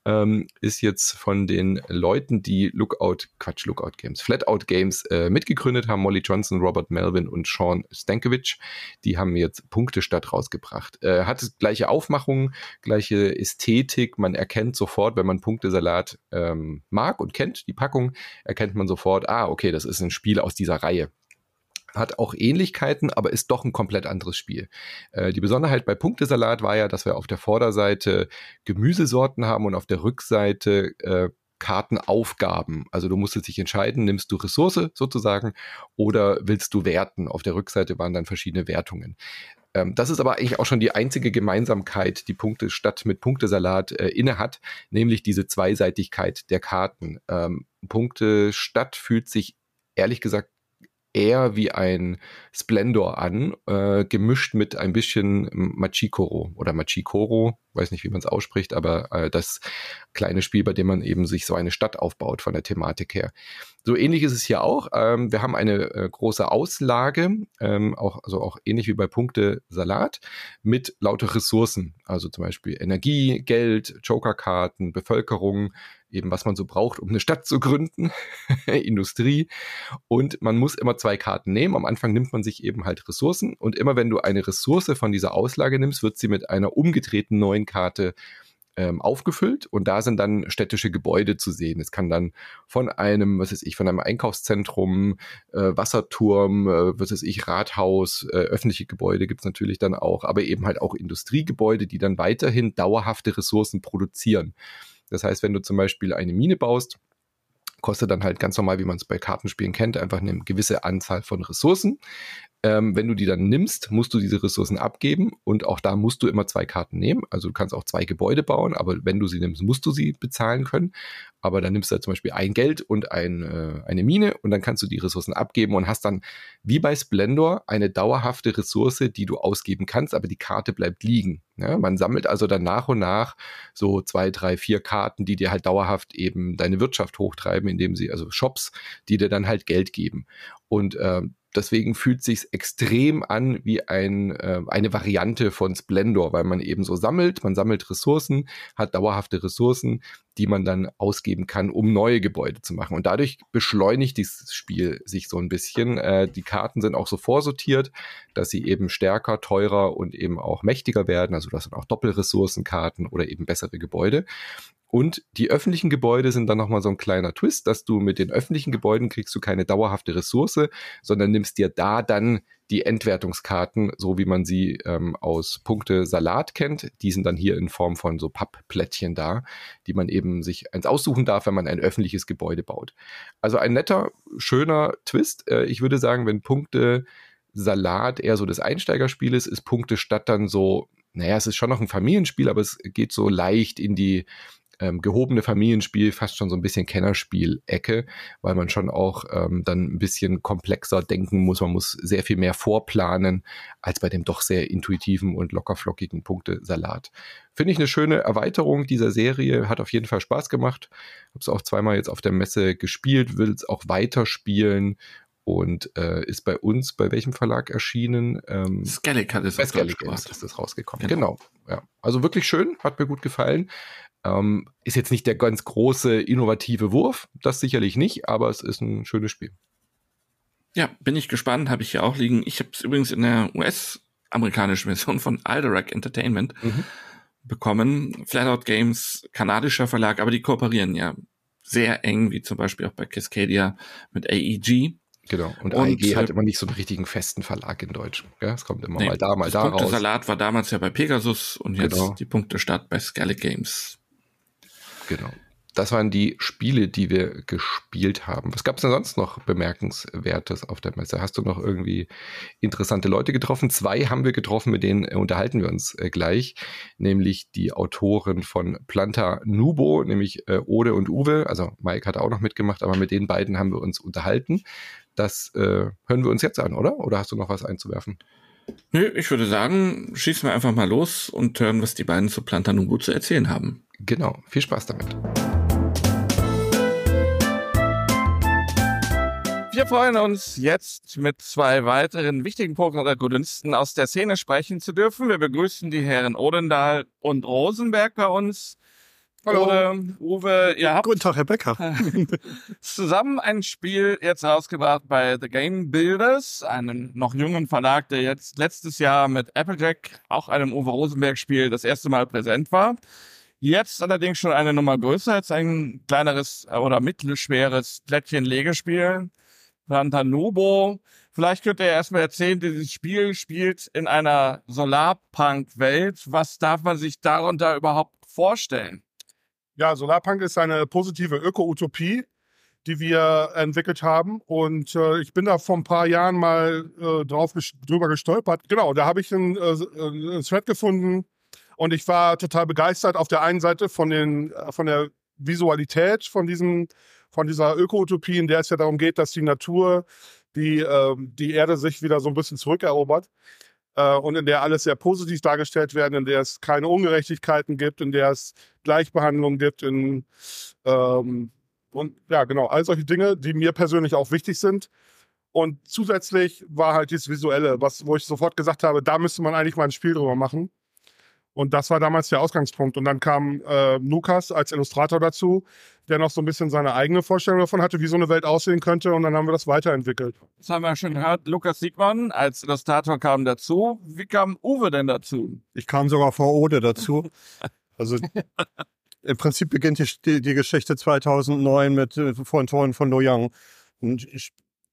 B: ähm, ist jetzt von den Leuten, die Lookout, Quatsch, Lookout Games, Flatout Games äh, mitgegründet haben, Molly Johnson, Robert Melvin und Sean Stankovic, die haben jetzt Punktestadt rausgebracht. Äh, hat gleiche Aufmachung, gleiche Ästhetik, man erkennt sofort, wenn man Punktesalat ähm, mag und kennt, die Packung, erkennt man sofort, ah, okay, das ist ein Spiel aus dieser Reihe hat auch Ähnlichkeiten, aber ist doch ein komplett anderes Spiel. Äh, die Besonderheit bei Punktesalat war ja, dass wir auf der Vorderseite Gemüsesorten haben und auf der Rückseite äh, Kartenaufgaben. Also du musstest dich entscheiden, nimmst du Ressource sozusagen oder willst du werten. Auf der Rückseite waren dann verschiedene Wertungen. Ähm, das ist aber eigentlich auch schon die einzige Gemeinsamkeit, die Punkte statt mit Punktesalat äh, inne hat, nämlich diese Zweiseitigkeit der Karten. Ähm, Punkte statt fühlt sich ehrlich gesagt eher wie ein Splendor an, äh, gemischt mit ein bisschen Machikoro oder Machikoro, weiß nicht, wie man es ausspricht, aber äh, das kleine Spiel, bei dem man eben sich so eine Stadt aufbaut von der Thematik her. So ähnlich ist es hier auch. Ähm, wir haben eine äh, große Auslage, ähm, auch, also auch ähnlich wie bei Punkte Salat, mit lauter Ressourcen, also zum Beispiel Energie, Geld, Jokerkarten, Bevölkerung, eben was man so braucht, um eine Stadt zu gründen, Industrie. Und man muss immer zwei Karten nehmen. Am Anfang nimmt man sich eben halt Ressourcen und immer wenn du eine Ressource von dieser Auslage nimmst, wird sie mit einer umgedrehten neuen Karte ähm, aufgefüllt und da sind dann städtische Gebäude zu sehen. Es kann dann von einem, was weiß ich, von einem Einkaufszentrum, äh, Wasserturm, äh, was weiß ich, Rathaus, äh, öffentliche Gebäude gibt's natürlich dann auch, aber eben halt auch Industriegebäude, die dann weiterhin dauerhafte Ressourcen produzieren. Das heißt, wenn du zum Beispiel eine Mine baust, kostet dann halt ganz normal, wie man es bei Kartenspielen kennt, einfach eine gewisse Anzahl von Ressourcen. Ähm, wenn du die dann nimmst, musst du diese Ressourcen abgeben und auch da musst du immer zwei Karten nehmen. Also du kannst auch zwei Gebäude bauen, aber wenn du sie nimmst, musst du sie bezahlen können. Aber dann nimmst du halt zum Beispiel ein Geld und ein, äh, eine Mine und dann kannst du die Ressourcen abgeben und hast dann wie bei Splendor eine dauerhafte Ressource, die du ausgeben kannst, aber die Karte bleibt liegen. Ja, man sammelt also dann nach und nach so zwei, drei, vier Karten, die dir halt dauerhaft eben deine Wirtschaft hochtreiben, indem sie, also Shops, die dir dann halt Geld geben. Und äh, Deswegen fühlt sich extrem an wie ein, äh, eine Variante von Splendor, weil man eben so sammelt, man sammelt Ressourcen, hat dauerhafte Ressourcen, die man dann ausgeben kann, um neue Gebäude zu machen. Und dadurch beschleunigt dieses Spiel sich so ein bisschen. Äh, die Karten sind auch so vorsortiert, dass sie eben stärker, teurer und eben auch mächtiger werden. Also das sind auch Doppelressourcenkarten oder eben bessere Gebäude. Und die öffentlichen Gebäude sind dann nochmal so ein kleiner Twist, dass du mit den öffentlichen Gebäuden kriegst du keine dauerhafte Ressource, sondern nimmst dir da dann die Endwertungskarten, so wie man sie ähm, aus Punkte Salat kennt. Die sind dann hier in Form von so Pappplättchen da, die man eben sich eins aussuchen darf, wenn man ein öffentliches Gebäude baut. Also ein netter, schöner Twist. Äh, ich würde sagen, wenn Punkte Salat eher so das Einsteigerspiel ist, ist Punkte Stadt dann so, naja, es ist schon noch ein Familienspiel, aber es geht so leicht in die ähm, gehobene Familienspiel, fast schon so ein bisschen Kennerspiel-Ecke, weil man schon auch ähm, dann ein bisschen komplexer denken muss. Man muss sehr viel mehr vorplanen als bei dem doch sehr intuitiven und lockerflockigen Punkte-Salat. Finde ich eine schöne Erweiterung dieser Serie, hat auf jeden Fall Spaß gemacht. Habe es auch zweimal jetzt auf der Messe gespielt, will es auch weiterspielen und äh, ist bei uns bei welchem Verlag erschienen?
C: Ähm, Skellig hat es
B: bei Skellig ist es rausgekommen. Genau. genau. Ja. Also wirklich schön, hat mir gut gefallen. Ähm, ist jetzt nicht der ganz große innovative Wurf, das sicherlich nicht, aber es ist ein schönes Spiel.
C: Ja, bin ich gespannt, habe ich hier auch liegen. Ich habe es übrigens in der US-amerikanischen Version von Alderac Entertainment mhm. bekommen. Flatout Games, kanadischer Verlag, aber die kooperieren ja sehr eng, wie zum Beispiel auch bei Cascadia mit AEG.
B: Genau. Und, und AEG hat äh, immer nicht so einen richtigen festen Verlag in Deutsch. Gell? Es kommt immer nee, mal da, mal da
C: raus. Salat war damals ja bei Pegasus und jetzt genau. die Punkte Stadt bei Skellig Games.
B: Genau. Das waren die Spiele, die wir gespielt haben. Was gab es denn sonst noch bemerkenswertes auf der Messe? Hast du noch irgendwie interessante Leute getroffen? Zwei haben wir getroffen, mit denen unterhalten wir uns äh, gleich, nämlich die Autoren von Planta Nubo, nämlich äh, Ode und Uwe. Also Mike hat auch noch mitgemacht, aber mit den beiden haben wir uns unterhalten. Das äh, hören wir uns jetzt an, oder? Oder hast du noch was einzuwerfen?
C: Nö, ich würde sagen, schießen wir einfach mal los und hören, was die beiden zu Planta Nubo zu erzählen haben.
B: Genau, viel Spaß damit.
C: Wir freuen uns jetzt mit zwei weiteren wichtigen Protagonisten aus der Szene sprechen zu dürfen. Wir begrüßen die Herren Odendahl und Rosenberg bei uns.
E: Hallo.
C: Uwe, Uwe ihr habt
E: Guten Tag, Herr Becker.
C: zusammen ein Spiel jetzt rausgebracht bei The Game Builders, einem noch jungen Verlag, der jetzt letztes Jahr mit Applejack, auch einem Uwe Rosenberg-Spiel, das erste Mal präsent war. Jetzt allerdings schon eine Nummer größer als ein kleineres äh, oder mittelschweres Plättchen-Legespiel. Nubo. Vielleicht könnt ihr erstmal erzählen, dieses Spiel spielt in einer Solarpunk-Welt. Was darf man sich darunter überhaupt vorstellen?
E: Ja, Solarpunk ist eine positive Öko-Utopie, die wir entwickelt haben. Und äh, ich bin da vor ein paar Jahren mal äh, drauf drüber gestolpert. Genau, da habe ich einen, äh, einen Thread gefunden und ich war total begeistert auf der einen Seite von, den, äh, von der Visualität von, diesem, von dieser Öko-Utopie, in der es ja darum geht, dass die Natur die, äh, die Erde sich wieder so ein bisschen zurückerobert äh, und in der alles sehr positiv dargestellt werden, in der es keine Ungerechtigkeiten gibt, in der es Gleichbehandlung gibt, in, ähm, und ja, genau, all solche Dinge, die mir persönlich auch wichtig sind. Und zusätzlich war halt dieses Visuelle, was, wo ich sofort gesagt habe, da müsste man eigentlich mal ein Spiel drüber machen. Und das war damals der Ausgangspunkt. Und dann kam äh, Lukas als Illustrator dazu, der noch so ein bisschen seine eigene Vorstellung davon hatte, wie so eine Welt aussehen könnte. Und dann haben wir das weiterentwickelt.
C: Das haben wir schon gehört. Lukas Siegmann als Illustrator kam dazu. Wie kam Uwe denn dazu?
F: Ich kam sogar vor Ode dazu. Also im Prinzip beginnt die, die Geschichte 2009 mit äh, von Toren von Do Young.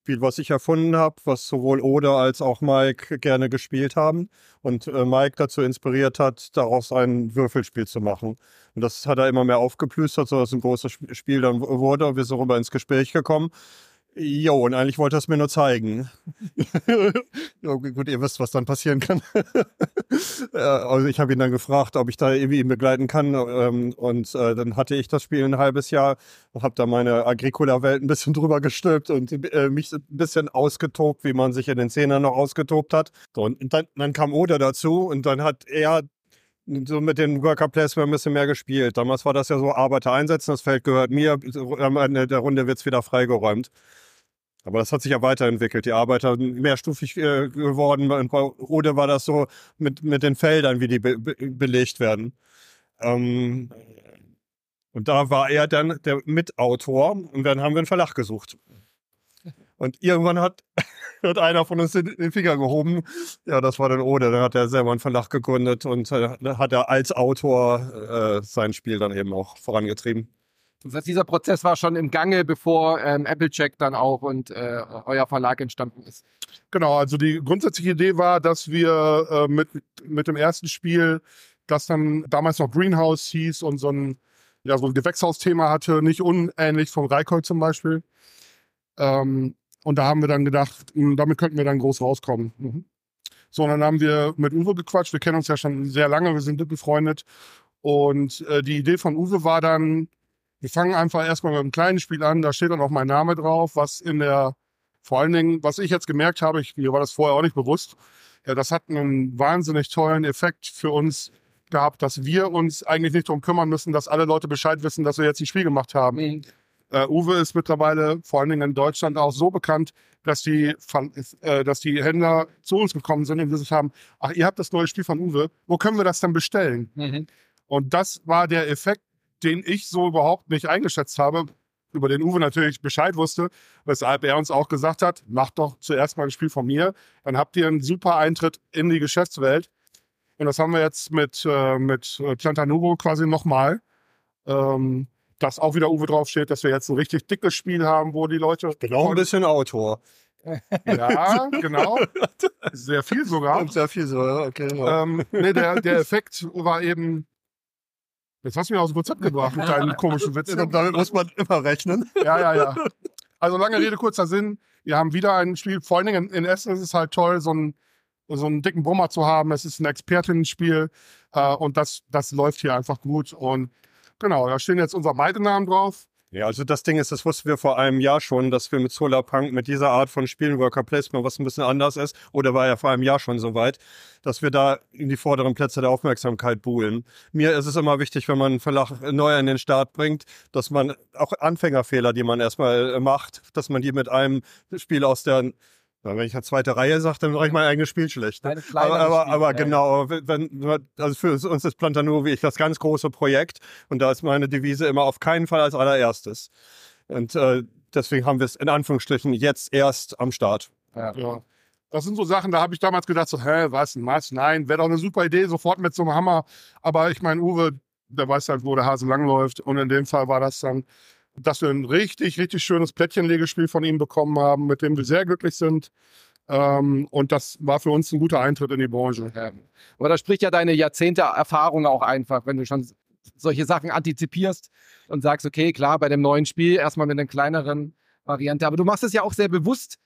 F: Spiel, was ich erfunden habe, was sowohl Oda als auch Mike gerne gespielt haben und äh, Mike dazu inspiriert hat, daraus ein Würfelspiel zu machen. Und das hat er immer mehr aufgeplüstert, sodass ein großes Spiel dann wurde wir sind darüber ins Gespräch gekommen. Jo, und eigentlich wollte er es mir nur zeigen. ja, gut, ihr wisst, was dann passieren kann. also ich habe ihn dann gefragt, ob ich da irgendwie ihn begleiten kann. Ähm, und äh, dann hatte ich das Spiel ein halbes Jahr und habe da meine Agricola-Welt ein bisschen drüber gestülpt und äh, mich ein bisschen ausgetobt, wie man sich in den Szenen noch ausgetobt hat. Und dann, dann kam Oda dazu und dann hat er so mit den Worker Placement ein bisschen mehr gespielt. Damals war das ja so, Arbeiter einsetzen, das Feld gehört mir, am Ende der Runde wird es wieder freigeräumt. Aber das hat sich ja weiterentwickelt. Die Arbeiter sind mehrstufig äh, geworden. Oder war das so mit, mit den Feldern, wie die be be belegt werden. Ähm, und da war er dann der Mitautor und dann haben wir einen Verlag gesucht. Und irgendwann hat, hat einer von uns den, den, Finger gehoben. Ja, das war dann Ode. Dann hat er selber einen Verlag gegründet und äh, hat er als Autor äh, sein Spiel dann eben auch vorangetrieben.
G: Das heißt, dieser Prozess war schon im Gange, bevor ähm, Applecheck dann auch und äh, euer Verlag entstanden ist.
E: Genau, also die grundsätzliche Idee war, dass wir äh, mit, mit dem ersten Spiel, das dann damals noch Greenhouse hieß und so ein, ja, so ein Gewächshausthema hatte, nicht unähnlich vom Reikol zum Beispiel. Ähm, und da haben wir dann gedacht, hm, damit könnten wir dann groß rauskommen. Mhm. So, und dann haben wir mit Uwe gequatscht. Wir kennen uns ja schon sehr lange, wir sind befreundet. Und äh, die Idee von Uwe war dann, wir fangen einfach erstmal mit einem kleinen Spiel an, da steht dann auch mein Name drauf, was in der, vor allen Dingen, was ich jetzt gemerkt habe, ich, mir war das vorher auch nicht bewusst, ja, das hat einen wahnsinnig tollen Effekt für uns gehabt, dass wir uns eigentlich nicht darum kümmern müssen, dass alle Leute Bescheid wissen, dass wir jetzt ein Spiel gemacht haben. Mhm. Uh, Uwe ist mittlerweile vor allen Dingen in Deutschland auch so bekannt, dass die, äh, dass die Händler zu uns gekommen sind und gesagt haben, ach, ihr habt das neue Spiel von Uwe, wo können wir das dann bestellen? Mhm. Und das war der Effekt, den ich so überhaupt nicht eingeschätzt habe, über den Uwe natürlich Bescheid wusste, weshalb er uns auch gesagt hat, macht doch zuerst mal ein Spiel von mir, dann habt ihr einen super Eintritt in die Geschäftswelt. Und das haben wir jetzt mit, äh, mit Plantanubo quasi nochmal. Ähm, dass auch wieder Uwe draufsteht, dass wir jetzt ein richtig dickes Spiel haben, wo die Leute.
F: Genau ein bisschen Autor.
E: Ja, genau. Sehr viel sogar.
F: Sehr viel sogar, okay. Ja.
E: Ähm, nee, der, der Effekt war eben, Jetzt hast du mich aus dem Konzept gebracht mit deinen komischen Witzen.
F: Damit muss man immer rechnen.
E: Ja, ja, ja. Also lange Rede, kurzer Sinn. Wir haben wieder ein Spiel. Vor allen Dingen in Essen ist es halt toll, so einen, so einen dicken Brummer zu haben. Es ist ein Expertinnenspiel äh, und das, das läuft hier einfach gut. Und genau, da stehen jetzt unsere beide Namen drauf.
F: Ja, also das Ding ist, das wussten wir vor einem Jahr schon, dass wir mit Solarpunk mit dieser Art von Spielen, Worker Placement, was ein bisschen anders ist, oder war ja vor einem Jahr schon so weit, dass wir da in die vorderen Plätze der Aufmerksamkeit buhlen. Mir ist es immer wichtig, wenn man einen Verlag neu an den Start bringt, dass man auch Anfängerfehler, die man erstmal macht, dass man die mit einem Spiel aus der wenn ich eine zweite Reihe sage, dann mache ich mein eigenes Spiel schlecht. Ne? Aber, aber, Spiel, aber ja, genau, wenn, also für uns ist Plantano wie ich das ganz große Projekt und da ist meine Devise immer auf keinen Fall als allererstes. Und äh, deswegen haben wir es in Anführungsstrichen jetzt erst am Start.
E: Ja. ja. Das sind so Sachen, da habe ich damals gedacht, so, hä, was, was, nein, wäre doch eine super Idee, sofort mit so einem Hammer. Aber ich meine, Uwe, der weiß halt, wo der Hase langläuft. Und in dem Fall war das dann dass wir ein richtig, richtig schönes Plättchenlegespiel von ihm bekommen haben, mit dem wir sehr glücklich sind. Ähm, und das war für uns ein guter Eintritt in die Branche.
G: Aber da spricht ja deine Jahrzehnte Erfahrung auch einfach, wenn du schon solche Sachen antizipierst und sagst, okay, klar, bei dem neuen Spiel erstmal mit einer kleineren Variante. Aber du machst es ja auch sehr bewusst,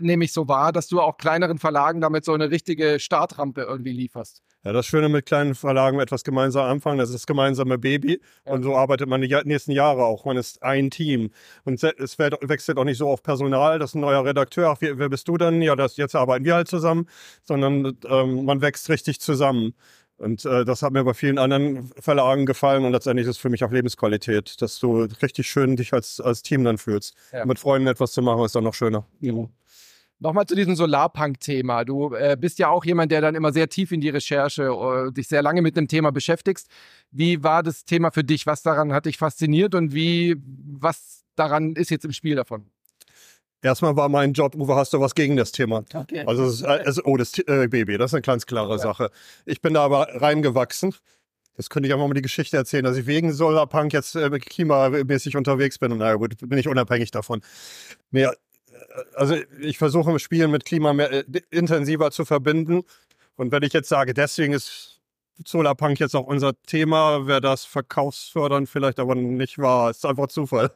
G: nehme ich so wahr, dass du auch kleineren Verlagen damit so eine richtige Startrampe irgendwie lieferst.
F: Ja, das Schöne mit kleinen Verlagen etwas gemeinsam anfangen, das ist das gemeinsame Baby. Und so arbeitet man die nächsten Jahre auch. Man ist ein Team. Und es wechselt auch nicht so auf Personal, das ist ein neuer Redakteur. Ach, wer, wer bist du denn? Ja, das, jetzt arbeiten wir halt zusammen. Sondern ähm, man wächst richtig zusammen. Und äh, das hat mir bei vielen anderen Verlagen gefallen und letztendlich ist es für mich auch Lebensqualität, dass du richtig schön dich als, als Team dann fühlst. Ja. Mit Freunden etwas zu machen, ist dann noch schöner. Ja.
G: Nochmal zu diesem Solarpunk-Thema. Du äh, bist ja auch jemand, der dann immer sehr tief in die Recherche äh, dich sehr lange mit dem Thema beschäftigst. Wie war das Thema für dich? Was daran hat dich fasziniert und wie, was daran ist jetzt im Spiel davon?
F: Erstmal war mein Job, Uwe, hast du was gegen das Thema? Okay. Also, es ist, also oh, das äh, Baby, das ist eine ganz klare ja. Sache. Ich bin da aber reingewachsen. Das könnte ich auch mal die Geschichte erzählen, dass ich wegen Solarpunk jetzt äh, klimamäßig unterwegs bin. Und naja, gut, bin ich unabhängig davon. Nee, also ich versuche im Spielen mit Klima mehr, äh, intensiver zu verbinden. Und wenn ich jetzt sage, deswegen ist Solarpunk jetzt auch unser Thema, wäre das verkaufsfördernd vielleicht aber nicht wahr. Ist einfach Zufall.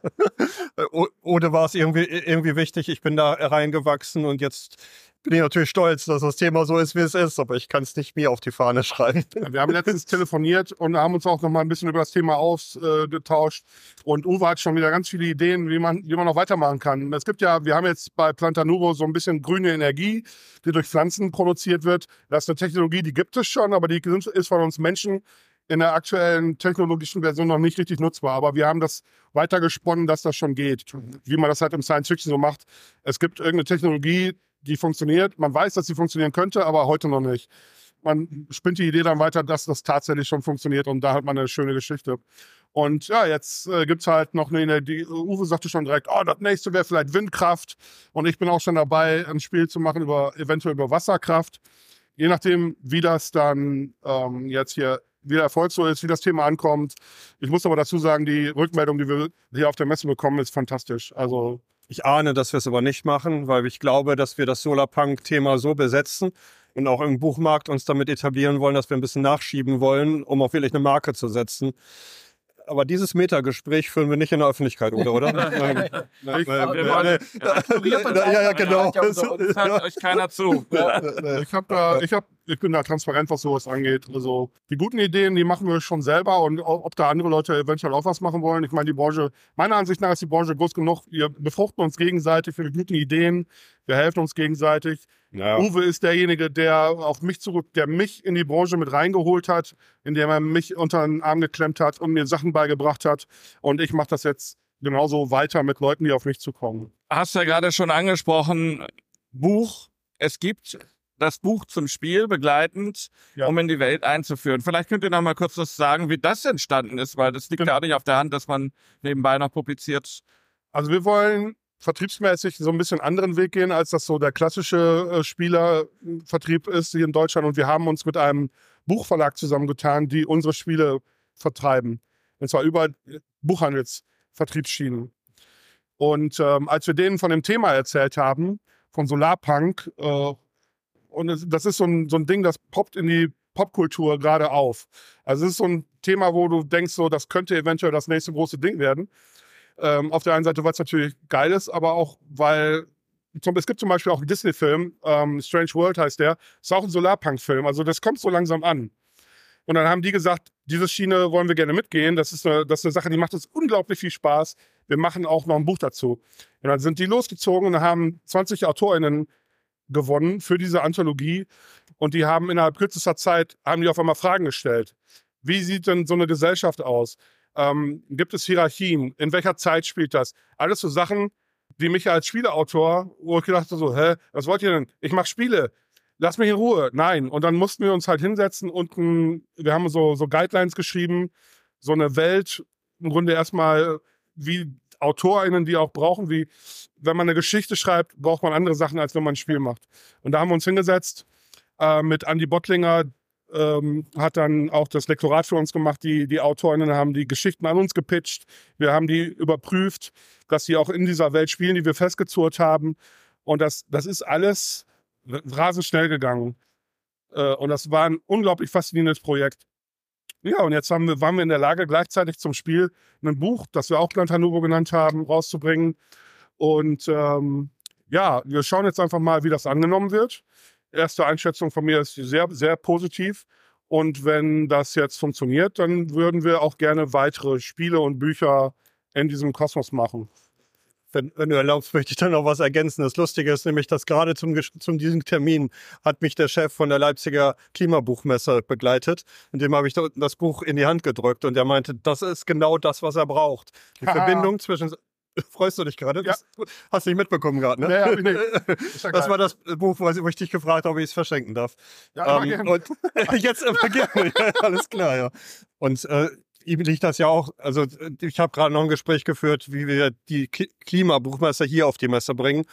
F: Oder war es irgendwie, irgendwie wichtig, ich bin da reingewachsen und jetzt bin ich natürlich stolz, dass das Thema so ist, wie es ist, aber ich kann es nicht mir auf die Fahne schreiben.
E: Wir haben letztens telefoniert und haben uns auch noch mal ein bisschen über das Thema ausgetauscht. und Uwe hat schon wieder ganz viele Ideen, wie man, wie man noch weitermachen kann. Es gibt ja, wir haben jetzt bei Plantanuro so ein bisschen grüne Energie, die durch Pflanzen produziert wird. Das ist eine Technologie, die gibt es schon, aber die ist von uns Menschen in der aktuellen technologischen Version noch nicht richtig nutzbar. Aber wir haben das weitergesponnen, dass das schon geht. Wie man das halt im Science Fiction so macht. Es gibt irgendeine Technologie, die funktioniert. Man weiß, dass sie funktionieren könnte, aber heute noch nicht. Man spinnt die Idee dann weiter, dass das tatsächlich schon funktioniert und da hat man eine schöne Geschichte. Und ja, jetzt äh, gibt es halt noch eine, die Uwe sagte schon direkt, oh, das nächste wäre vielleicht Windkraft. Und ich bin auch schon dabei, ein Spiel zu machen über eventuell über Wasserkraft. Je nachdem, wie das dann ähm, jetzt hier wie der Erfolg so ist, wie das Thema ankommt. Ich muss aber dazu sagen, die Rückmeldung, die wir hier auf der Messe bekommen, ist fantastisch. Also
F: ich ahne, dass wir es aber nicht machen, weil ich glaube, dass wir das Solarpunk-Thema so besetzen und auch im Buchmarkt uns damit etablieren wollen, dass wir ein bisschen nachschieben wollen, um auch wirklich eine Marke zu setzen aber dieses Metagespräch führen wir nicht in der Öffentlichkeit, oder? oder?
C: ja, ja, genau. Das hört euch keiner zu.
E: ich, hab da, ich, hab, ich bin da transparent, was sowas angeht. Also die guten Ideen, die machen wir schon selber und ob da andere Leute eventuell auch was machen wollen. Ich meine, die Branche, meiner Ansicht nach ist die Branche groß genug. Wir befruchten uns gegenseitig für die guten Ideen. Wir helfen uns gegenseitig. Ja. Uwe ist derjenige, der auf mich zurück, der mich in die Branche mit reingeholt hat, indem er mich unter den Arm geklemmt hat und mir Sachen beigebracht hat. Und ich mache das jetzt genauso weiter mit Leuten, die auf mich zukommen.
C: Hast ja gerade schon angesprochen, Buch. Es gibt das Buch zum Spiel begleitend, ja. um in die Welt einzuführen. Vielleicht könnt ihr noch mal kurz was sagen, wie das entstanden ist, weil das liegt genau. ja auch nicht auf der Hand, dass man nebenbei noch publiziert.
E: Also wir wollen vertriebsmäßig so ein bisschen anderen Weg gehen, als das so der klassische äh, Spielervertrieb ist hier in Deutschland. Und wir haben uns mit einem Buchverlag zusammengetan, die unsere Spiele vertreiben. Und zwar über Buchhandelsvertriebsschienen. Und ähm, als wir denen von dem Thema erzählt haben, von Solarpunk, äh, und das ist so ein, so ein Ding, das poppt in die Popkultur gerade auf. Also es ist so ein Thema, wo du denkst, so, das könnte eventuell das nächste große Ding werden. Ähm, auf der einen Seite, weil es natürlich geil ist, aber auch, weil es gibt zum Beispiel auch einen Disney-Film, ähm, Strange World heißt der, ist auch ein Solarpunk-Film. Also das kommt so langsam an. Und dann haben die gesagt, diese Schiene wollen wir gerne mitgehen. Das ist eine, das ist eine Sache, die macht uns unglaublich viel Spaß. Wir machen auch noch ein Buch dazu. Und dann sind die losgezogen und haben 20 AutorInnen gewonnen für diese Anthologie. Und die haben innerhalb kürzester Zeit, haben die auf einmal Fragen gestellt. Wie sieht denn so eine Gesellschaft aus? Ähm, gibt es Hierarchien? In welcher Zeit spielt das? Alles so Sachen, die mich als Spieleautor, wo ich gedacht habe, so, hä, was wollt ihr denn? Ich mache Spiele. Lass mich in Ruhe. Nein. Und dann mussten wir uns halt hinsetzen und ein, wir haben so, so Guidelines geschrieben, so eine Welt, im Grunde erstmal wie AutorInnen, die auch brauchen, wie wenn man eine Geschichte schreibt, braucht man andere Sachen, als wenn man ein Spiel macht. Und da haben wir uns hingesetzt äh, mit Andy Bottlinger, ähm, hat dann auch das Lektorat für uns gemacht. Die, die Autorinnen haben die Geschichten an uns gepitcht. Wir haben die überprüft, dass sie auch in dieser Welt spielen, die wir festgezurrt haben. Und das, das ist alles rasend schnell gegangen. Äh, und das war ein unglaublich faszinierendes Projekt. Ja, und jetzt haben wir, waren wir in der Lage, gleichzeitig zum Spiel ein Buch, das wir auch Plantanubo genannt haben, rauszubringen. Und ähm, ja, wir schauen jetzt einfach mal, wie das angenommen wird. Erste Einschätzung von mir ist sehr, sehr positiv. Und wenn das jetzt funktioniert, dann würden wir auch gerne weitere Spiele und Bücher in diesem Kosmos machen.
F: Wenn, wenn, du erlaubst, möchte ich dann noch was ergänzen. Das Lustige ist nämlich, dass gerade zum, zum diesem Termin hat mich der Chef von der Leipziger Klimabuchmesse begleitet. Und dem habe ich das Buch in die Hand gedrückt und er meinte, das ist genau das, was er braucht. Die Verbindung zwischen Freust du dich gerade? Ja. Hast du nicht mitbekommen gerade, ne? Ja, ja, nicht. Ja das war das Buch, wo ich dich gefragt habe, ob ich es verschenken darf. Ja, ähm, und jetzt immer gerne. alles klar, ja. Und äh, ihm liegt das ja auch, also ich habe gerade noch ein Gespräch geführt, wie wir die Klimabuchmesser hier auf die Messe bringen.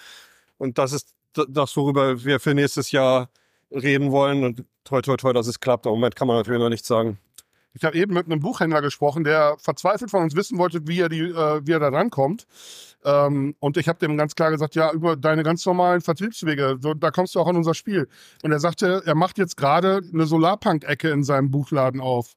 F: Und das ist das, worüber wir für nächstes Jahr reden wollen. Und toll, toll, toll, dass es klappt. Im Moment kann man natürlich noch nichts sagen.
E: Ich habe eben mit einem Buchhändler gesprochen, der verzweifelt von uns wissen wollte, wie er, die, äh, wie er da rankommt. Ähm, und ich habe dem ganz klar gesagt, ja, über deine ganz normalen Vertriebswege, so, da kommst du auch an unser Spiel. Und er sagte, er macht jetzt gerade eine Solarpunk-Ecke in seinem Buchladen auf.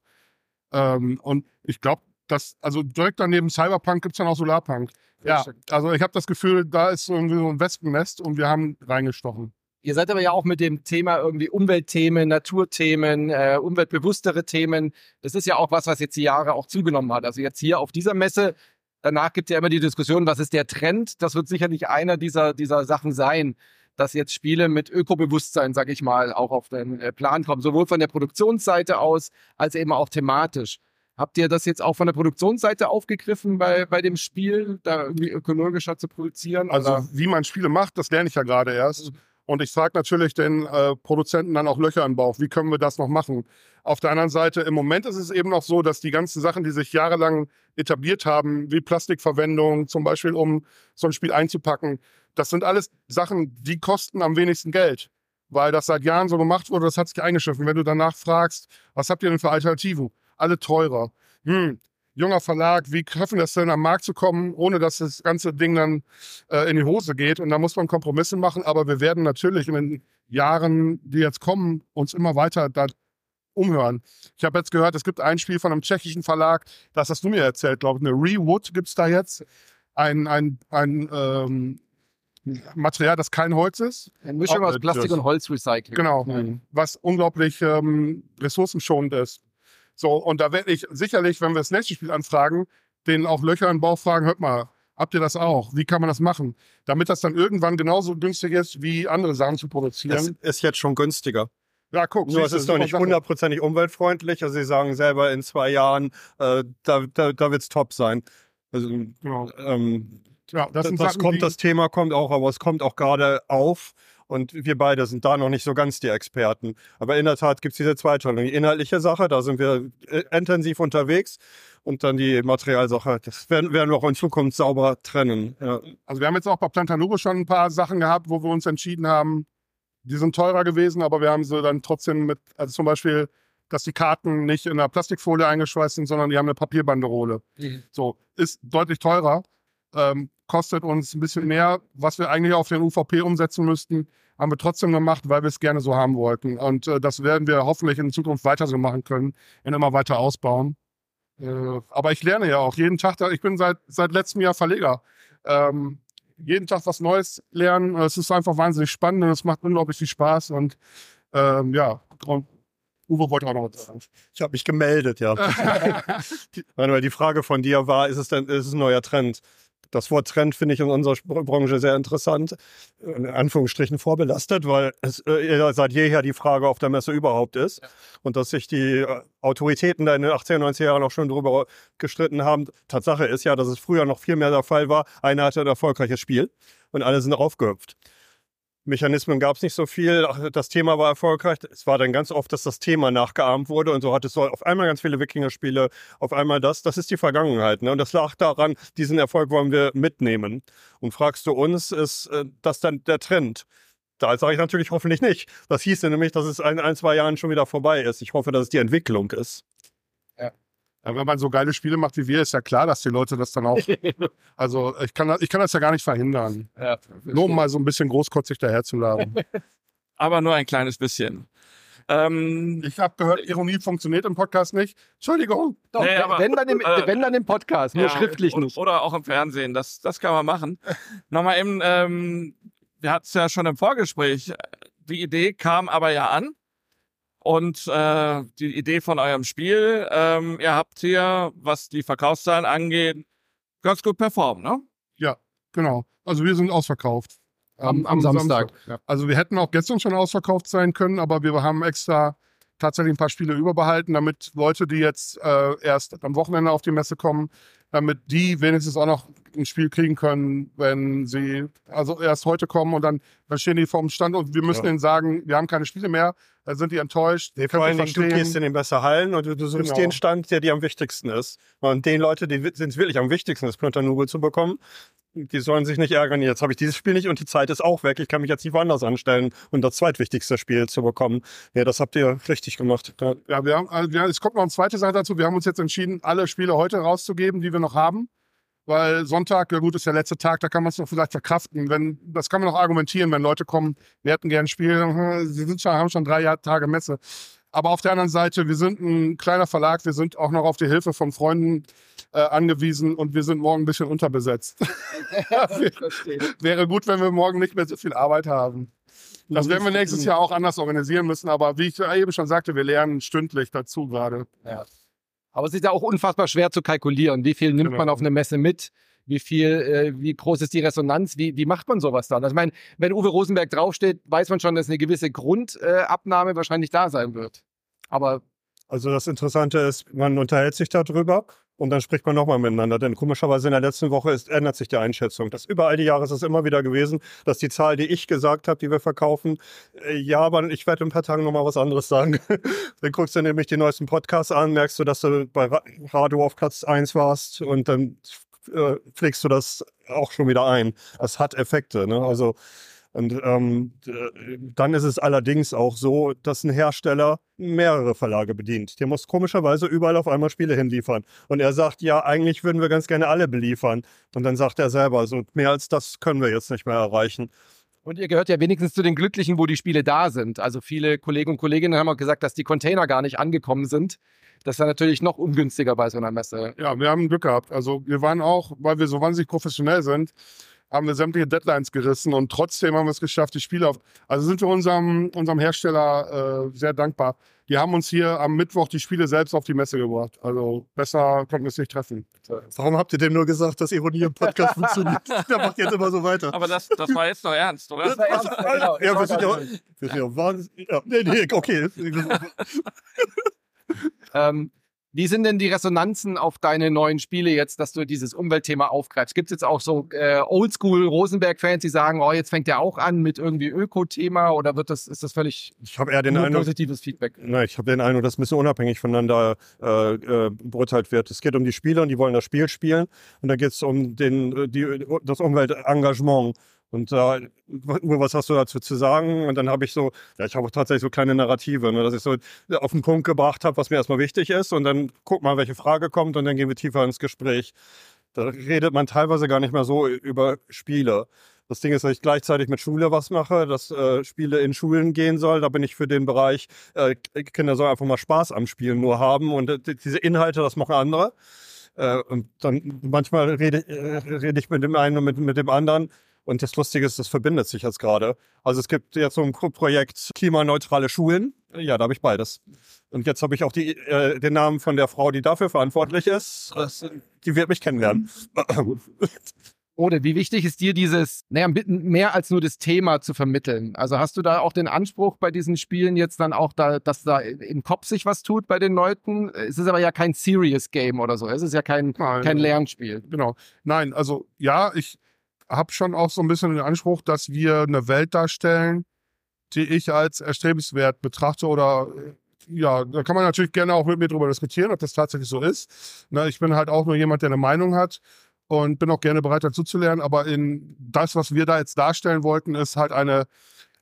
E: Ähm, und ich glaube, dass, also direkt daneben Cyberpunk gibt es dann auch Solarpunk. Ja, also ich habe das Gefühl, da ist irgendwie so ein Wespennest und wir haben reingestochen.
G: Ihr seid aber ja auch mit dem Thema irgendwie Umweltthemen, Naturthemen, äh, umweltbewusstere Themen. Das ist ja auch was, was jetzt die Jahre auch zugenommen hat. Also jetzt hier auf dieser Messe, danach gibt es ja immer die Diskussion, was ist der Trend? Das wird sicherlich einer dieser, dieser Sachen sein, dass jetzt Spiele mit Ökobewusstsein, sag ich mal, auch auf den äh, Plan kommen. Sowohl von der Produktionsseite aus, als eben auch thematisch. Habt ihr das jetzt auch von der Produktionsseite aufgegriffen bei, bei dem Spiel, da irgendwie ökologischer zu produzieren?
E: Also, oder? wie man Spiele macht, das lerne ich ja gerade erst. Und ich frage natürlich den äh, Produzenten dann auch Löcher im Bauch. Wie können wir das noch machen? Auf der anderen Seite, im Moment ist es eben noch so, dass die ganzen Sachen, die sich jahrelang etabliert haben, wie Plastikverwendung, zum Beispiel um so ein Spiel einzupacken, das sind alles Sachen, die kosten am wenigsten Geld. Weil das seit Jahren so gemacht wurde, das hat sich eingeschiffen. Wenn du danach fragst, was habt ihr denn für Alternativen? Alle teurer. Hm, junger Verlag, wie schaffen wir das denn am Markt zu kommen, ohne dass das ganze Ding dann äh, in die Hose geht? Und da muss man Kompromisse machen, aber wir werden natürlich in den Jahren, die jetzt kommen, uns immer weiter da umhören. Ich habe jetzt gehört, es gibt ein Spiel von einem tschechischen Verlag, das hast du mir erzählt, glaube ich, eine Rewood gibt es da jetzt. Ein, ein, ein ähm, Material, das kein Holz ist.
G: Eine Mischung aus Plastik und Holzrecycling.
E: Genau, mhm. was unglaublich ähm, ressourcenschonend ist. So, und da werde ich sicherlich, wenn wir das nächste Spiel anfragen, den auch Löcher im Bauch fragen, hört mal, habt ihr das auch? Wie kann man das machen? Damit das dann irgendwann genauso günstig ist, wie andere Sachen zu produzieren.
F: Es ist jetzt schon günstiger.
E: Ja, guck.
F: Nur es ist noch nicht hundertprozentig umweltfreundlich. Also sie sagen selber, in zwei Jahren, äh, da, da, da wird es top sein. Also, genau. ähm, ja, das, das, das kommt, das Thema kommt auch, aber es kommt auch gerade auf. Und wir beide sind da noch nicht so ganz die Experten. Aber in der Tat gibt es diese Zweiteilung. Die inhaltliche Sache, da sind wir äh, intensiv unterwegs. Und dann die Materialsache, das werden, werden wir auch in Zukunft sauber trennen. Ja.
E: Also wir haben jetzt auch bei Plantanuro schon ein paar Sachen gehabt, wo wir uns entschieden haben, die sind teurer gewesen, aber wir haben sie dann trotzdem mit, also zum Beispiel, dass die Karten nicht in einer Plastikfolie eingeschweißt sind, sondern die haben eine Papierbanderole. Mhm. So, ist deutlich teurer ähm, kostet uns ein bisschen mehr, was wir eigentlich auf den UVP umsetzen müssten, haben wir trotzdem gemacht, weil wir es gerne so haben wollten. Und äh, das werden wir hoffentlich in Zukunft weiter so machen können und immer weiter ausbauen. Äh, aber ich lerne ja auch jeden Tag, ich bin seit, seit letztem Jahr Verleger. Ähm, jeden Tag was Neues lernen. Es ist einfach wahnsinnig spannend und es macht unglaublich viel Spaß. Und ähm, ja, Uwe wollte auch noch was sagen.
F: Ich habe mich gemeldet, ja. Weil die Frage von dir war, ist es denn ist es ein neuer Trend? Das Wort Trend finde ich in unserer Branche sehr interessant, in Anführungsstrichen vorbelastet, weil es äh, seit jeher die Frage auf der Messe überhaupt ist. Ja. Und dass sich die äh, Autoritäten da in den 80er, 90er Jahren auch schon darüber gestritten haben. Tatsache ist ja, dass es früher noch viel mehr der Fall war. Einer hatte ein erfolgreiches Spiel und alle sind aufgehüpft. Mechanismen gab es nicht so viel. Das Thema war erfolgreich. Es war dann ganz oft, dass das Thema nachgeahmt wurde und so hat es so auf einmal ganz viele Wikinger-Spiele, auf einmal das. Das ist die Vergangenheit. Ne? Und das lag daran, diesen Erfolg wollen wir mitnehmen. Und fragst du uns, ist äh, das dann der Trend? Da sage ich natürlich hoffentlich nicht. Das hieße nämlich, dass es in ein, zwei Jahren schon wieder vorbei ist. Ich hoffe, dass es die Entwicklung ist.
E: Ja, wenn man so geile Spiele macht wie wir, ist ja klar, dass die Leute das dann auch. also ich kann, das- ich kann das ja gar nicht verhindern.
G: Ja,
E: Nur um mal so ein bisschen großkotzig daherzuladen.
C: Aber nur ein kleines bisschen. Ähm,
E: ich habe gehört, Ironie funktioniert im Podcast nicht. Entschuldigung.
G: Doch,
C: Nee,
G: wenn-
C: aber-
G: wenn, dann im,
C: äh,
G: wenn dann im Podcast, nur
C: ja,
G: schriftlich nicht.
C: Oder auch im Fernsehen, das, das kann man machen. Nochmal eben, ähm, wir hatten es ja schon im Vorgespräch, die Idee kam aber ja an. Und äh, die Idee von eurem Spiel, ähm, ihr habt hier, was die Verkaufszahlen angeht, ganz gut performt, ne?
E: Genau. Also wir sind ausverkauft.
G: Am, am Samstag. Ja.
E: Also wir hätten auch gestern schon ausverkauft sein können, aber wir haben extra tatsächlich ein paar Spiele überbehalten, damit Leute, die jetzt äh, erst am Wochenende auf die Messe kommen, damit die wenigstens auch noch ein Spiel kriegen können, wenn sie also erst heute kommen und dann, dann stehen die vorm Stand und wir müssen
F: Ja.
E: ihnen sagen, wir haben keine Spiele mehr, dann sind die enttäuscht.
F: Nee, vor allen Dingen, du gehst in den Messehallen und du, du suchst
E: Genau.
F: den Stand, der dir am wichtigsten ist. Und den Leute, die sind es wirklich am wichtigsten, das Splinter Nubel zu bekommen, die sollen sich nicht ärgern, jetzt habe ich dieses Spiel nicht und die Zeit ist auch weg. Ich kann mich jetzt nicht woanders anstellen und das zweitwichtigste Spiel zu bekommen. Ja, das habt ihr richtig gemacht. Ja.
E: Ja, wir haben, also wir, es kommt noch eine zweite Seite dazu. Wir haben uns jetzt entschieden, alle Spiele heute rauszugeben, die wir noch haben. Weil Sonntag, ja gut, ist der letzte Tag, da kann man es noch vielleicht verkraften. Wenn, das kann man noch argumentieren, wenn Leute kommen, wir hätten gern ein Spiel, sie sind schon, haben schon drei Tage Messe. Aber auf der anderen Seite, wir sind ein kleiner Verlag, wir sind auch noch auf die Hilfe von Freunden äh, angewiesen und wir sind morgen ein bisschen unterbesetzt. Wäre gut, wenn wir morgen nicht mehr so viel Arbeit haben. Das werden wir nächstes Jahr auch anders organisieren müssen, aber wie ich ja eben schon sagte, wir lernen stündlich dazu gerade.
G: Aber es ist ja auch unfassbar schwer zu kalkulieren. Wie viel nimmt
E: Genau.
G: man auf eine Messe mit? Wie viel, äh, wie groß ist die Resonanz? Wie, wie macht man sowas dann? Also ich meine, wenn Uwe Rosenberg draufsteht, weiß man schon, dass eine gewisse Grundabnahme äh, wahrscheinlich da sein wird. Aber
F: Also das Interessante ist, man unterhält sich darüber und dann spricht man nochmal miteinander. Denn komischerweise in der letzten Woche ist, ändert sich die Einschätzung. Das über all die Jahre ist es immer wieder gewesen, dass die Zahl, die ich gesagt habe, die wir verkaufen, äh, ja, aber ich werde in ein paar Tagen nochmal was anderes sagen. dann guckst du nämlich die neuesten Podcasts an, merkst du, dass du bei Ra- Radio auf Platz 1 warst und dann äh, pflegst du das auch schon wieder ein. Das hat Effekte. Ne? Also und ähm, d- dann ist es allerdings auch so, dass ein Hersteller mehrere Verlage bedient. Der muss komischerweise überall auf einmal Spiele hinliefern. Und er sagt, ja, eigentlich würden wir ganz gerne alle beliefern. Und dann sagt er selber, so mehr als das können wir jetzt nicht mehr erreichen.
G: Und ihr gehört ja wenigstens zu den Glücklichen, wo die Spiele da sind. Also viele Kollegen und Kolleginnen haben auch gesagt, dass die Container gar nicht angekommen sind. Das ist natürlich noch ungünstiger bei so einer Messe.
E: Ja, wir haben Glück gehabt. Also wir waren auch, weil wir so wahnsinnig professionell sind, haben wir sämtliche Deadlines gerissen und trotzdem haben wir es geschafft, die Spiele auf. Also sind wir unserem, unserem Hersteller äh, sehr dankbar. Die haben uns hier am Mittwoch die Spiele selbst auf die Messe gebracht. Also besser konnten wir es nicht treffen.
F: Warum habt ihr dem nur gesagt, dass Ironie im Podcast funktioniert? Der macht jetzt immer so weiter.
C: Aber das, das war jetzt noch ernst, oder?
F: Ja, wir sind ja, wir sind ja. Ja, nee, nee, okay.
G: Ähm, wie sind denn die Resonanzen auf deine neuen Spiele jetzt, dass du dieses Umweltthema aufgreifst? Gibt es jetzt auch so äh, Oldschool-Rosenberg-Fans, die sagen, oh, jetzt fängt der auch an mit irgendwie Öko-Thema oder wird das, ist das völlig
F: Ich habe eher den
G: nur
F: Eindruck,
G: positives Feedback?
F: Nein, ich habe den Eindruck, dass ein bisschen unabhängig voneinander äh, äh, beurteilt wird. Es geht um die Spieler und die wollen das Spiel spielen. Und da geht es um den, äh, die, das Umweltengagement. Und äh, was hast du dazu zu sagen? Und dann habe ich so, ja, ich habe auch tatsächlich so kleine Narrative, ne, dass ich so auf den Punkt gebracht habe, was mir erstmal wichtig ist. Und dann guck mal, welche Frage kommt und dann gehen wir tiefer ins Gespräch. Da redet man teilweise gar nicht mehr so über Spiele. Das Ding ist, dass ich gleichzeitig mit Schule was mache, dass äh, Spiele in Schulen gehen soll. Da bin ich für den Bereich, äh, Kinder sollen einfach mal Spaß am Spielen nur haben. Und äh, diese Inhalte, das machen andere. Äh, und dann manchmal rede, äh, rede ich mit dem einen und mit, mit dem anderen. Und das Lustige ist, das verbindet sich jetzt gerade. Also es gibt jetzt so ein Pro Projekt klimaneutrale Schulen. Ja, da habe ich beides. Und jetzt habe ich auch die, äh, den Namen von der Frau, die dafür verantwortlich ist. Das, die wird mich kennenlernen.
G: Oder wie wichtig ist dir dieses, naja, mehr als nur das Thema zu vermitteln? Also hast du da auch den Anspruch bei diesen Spielen jetzt dann auch da, dass da im Kopf sich was tut bei den Leuten? Es ist aber ja kein Serious Game oder so. Es ist ja kein,
E: Nein.
G: kein Lernspiel.
E: Genau. Nein, also ja, ich habe schon auch so ein bisschen den Anspruch, dass wir eine Welt darstellen, die ich als erstrebenswert betrachte oder ja, da kann man natürlich gerne auch mit mir drüber diskutieren, ob das tatsächlich so ist. Na, ich bin halt auch nur jemand, der eine Meinung hat und bin auch gerne bereit dazu zu lernen, aber in das, was wir da jetzt darstellen wollten, ist halt eine,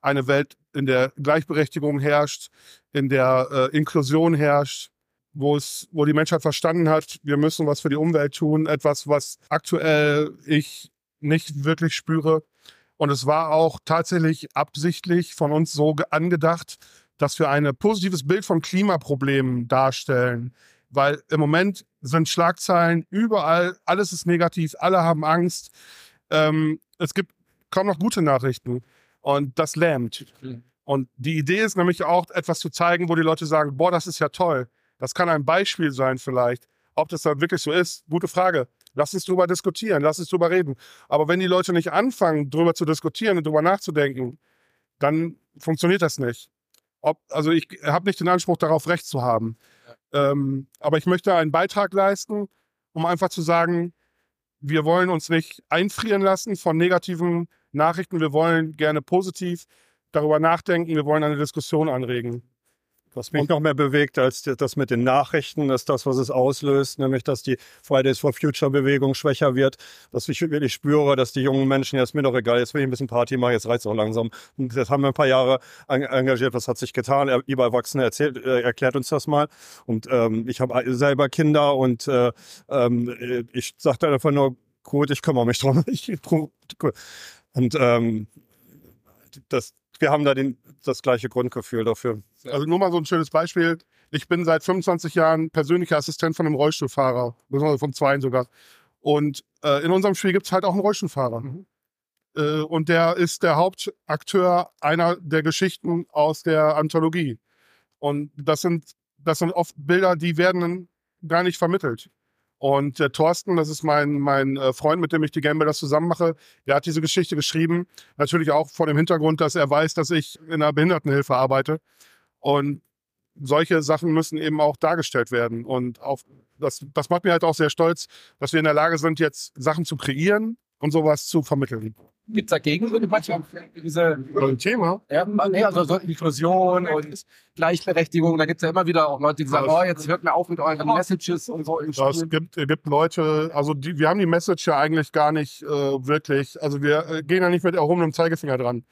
E: eine Welt, in der Gleichberechtigung herrscht, in der äh, Inklusion herrscht, wo es, wo die Menschheit verstanden hat, wir müssen was für die Umwelt tun, etwas, was aktuell ich nicht wirklich spüre. Und es war auch tatsächlich absichtlich von uns so angedacht, dass wir ein positives Bild von Klimaproblemen darstellen. Weil im Moment sind Schlagzeilen überall, alles ist negativ, alle haben Angst. Ähm, es gibt kaum noch gute Nachrichten. Und das lähmt. Und die Idee ist nämlich auch, etwas zu zeigen, wo die Leute sagen, boah, das ist ja toll. Das kann ein Beispiel sein vielleicht. Ob das dann wirklich so ist, gute Frage. Lass uns drüber diskutieren, lass uns drüber reden. Aber wenn die Leute nicht anfangen, drüber zu diskutieren und drüber nachzudenken, dann funktioniert das nicht. Ob, also ich habe nicht den Anspruch darauf, Recht zu haben. Ja. Ähm, aber ich möchte einen Beitrag leisten, um einfach zu sagen, wir wollen uns nicht einfrieren lassen von negativen Nachrichten. Wir wollen gerne positiv darüber nachdenken. Wir wollen eine Diskussion anregen.
F: Was mich noch mehr bewegt als das mit den Nachrichten, ist das, was es auslöst, nämlich dass die Fridays for Future Bewegung schwächer wird, dass ich wirklich spüre, dass die jungen Menschen, ja, ist mir doch egal, jetzt will ich ein bisschen Party machen, jetzt reizt es auch langsam. Und das haben wir ein paar Jahre engagiert, was hat sich getan? Lieber Erwachsene erzählt, äh, erklärt uns das mal. Und ähm, ich habe selber Kinder und äh, äh, ich sagte einfach nur, gut, ich kümmere mich drum. Ich, und ähm, das, wir haben da den, das gleiche Grundgefühl dafür.
E: Also nur mal so ein schönes Beispiel. Ich bin seit 25 Jahren persönlicher Assistent von einem Rollstuhlfahrer, besonders von zwei sogar. Und äh, in unserem Spiel gibt es halt auch einen Rollstuhlfahrer. Mhm. Äh, und der ist der Hauptakteur einer der Geschichten aus der Anthologie. Und das sind, das sind oft Bilder, die werden gar nicht vermittelt. Und der Thorsten, das ist mein, mein äh, Freund, mit dem ich die Game das zusammen mache, der hat diese Geschichte geschrieben. Natürlich auch vor dem Hintergrund, dass er weiß, dass ich in einer Behindertenhilfe arbeite. Und solche Sachen müssen eben auch dargestellt werden. Und auf, das, das macht mir halt auch sehr stolz, dass wir in der Lage sind, jetzt Sachen zu kreieren und sowas zu vermitteln.
G: Gibt es dagegen manchmal diese
E: ein Thema?
G: Ja, nee, also so Inklusion und Gleichberechtigung. Da gibt es ja immer wieder auch Leute, die sagen, oh, jetzt hört mir auf mit euren Messages und so.
E: Es gibt, gibt Leute, also die, wir haben die Message ja eigentlich gar nicht äh, wirklich, also wir äh, gehen ja nicht mit erhobenem Zeigefinger dran.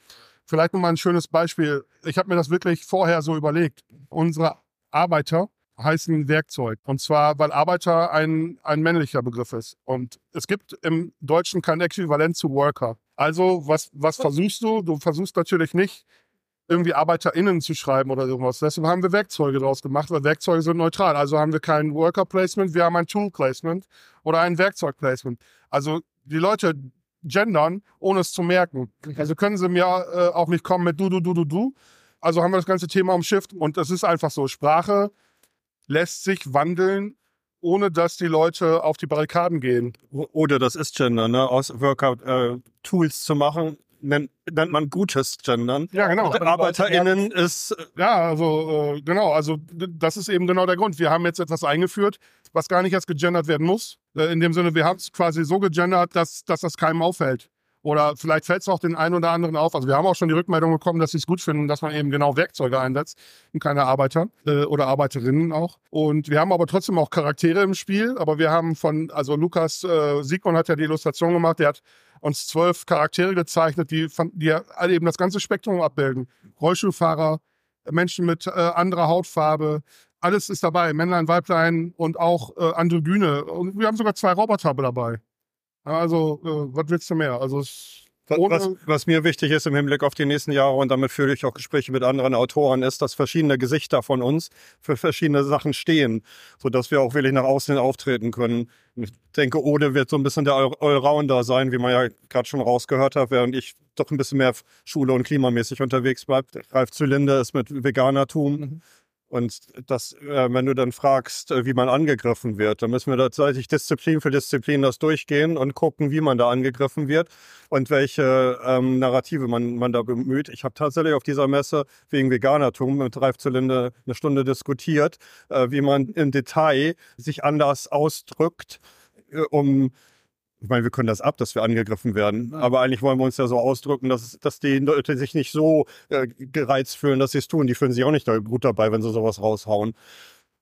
E: Vielleicht noch mal ein schönes Beispiel. Ich habe mir das wirklich vorher so überlegt. Unsere Arbeiter heißen Werkzeug. Und zwar, weil Arbeiter ein, ein männlicher Begriff ist. Und es gibt im Deutschen kein Äquivalent zu Worker. Also, was, was versuchst du? Du versuchst natürlich nicht, irgendwie ArbeiterInnen zu schreiben oder irgendwas. Deshalb haben wir Werkzeuge draus gemacht, weil Werkzeuge sind neutral. Also haben wir kein Worker Placement, wir haben ein Tool Placement oder ein Werkzeug Placement. Also die Leute gendern, ohne es zu merken. Also können sie mir äh, auch nicht kommen mit du, du, du, du, du. Also haben wir das ganze Thema umschifft und es ist einfach so. Sprache lässt sich wandeln, ohne dass die Leute auf die Barrikaden gehen.
F: Oder das ist Gender, ne? aus Workout-Tools äh, zu machen, nennt, nennt man gutes Gendern.
E: Ja, genau.
F: ArbeiterInnen ist. Äh,
E: ja, also äh, genau, also das ist eben genau der Grund. Wir haben jetzt etwas eingeführt, was gar nicht erst gegendert werden muss. Äh, in dem Sinne, wir haben es quasi so gegendert, dass, dass das keinem auffällt. Oder vielleicht fällt es auch den einen oder anderen auf. Also wir haben auch schon die Rückmeldung bekommen, dass sie es gut finden, dass man eben genau Werkzeuge einsetzt und keine Arbeiter äh, oder Arbeiterinnen auch. Und wir haben aber trotzdem auch Charaktere im Spiel. Aber wir haben von, also Lukas äh, Siegmann hat ja die Illustration gemacht, der hat uns zwölf Charaktere gezeichnet, die, die alle eben das ganze Spektrum abbilden. Rollstuhlfahrer, Menschen mit äh, anderer Hautfarbe, alles ist dabei, Männlein, Weiblein und auch äh, Androgyne. Und wir haben sogar zwei Roboter dabei. Also, äh, was willst du mehr? Also,
F: was, was, mir wichtig ist im Hinblick auf die nächsten Jahre und damit führe ich auch Gespräche mit anderen Autoren, ist, dass verschiedene Gesichter von uns für verschiedene Sachen stehen, sodass wir auch wirklich nach außen auftreten können. Ich denke, Ode wird so ein bisschen der Allrounder sein, wie man ja gerade schon rausgehört hat, während ich doch ein bisschen mehr Schule- und klimamäßig unterwegs bleibe. Ralf Zylinder ist mit Veganertum. Mhm. Und das, äh, wenn du dann fragst, äh, wie man angegriffen wird, dann müssen wir tatsächlich Disziplin für Disziplin das durchgehen und gucken, wie man da angegriffen wird und welche ähm, Narrative man, man da bemüht. Ich habe tatsächlich auf dieser Messe wegen Veganertum mit Ralf Zylinder eine Stunde diskutiert, äh, wie man im Detail sich anders ausdrückt, äh, um ich meine, wir können das ab, dass wir angegriffen werden. Aber eigentlich wollen wir uns ja so ausdrücken, dass, dass die Leute sich nicht so äh, gereizt fühlen, dass sie es tun. Die fühlen sich auch nicht gut dabei, wenn sie sowas raushauen.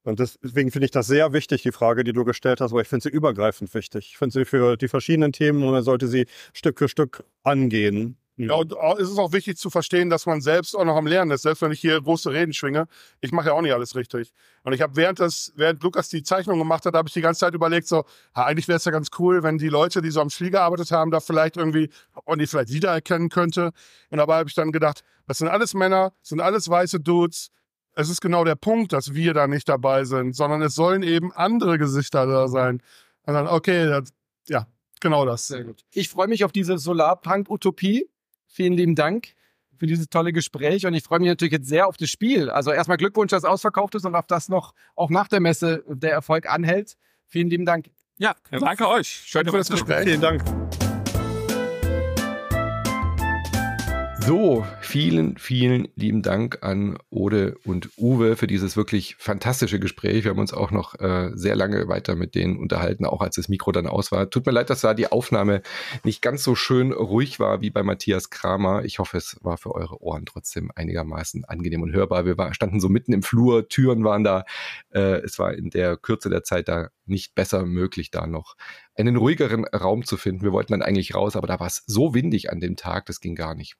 F: Und deswegen finde ich das sehr wichtig, die Frage, die du gestellt hast, aber ich finde sie übergreifend wichtig. Ich finde sie für die verschiedenen Themen und man sollte sie Stück für Stück angehen.
E: Ja, und es ist auch wichtig zu verstehen, dass man selbst auch noch am Lernen ist. Selbst wenn ich hier große Reden schwinge, ich mache ja auch nicht alles richtig. Und ich habe während das, während Lukas die Zeichnung gemacht hat, habe ich die ganze Zeit überlegt, so, ja, eigentlich wäre es ja ganz cool, wenn die Leute, die so am Spiel gearbeitet haben, da vielleicht irgendwie, und die vielleicht wiedererkennen könnte. Und dabei habe ich dann gedacht, das sind alles Männer, das sind alles weiße Dudes. Es ist genau der Punkt, dass wir da nicht dabei sind, sondern es sollen eben andere Gesichter da sein. Und dann, okay, das, ja, genau das.
G: Sehr gut. Ich freue mich auf diese Solarpunk-Utopie. Vielen lieben Dank für dieses tolle Gespräch und ich freue mich natürlich jetzt sehr auf das Spiel. Also erstmal Glückwunsch, dass es ausverkauft ist und auf das noch auch nach der Messe der Erfolg anhält. Vielen lieben Dank.
C: Ja, danke euch.
E: Schön für das Gespräch.
F: Vielen Dank.
B: So, vielen, vielen lieben Dank an Ode und Uwe für dieses wirklich fantastische Gespräch. Wir haben uns auch noch äh, sehr lange weiter mit denen unterhalten, auch als das Mikro dann aus war. Tut mir leid, dass da die Aufnahme nicht ganz so schön ruhig war wie bei Matthias Kramer. Ich hoffe, es war für eure Ohren trotzdem einigermaßen angenehm und hörbar. Wir war, standen so mitten im Flur, Türen waren da. Äh, es war in der Kürze der Zeit da nicht besser möglich, da noch einen ruhigeren Raum zu finden. Wir wollten dann eigentlich raus, aber da war es so windig an dem Tag, das ging gar nicht.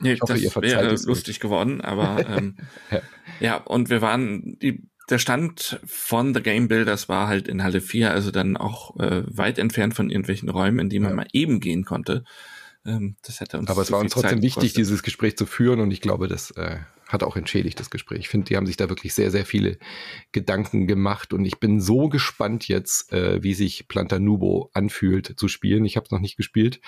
C: Nee, ich hoffe, das wäre lustig geworden, aber ähm, ja. ja, und wir waren, die, der Stand von The Game Builders war halt in Halle 4, also dann auch äh, weit entfernt von irgendwelchen Räumen, in die man ja. mal eben gehen konnte. Ähm, das hätte uns
B: Aber es war uns trotzdem wichtig, dieses Gespräch zu führen und ich glaube, das äh, hat auch entschädigt, das Gespräch. Ich finde, die haben sich da wirklich sehr, sehr viele Gedanken gemacht und ich bin so gespannt jetzt, äh, wie sich Planta Nubo anfühlt zu spielen. Ich habe es noch nicht gespielt,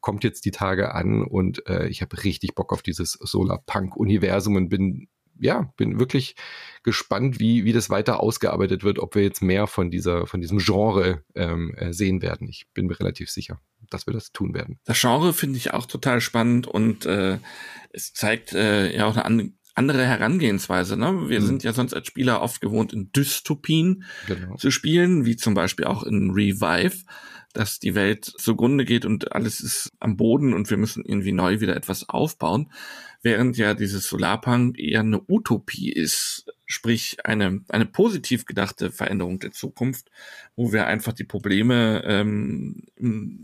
B: kommt jetzt die Tage an und äh, ich habe richtig Bock auf dieses Solarpunk-Universum und bin ja, bin wirklich gespannt, wie, wie das weiter ausgearbeitet wird, ob wir jetzt mehr von dieser, von diesem Genre ähm, äh, sehen werden. Ich bin mir relativ sicher, dass wir das tun werden.
C: Das Genre finde ich auch total spannend und äh, es zeigt äh, ja auch eine andere Herangehensweise. Ne? Wir mhm. sind ja sonst als Spieler oft gewohnt, in Dystopien genau. zu spielen, wie zum Beispiel auch in Revive, dass die Welt zugrunde geht und alles ist am Boden und wir müssen irgendwie neu wieder etwas aufbauen während ja dieses Solarpunk eher eine Utopie ist, sprich eine, eine positiv gedachte Veränderung der Zukunft, wo wir einfach die Probleme ähm,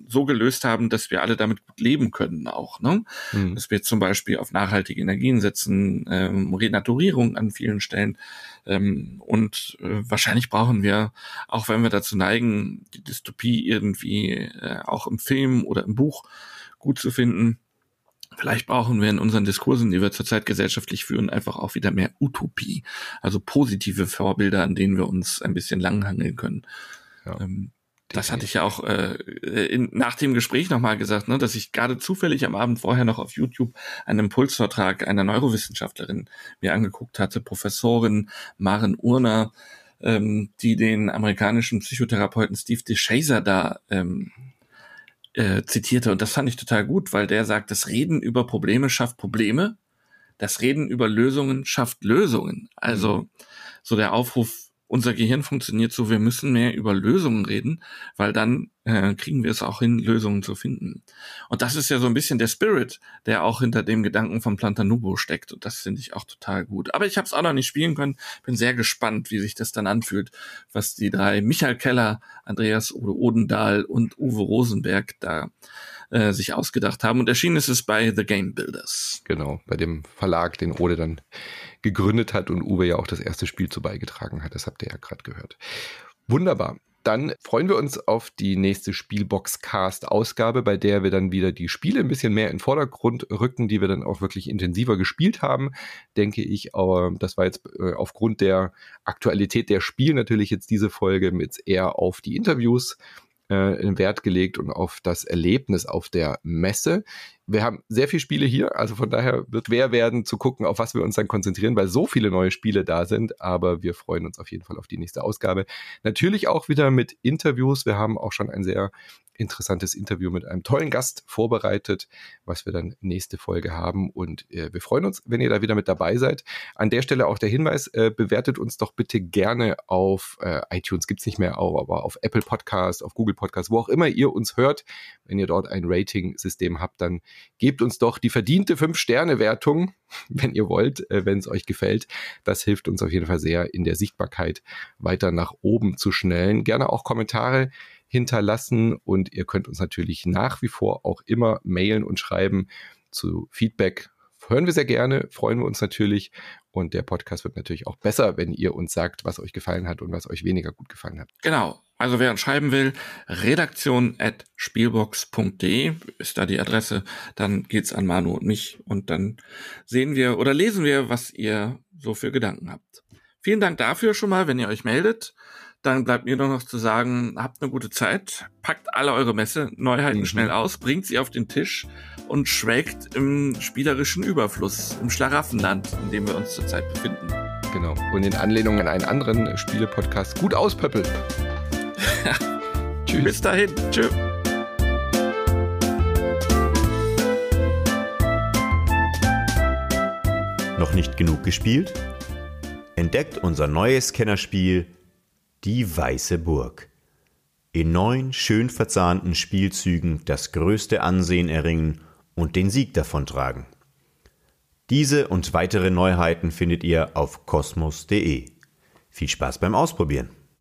C: so gelöst haben, dass wir alle damit gut leben können auch. Ne? Mhm. Dass wir zum Beispiel auf nachhaltige Energien setzen, ähm, Renaturierung an vielen Stellen ähm, und äh, wahrscheinlich brauchen wir, auch wenn wir dazu neigen, die Dystopie irgendwie äh, auch im Film oder im Buch gut zu finden, Vielleicht brauchen wir in unseren Diskursen, die wir zurzeit gesellschaftlich führen, einfach auch wieder mehr Utopie. Also positive Vorbilder, an denen wir uns ein bisschen langhangeln können. Ja, ähm, das hatte ich ja auch äh, in, nach dem Gespräch nochmal gesagt, ne, dass ich gerade zufällig am Abend vorher noch auf YouTube einen Impulsvortrag einer Neurowissenschaftlerin mir angeguckt hatte, Professorin Maren Urner, ähm, die den amerikanischen Psychotherapeuten Steve DeShazer da ähm, äh, zitierte. Und das fand ich total gut, weil der sagt, das Reden über Probleme schafft Probleme. Das Reden über Lösungen schafft Lösungen. Also mhm. so der Aufruf unser Gehirn funktioniert so, wir müssen mehr über Lösungen reden, weil dann äh, kriegen wir es auch hin, Lösungen zu finden. Und das ist ja so ein bisschen der Spirit, der auch hinter dem Gedanken von Plantanubo steckt. Und das finde ich auch total gut. Aber ich habe es auch noch nicht spielen können. Bin sehr gespannt, wie sich das dann anfühlt, was die drei Michael Keller, Andreas Odendahl und Uwe Rosenberg da äh, sich ausgedacht haben. Und erschienen ist es bei The Game Builders.
B: Genau, bei dem Verlag, den Ode dann gegründet hat und Uwe ja auch das erste Spiel zu beigetragen hat. Das habt ihr ja gerade gehört. Wunderbar. Dann freuen wir uns auf die nächste Spielbox-Cast-Ausgabe, bei der wir dann wieder die Spiele ein bisschen mehr in den Vordergrund rücken, die wir dann auch wirklich intensiver gespielt haben, denke ich. Aber das war jetzt äh, aufgrund der Aktualität der Spiele natürlich jetzt diese Folge mit eher auf die Interviews äh, Wert gelegt und auf das Erlebnis auf der Messe wir haben sehr viele Spiele hier, also von daher wird schwer werden zu gucken, auf was wir uns dann konzentrieren, weil so viele neue Spiele da sind, aber wir freuen uns auf jeden Fall auf die nächste Ausgabe. Natürlich auch wieder mit Interviews. Wir haben auch schon ein sehr interessantes Interview mit einem tollen Gast vorbereitet, was wir dann nächste Folge haben. Und äh, wir freuen uns, wenn ihr da wieder mit dabei seid. An der Stelle auch der Hinweis, äh, bewertet uns doch bitte gerne auf äh, iTunes, gibt's nicht mehr, aber auf Apple Podcast, auf Google Podcast, wo auch immer ihr uns hört. Wenn ihr dort ein Rating-System habt, dann gebt uns doch die verdiente 5-Sterne-Wertung, wenn ihr wollt, äh, wenn es euch gefällt. Das hilft uns auf jeden Fall sehr, in der Sichtbarkeit weiter nach oben zu schnellen. Gerne auch Kommentare hinterlassen und ihr könnt uns natürlich nach wie vor auch immer mailen und schreiben zu Feedback. Hören wir sehr gerne, freuen wir uns natürlich und der Podcast wird natürlich auch besser, wenn ihr uns sagt, was euch gefallen hat und was euch weniger gut gefallen hat.
C: Genau. Also wer uns schreiben will, redaktion at spielbox.de ist da die Adresse. Dann geht's an Manu und mich und dann sehen wir oder lesen wir, was ihr so für Gedanken habt. Vielen Dank dafür schon mal, wenn ihr euch meldet. Dann bleibt mir nur noch zu sagen, habt eine gute Zeit, packt alle eure Messe Neuheiten mhm. schnell aus, bringt sie auf den Tisch und schwelgt im spielerischen Überfluss, im Schlaraffenland, in dem wir uns zurzeit befinden.
B: Genau. Und in Anlehnung an einen anderen Spiele-Podcast gut auspöppelt.
C: Tschüss. Bis dahin. Tschüss.
A: Noch nicht genug gespielt? Entdeckt unser neues Kennerspiel Die Weiße Burg. In neun schön verzahnten Spielzügen das größte Ansehen erringen und den Sieg davontragen. Diese und weitere Neuheiten findet ihr auf kosmos.de. Viel Spaß beim Ausprobieren!